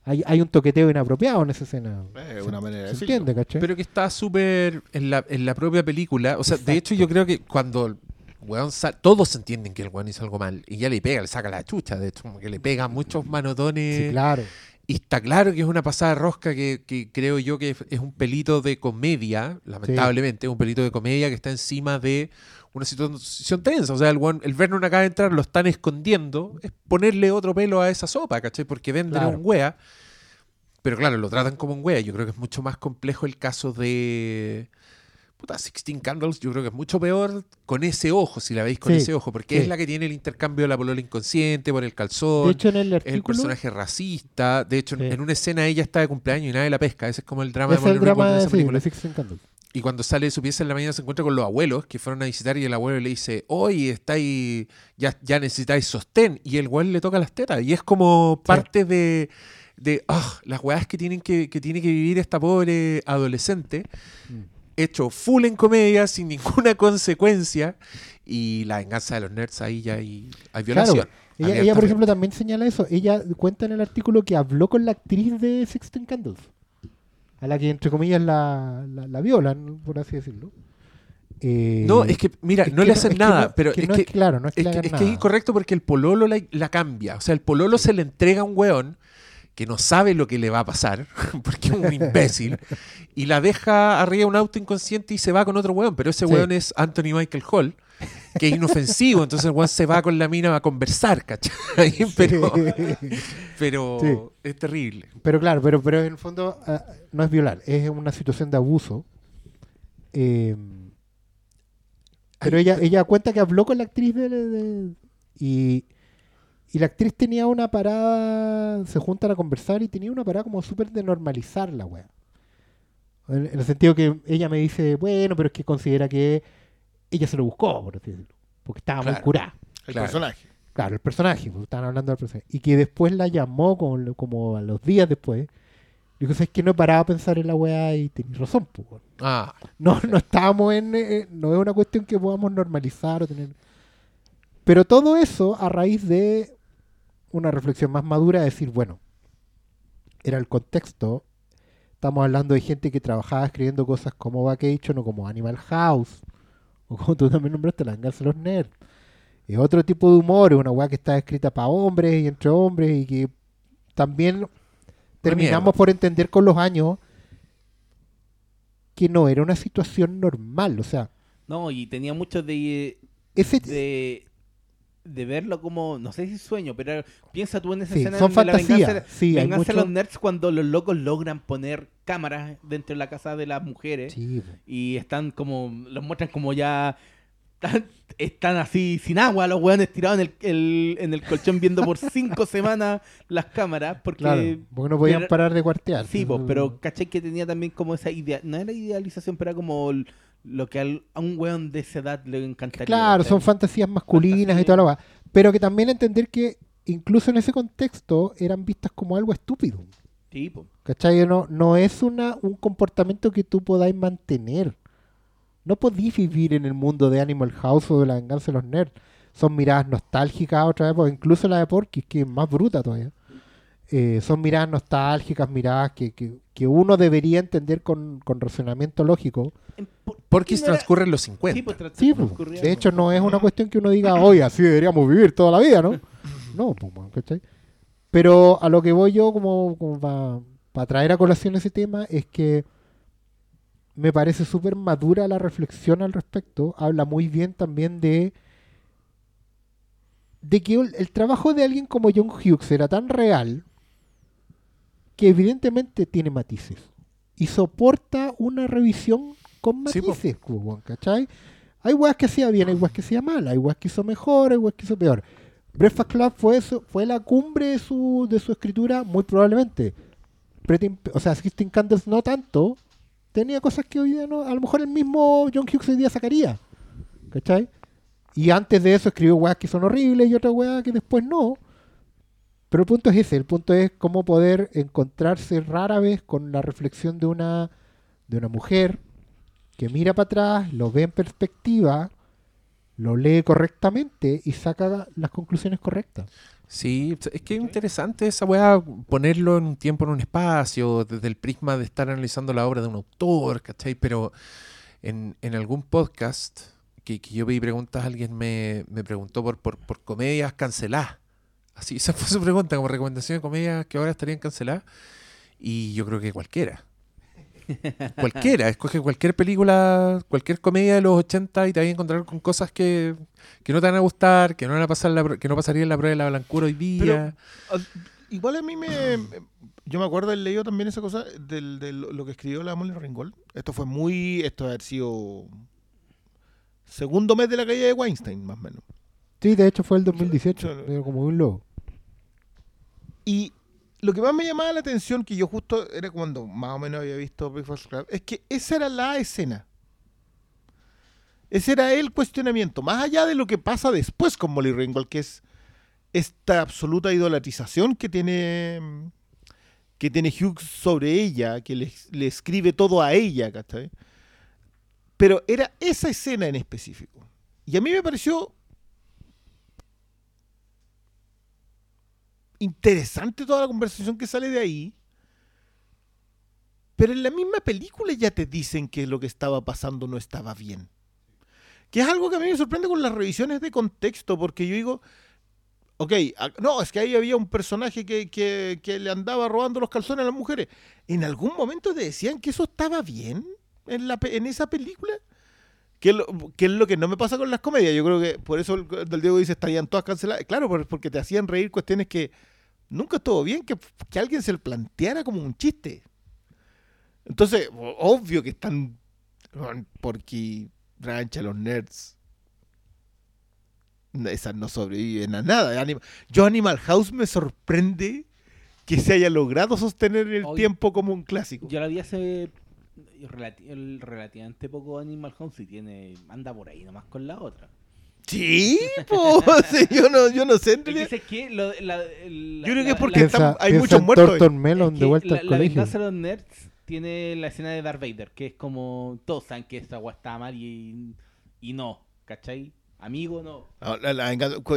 Hay, hay un toqueteo inapropiado en esa escena. Es una manera de ¿Se decirlo. entiende, cachai? Pero que está súper en la, en la propia película. O sea, de hecho, yo creo que cuando weón todos entienden que el weón hizo algo mal. Y ya le pega, le saca la chucha. De hecho, como que le pega muchos manotones. sí, claro. Y está claro que es una pasada rosca que, que creo yo que es un pelito de comedia, lamentablemente, es un pelito de comedia que está encima de una situación tensa. O sea, el, weón- el Vernon acaba de entrar, lo están escondiendo, es ponerle otro pelo a esa sopa, ¿cachai? Porque venden Claro. un wea. Pero claro, lo tratan como un wea. Yo creo que es mucho más complejo el caso de. Puta, Sixteen Candles, yo creo que es mucho peor con ese ojo, si la veis con Sí, ese ojo, porque sí. es la que tiene el intercambio de la polola inconsciente por el calzón De hecho, en el el personaje racista. De hecho, en- Sí. en una escena ella está de cumpleaños y nadie la pesca. Ese es como el drama es de el drama de, esa película. Sixteen Candles. Y cuando sale de su pieza en la mañana se encuentra con los abuelos que fueron a visitar y el abuelo le dice, hoy estáis, ya, ya necesitáis sostén. Y el güey le toca las tetas. Y es como parte de, de ah, las weas que, tienen que, que tiene que vivir esta pobre adolescente. Mm. Hecho full en comedia, sin ninguna (laughs) consecuencia. Y la venganza de los nerds ahí ya hay, hay violación. Ella, ella, por ejemplo, también señala eso. Ella cuenta en el artículo que habló con la actriz de Sixteen Candles. a la que entre comillas la, la, la violan, por así decirlo. Eh, No, es que, mira, es no que le hacen nada, no- pero que es que, claro, no es que, que, incorrecto porque el pololo la, la cambia. O sea, el pololo se le entrega a un weón que no sabe lo que le va a pasar, (laughs) porque es un imbécil, y la deja arriba de un auto inconsciente y se va con otro weón. Pero ese Sí. weón es Anthony Michael Hall, que es inofensivo, entonces el weón se va con la mina a conversar, ¿cachai? Pero, (laughs) pero Sí. es terrible. Pero claro, pero, pero en el fondo ah, no es violar, es una situación de abuso. Eh, pero Ay, ella, ella cuenta que habló con la actriz de, de- y, y la actriz tenía una parada, se juntan a conversar y tenía una parada como súper de normalizar la wea. En, en el sentido que ella me dice, bueno, pero es que considera que ella se lo buscó, por así decirlo, porque estaba muy Claro. curada. El Claro. personaje. Claro, el personaje, pues, estaban hablando del personaje. Y que después la llamó como, como a los días después. Dijo, es que no he parado a pensar en la weá y tenés razón, pues. weón". Ah, No, no estábamos en. eh, no es una cuestión que podamos normalizar o tener. Pero todo eso a raíz de una reflexión más madura, de decir, bueno, era el contexto. Estamos hablando de gente que trabajaba escribiendo cosas como Vacation o como Animal House. O como tú también nombraste, la venganza de los nerds. Es otro tipo de humor, es una weá que está escrita para hombres y entre hombres y que también terminamos por entender con los años que no era una situación normal. O sea, No, y tenía mucho de, ese, de, de verlo como, no sé si sueño, pero piensa tú en esa Sí, escena son de la fantasías, venganza, sí, venganza mucho- los nerds cuando los locos logran poner cámaras dentro de la casa de las mujeres Sí, y están como, los muestran como ya, están, están así sin agua, los weones tirados en el, el- en el colchón viendo por (laughs) cinco semanas las cámaras, porque... claro, porque no podían pero- parar de cuartear. Sí, pues, pues, pero caché que tenía también como esa idea, no era idealización, pero era como lo que al- a un weón de esa edad le encantaría. Claro, son fantasías masculinas y toda la weá. Pero que también entender que incluso en ese contexto eran vistas como algo estúpido. Pues. ¿Cachai? No, no es una, un comportamiento que tú podáis mantener. No podéis vivir en el mundo de Animal House o de la venganza de los nerds. Son miradas nostálgicas otra vez, o incluso la de Porky, que es más bruta todavía. Eh, son miradas nostálgicas, miradas que, que, que uno debería entender con, con razonamiento lógico. Por- porque no era- transcurre en los 50. Sí, pues, Sí, pues, de como- hecho no es una cuestión que uno diga, oye, así deberíamos vivir toda la vida, ¿no? (laughs) No, pues, ¿cachai? Pero a lo que voy yo como, para traer a colación ese tema es que me parece súper madura la reflexión al respecto. Habla muy bien también de de que el, el trabajo de alguien como John Hughes era tan real que evidentemente tiene matices y soporta una revisión con matices, pues, ¿cachai? Hay weas que hacía bien, hay weas que hacía mal, hay weas que hizo mejor, hay weas que hizo peor. Breakfast Club fue eso, fue la cumbre de su, de su escritura, muy probablemente. Pretty- o sea, Sixteen Candles no tanto, tenía cosas que hoy día no, a lo mejor el mismo John Hughes hoy día sacaría. ¿Cachai? Y antes de eso escribió weas que son horribles y otras weas que después no. Pero el punto es ese, el punto es cómo poder encontrarse rara vez con la reflexión de una, de una mujer que mira para atrás, lo ve en perspectiva, lo lee correctamente y saca las conclusiones correctas. Sí, es que es interesante esa weá, ponerlo en un tiempo, en un espacio, desde el prisma de estar analizando la obra de un autor, ¿cachai? Pero en, algún podcast que, que yo pedí preguntas, alguien me, me preguntó por, por, por comedias canceladas. Así, (laughs) esa fue su pregunta, como recomendación de comedias que ahora estarían canceladas. Y yo creo que cualquiera. cualquiera, escoge cualquier película, cualquier comedia de los 80 y te vas a encontrar con cosas que, que no te van a gustar, que no van a pasar la, que no pasarían la prueba de la blancura hoy día. Ah, Igual a mí me. Yo me acuerdo haber leído también esa cosa del, de lo que escribió la Molly Ringgold. Esto fue muy. Esto haber sido. Segundo mes de la caída de Weinstein, más o menos. Sí, de hecho fue el 2018, Sí, sí. medio como un lobo. Y lo que más me llamaba la atención, que yo justo era cuando más o menos había visto Breakfast Club, es que esa era la escena. Ese era el cuestionamiento. Más allá de lo que pasa después con Molly Ringwald, que es esta absoluta idolatrización que tiene que tiene Hughes sobre ella, que le, le escribe todo a ella, ¿cachai? Pero era esa escena en específico. Y a mí me pareció interesante toda la conversación que sale de ahí. Pero en la misma película ya te dicen que lo que estaba pasando no estaba bien. Que es algo que a mí me sorprende con las revisiones de contexto, porque yo digo, ok, no, es que ahí había un personaje que, que- que le andaba robando los calzones a las mujeres. ¿En algún momento te decían que eso estaba bien en, la, en esa película? Que es, lo, que es lo que no me pasa con las comedias. Yo creo que por eso el, el Diego dice estarían todas canceladas. Claro, por- porque te hacían reír cuestiones que nunca estuvo bien que, que alguien se lo planteara como un chiste. Entonces, obvio que están. Porque rancha los nerds. Esas no sobreviven a nada. Yo Animal House me sorprende que se haya logrado sostener el tiempo como un clásico. Yo la vi hace relati- el- relativamente poco Animal House y tiene anda por ahí nomás con la otra. Sí, (laughs) sí, yo no, yo no sé. en la- Yo creo la- que es porque la- están- hay muchos muertos. Thornton Melon es de vuelta la, al la colegio. venganza de los nerds tiene la escena de Darth Vader, que es como todos saben que esta agua está mal y, y no, ¿cachai? Amigo, no. La- la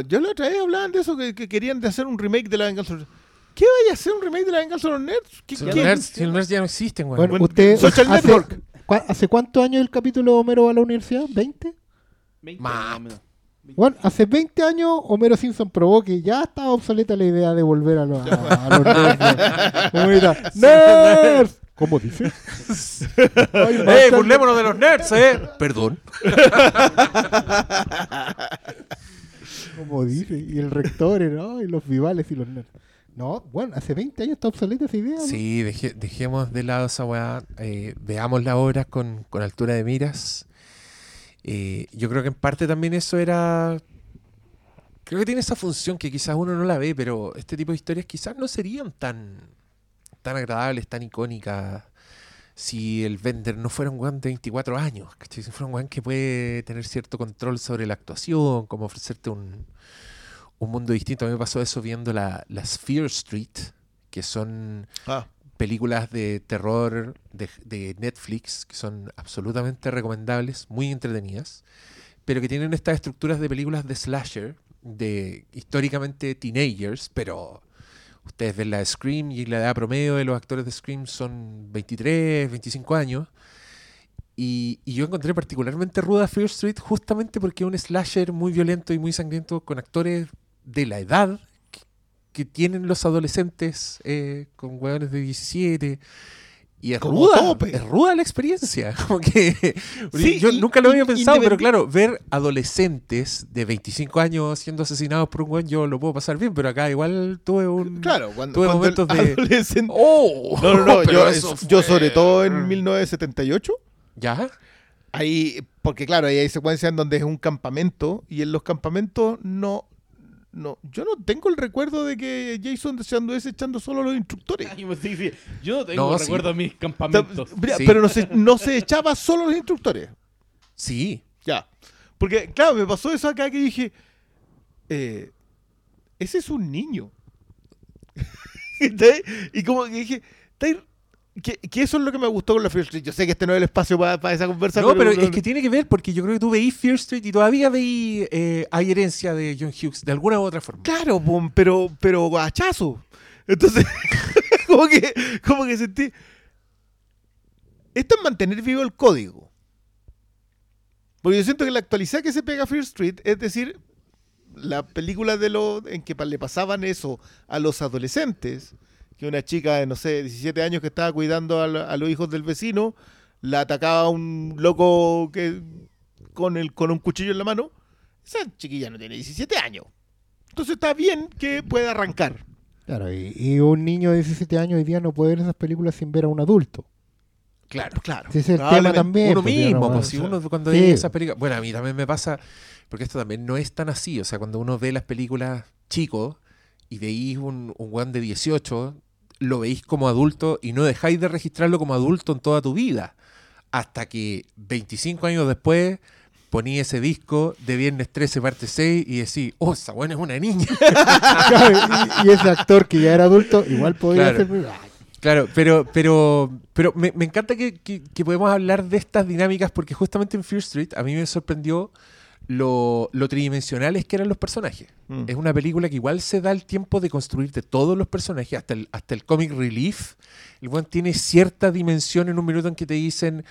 yo la otra vez hablaban de eso, que, que querían de hacer un remake de la venganza. De ¿Qué vaya a hacer un remake de la venganza de los nerds? ¿Qué- Si los nerds, si los nerds ya no existen, güey. Bueno, usted Social hace, Network. ¿cuá- ¿hace cuántos años el capítulo Homero va a la universidad? ¿20? 20 Más. más o menos. Bueno, hace 20 años Homero Simpson probó que ya estaba obsoleta la idea de volver a, los- a- a los nerds. (laughs) ¡Nerds! ¿Cómo dice? (laughs) ¡Eh, burlémonos de los nerds, eh! Perdón. (laughs) ¿Cómo dice? Y el rector, ¿no? Y los vivales y los nerds. No, bueno, hace 20 años está obsoleta esa idea. Sí, deje- dejemos de lado esa weá. eh, veamos la obra con, con altura de miras. Eh, yo creo que en parte también eso era. Creo que tiene esa función que quizás uno no la ve, pero este tipo de historias quizás no serían tan, tan agradables, tan icónicas, si el vender no fuera un weón de 24 años. ¿cachai? Si fuera un weón que puede tener cierto control sobre la actuación, como ofrecerte un, un mundo distinto. A mí me pasó eso viendo la, las Fear Street, que son Ah, películas de terror de, de Netflix que son absolutamente recomendables, muy entretenidas, pero que tienen estas estructuras de películas de slasher, de históricamente teenagers, pero ustedes ven la de Scream y la edad promedio de los actores de Scream son 23, 25 años. Y, y yo encontré particularmente ruda Fear Street justamente porque es un slasher muy violento y muy sangriento con actores de la edad que, que tienen los adolescentes eh, con hueones de 17. Y es Como ruda, tope. es ruda la experiencia. (laughs) Como que Sí, yo y- nunca lo había y- pensado, pero claro, ver adolescentes de 25 años siendo asesinados por un hueón, yo lo puedo pasar bien, pero acá igual tuve un... claro, cuando, tuve cuando el momentos de- (laughs) ¡Oh! No, no, no, (laughs) yo, eso yo fue- sobre todo en 1978, ¿Ya? ahí, porque claro, ahí hay secuencias en donde es un campamento y en los campamentos no, no, yo no tengo el recuerdo de que Jason se anduviese echando solo a los instructores. Ay, pues sí, sí. Yo no tengo No, sí. recuerdo de mis campamentos. mira, Sí. Pero no se, no se echaba solo a los instructores. Sí. Ya. Porque, claro, me pasó eso acá que dije, eh, ese es un niño. (laughs) Y como que dije, está ahí- que, que eso es lo que me gustó con la Fear Street. Yo sé que este no es el espacio para esa conversa. No, pero es que tiene que ver porque yo creo que tú veís Fear Street y todavía veís eh, hay herencia de John Hughes de alguna u otra forma. Claro, pero, pero hachazo. Entonces, (laughs) como que, como que sentí. Esto es mantener vivo el código. Porque yo siento que la actualidad que se pega a Fear Street, es decir, la película de lo, en que le pasaban eso a los adolescentes, que una chica de, no sé, 17 años que estaba cuidando a, la- a los hijos del vecino, la atacaba un loco que con, el, con un cuchillo en la mano, esa chiquilla no tiene 17 años. Entonces está bien que pueda arrancar. Claro, y, y un niño de 17 años hoy día no puede ver esas películas sin ver a un adulto. Claro. Claro. Ese es el tema también. uno pues, mismo, no pues, si uno cuando Sí. ve esas películas. Bueno, a mí también me pasa, porque esto también no es tan así. O sea, cuando uno ve las películas chicos y veis un, un weón de 18, lo veis como adulto y no dejáis de registrarlo como adulto en toda tu vida. Hasta que 25 años después poní ese disco de Viernes 13, parte 6 y decís, oh, esa buena es una niña. (laughs) Y, y ese actor que ya era adulto, igual podría Claro. Claro, pero, pero, pero me, me encanta que, que, que podemos hablar de estas dinámicas porque justamente en Fear Street a mí me sorprendió lo, lo tridimensionales que eran los personajes. Mm. Es una película que igual se da el tiempo de construirte todos los personajes, hasta el, hasta el comic relief. El weón tiene cierta dimensión en un minuto en que te dicen,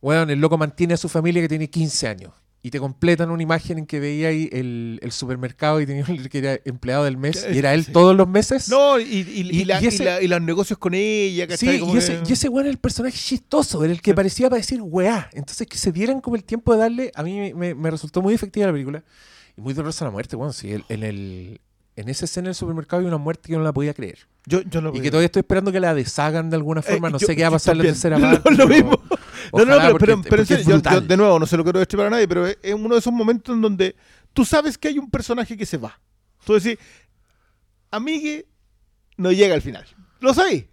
weón, el loco mantiene a su familia que tiene 15 años. Y te completan una imagen en que veía ahí el, el supermercado y tenía un que era empleado del mes (laughs) y era él Sí. todos los meses. No, y, y, y Y- la- y y ese- la- y los negocios con ella, ¿cachai? Sí, Como y ese, que- y ese weón era el personaje chistoso, era el que parecía para decir weá. Entonces que se dieran como el tiempo de darle, a mí me, me- me resultó muy efectiva la película. Y muy dolorosa la muerte, bueno, sí, el- en, el, en esa escena del supermercado hay una muerte que yo no la podía creer. yo, yo no Y que todavía estoy esperando que la deshagan de alguna forma, Eh, no yo- sé qué va a pasar en la tercera (laughs) Lo- parte. lo pero mismo. No, no, pero, porque- pero, pero en porque serio, es yo- yo, brutal. de nuevo, no se lo quiero destripar a nadie, pero es es uno de esos momentos en donde tú sabes que hay un personaje que se va. Tú decís, amigue, no llega al final. ¿Lo sabéis?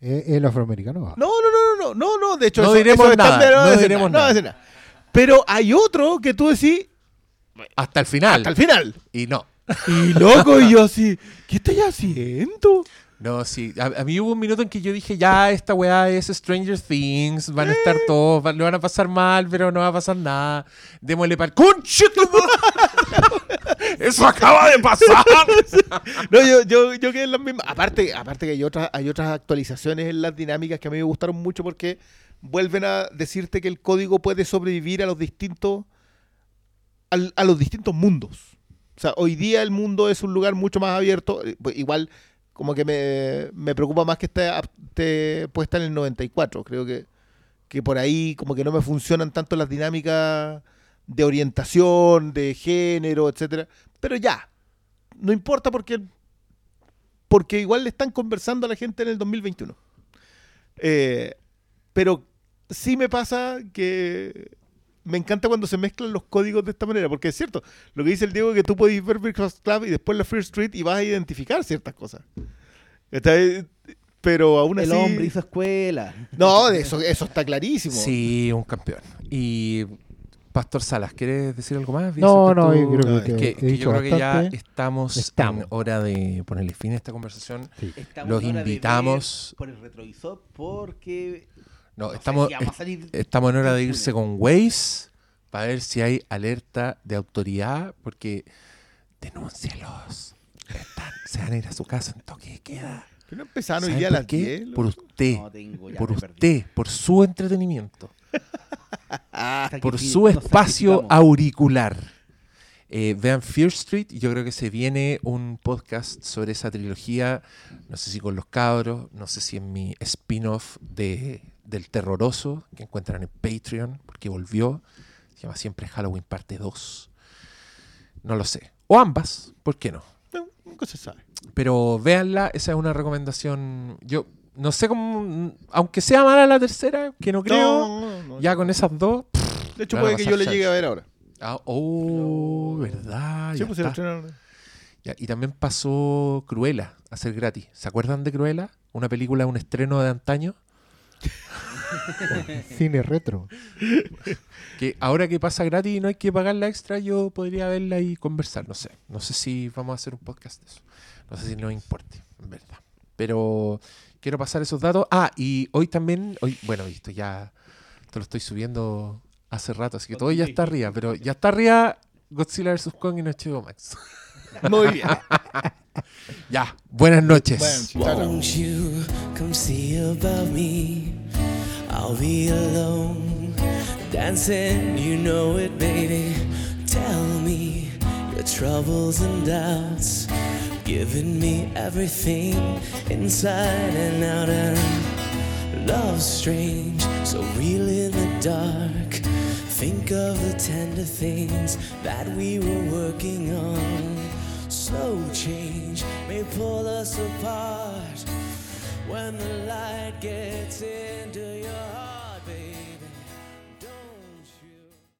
Eh, el afroamericano va. No, no, no, no, no, no, no, de hecho, No eso- diremos eso nada, no diremos no voy a nada. nada. Pero hay otro que tú decís Hasta el final. hasta el final. Y no. Y loco, y yo así, ¿qué estoy haciendo? No, sí. A, a mí hubo un minuto en que yo dije, ya, esta weá es Stranger Things, van a estar Eh. todos, va- lo van a pasar mal, pero no va a pasar nada. Démosle para el. (laughs) ¡Eso acaba de pasar! No, yo, yo, yo quedé en las mismas. Aparte, aparte que hay otras, hay otras actualizaciones en las dinámicas que a mí me gustaron mucho porque vuelven a decirte que el código puede sobrevivir a los distintos. a los distintos mundos. O sea, hoy día el mundo es un lugar mucho más abierto. eh, pues Igual, como que me, me preocupa más que esté, puesta en el 94. Creo que, que por ahí como que no me funcionan tanto las dinámicas de orientación, de género, etcétera. Pero ya, no importa porque porque igual le están conversando a la gente en el 2021. Eh, pero sí me pasa que me encanta cuando se mezclan los códigos de esta manera, porque es cierto, lo que dice el Diego es que tú podés ver Breakfast Club y después la First Street y vas a identificar ciertas cosas. Está- Pero aún así... El hombre hizo escuela. No, de eso, eso está clarísimo. Sí, un campeón. Y Pastor Salas, ¿quieres decir algo más? No, no, yo creo No, que, que, he que dicho yo creo que ya estamos, Estamos. en hora de ponerle fin a esta conversación. Sí. Los invitamos- por el retrovisor porque No, estamos, si salir estamos en hora de irse con Waze para ver si hay alerta de autoridad, porque denúncielos. Están, se van a ir a su casa en toque de queda. Que no empezaron hoy ¿Saben día a las qué? 10. Por usted. No tengo, ya por perdí. usted, por su entretenimiento, por su espacio auricular. Eh, vean Fear Street, y yo creo que se viene un podcast sobre esa trilogía, no sé si con los cabros, no sé si en mi spin-off de, del terroroso, que encuentran en Patreon, porque volvió, se llama siempre Halloween parte 2. No lo sé. O ambas, ¿por qué no? No, nunca se sabe. Pero véanla, esa es una recomendación. Yo no sé cómo, aunque sea mala la tercera, que no creo, No, no, ya con esas dos. De hecho, puede que yo le llegue a ver ahora. Ah, oh, verdad. Sí, pues. Ya, y también pasó Cruella a ser gratis. ¿Se acuerdan de Cruella? Una película, un estreno de antaño. (laughs) Cine retro. Que ahora que pasa gratis y no hay que pagarla extra, yo podría verla y conversar. No sé. No sé si vamos a hacer un podcast de eso. No sé si nos importe, en verdad. Pero quiero pasar esos datos. Ah, y hoy también, hoy, bueno, esto ya te lo estoy subiendo hace rato, así que todo ya está arriba. Pero ya está arriba Godzilla vs. Kong en HBO Max. Muy bien. (laughs) Ya, buenas noches. Bueno, chao, I'll be alone, dancing, you know it, baby. Tell me your troubles and doubts, giving me everything inside and out. And love's strange, so real in the dark. Think of the tender things that we were working on. Slow change may pull us apart when the light gets into your heart.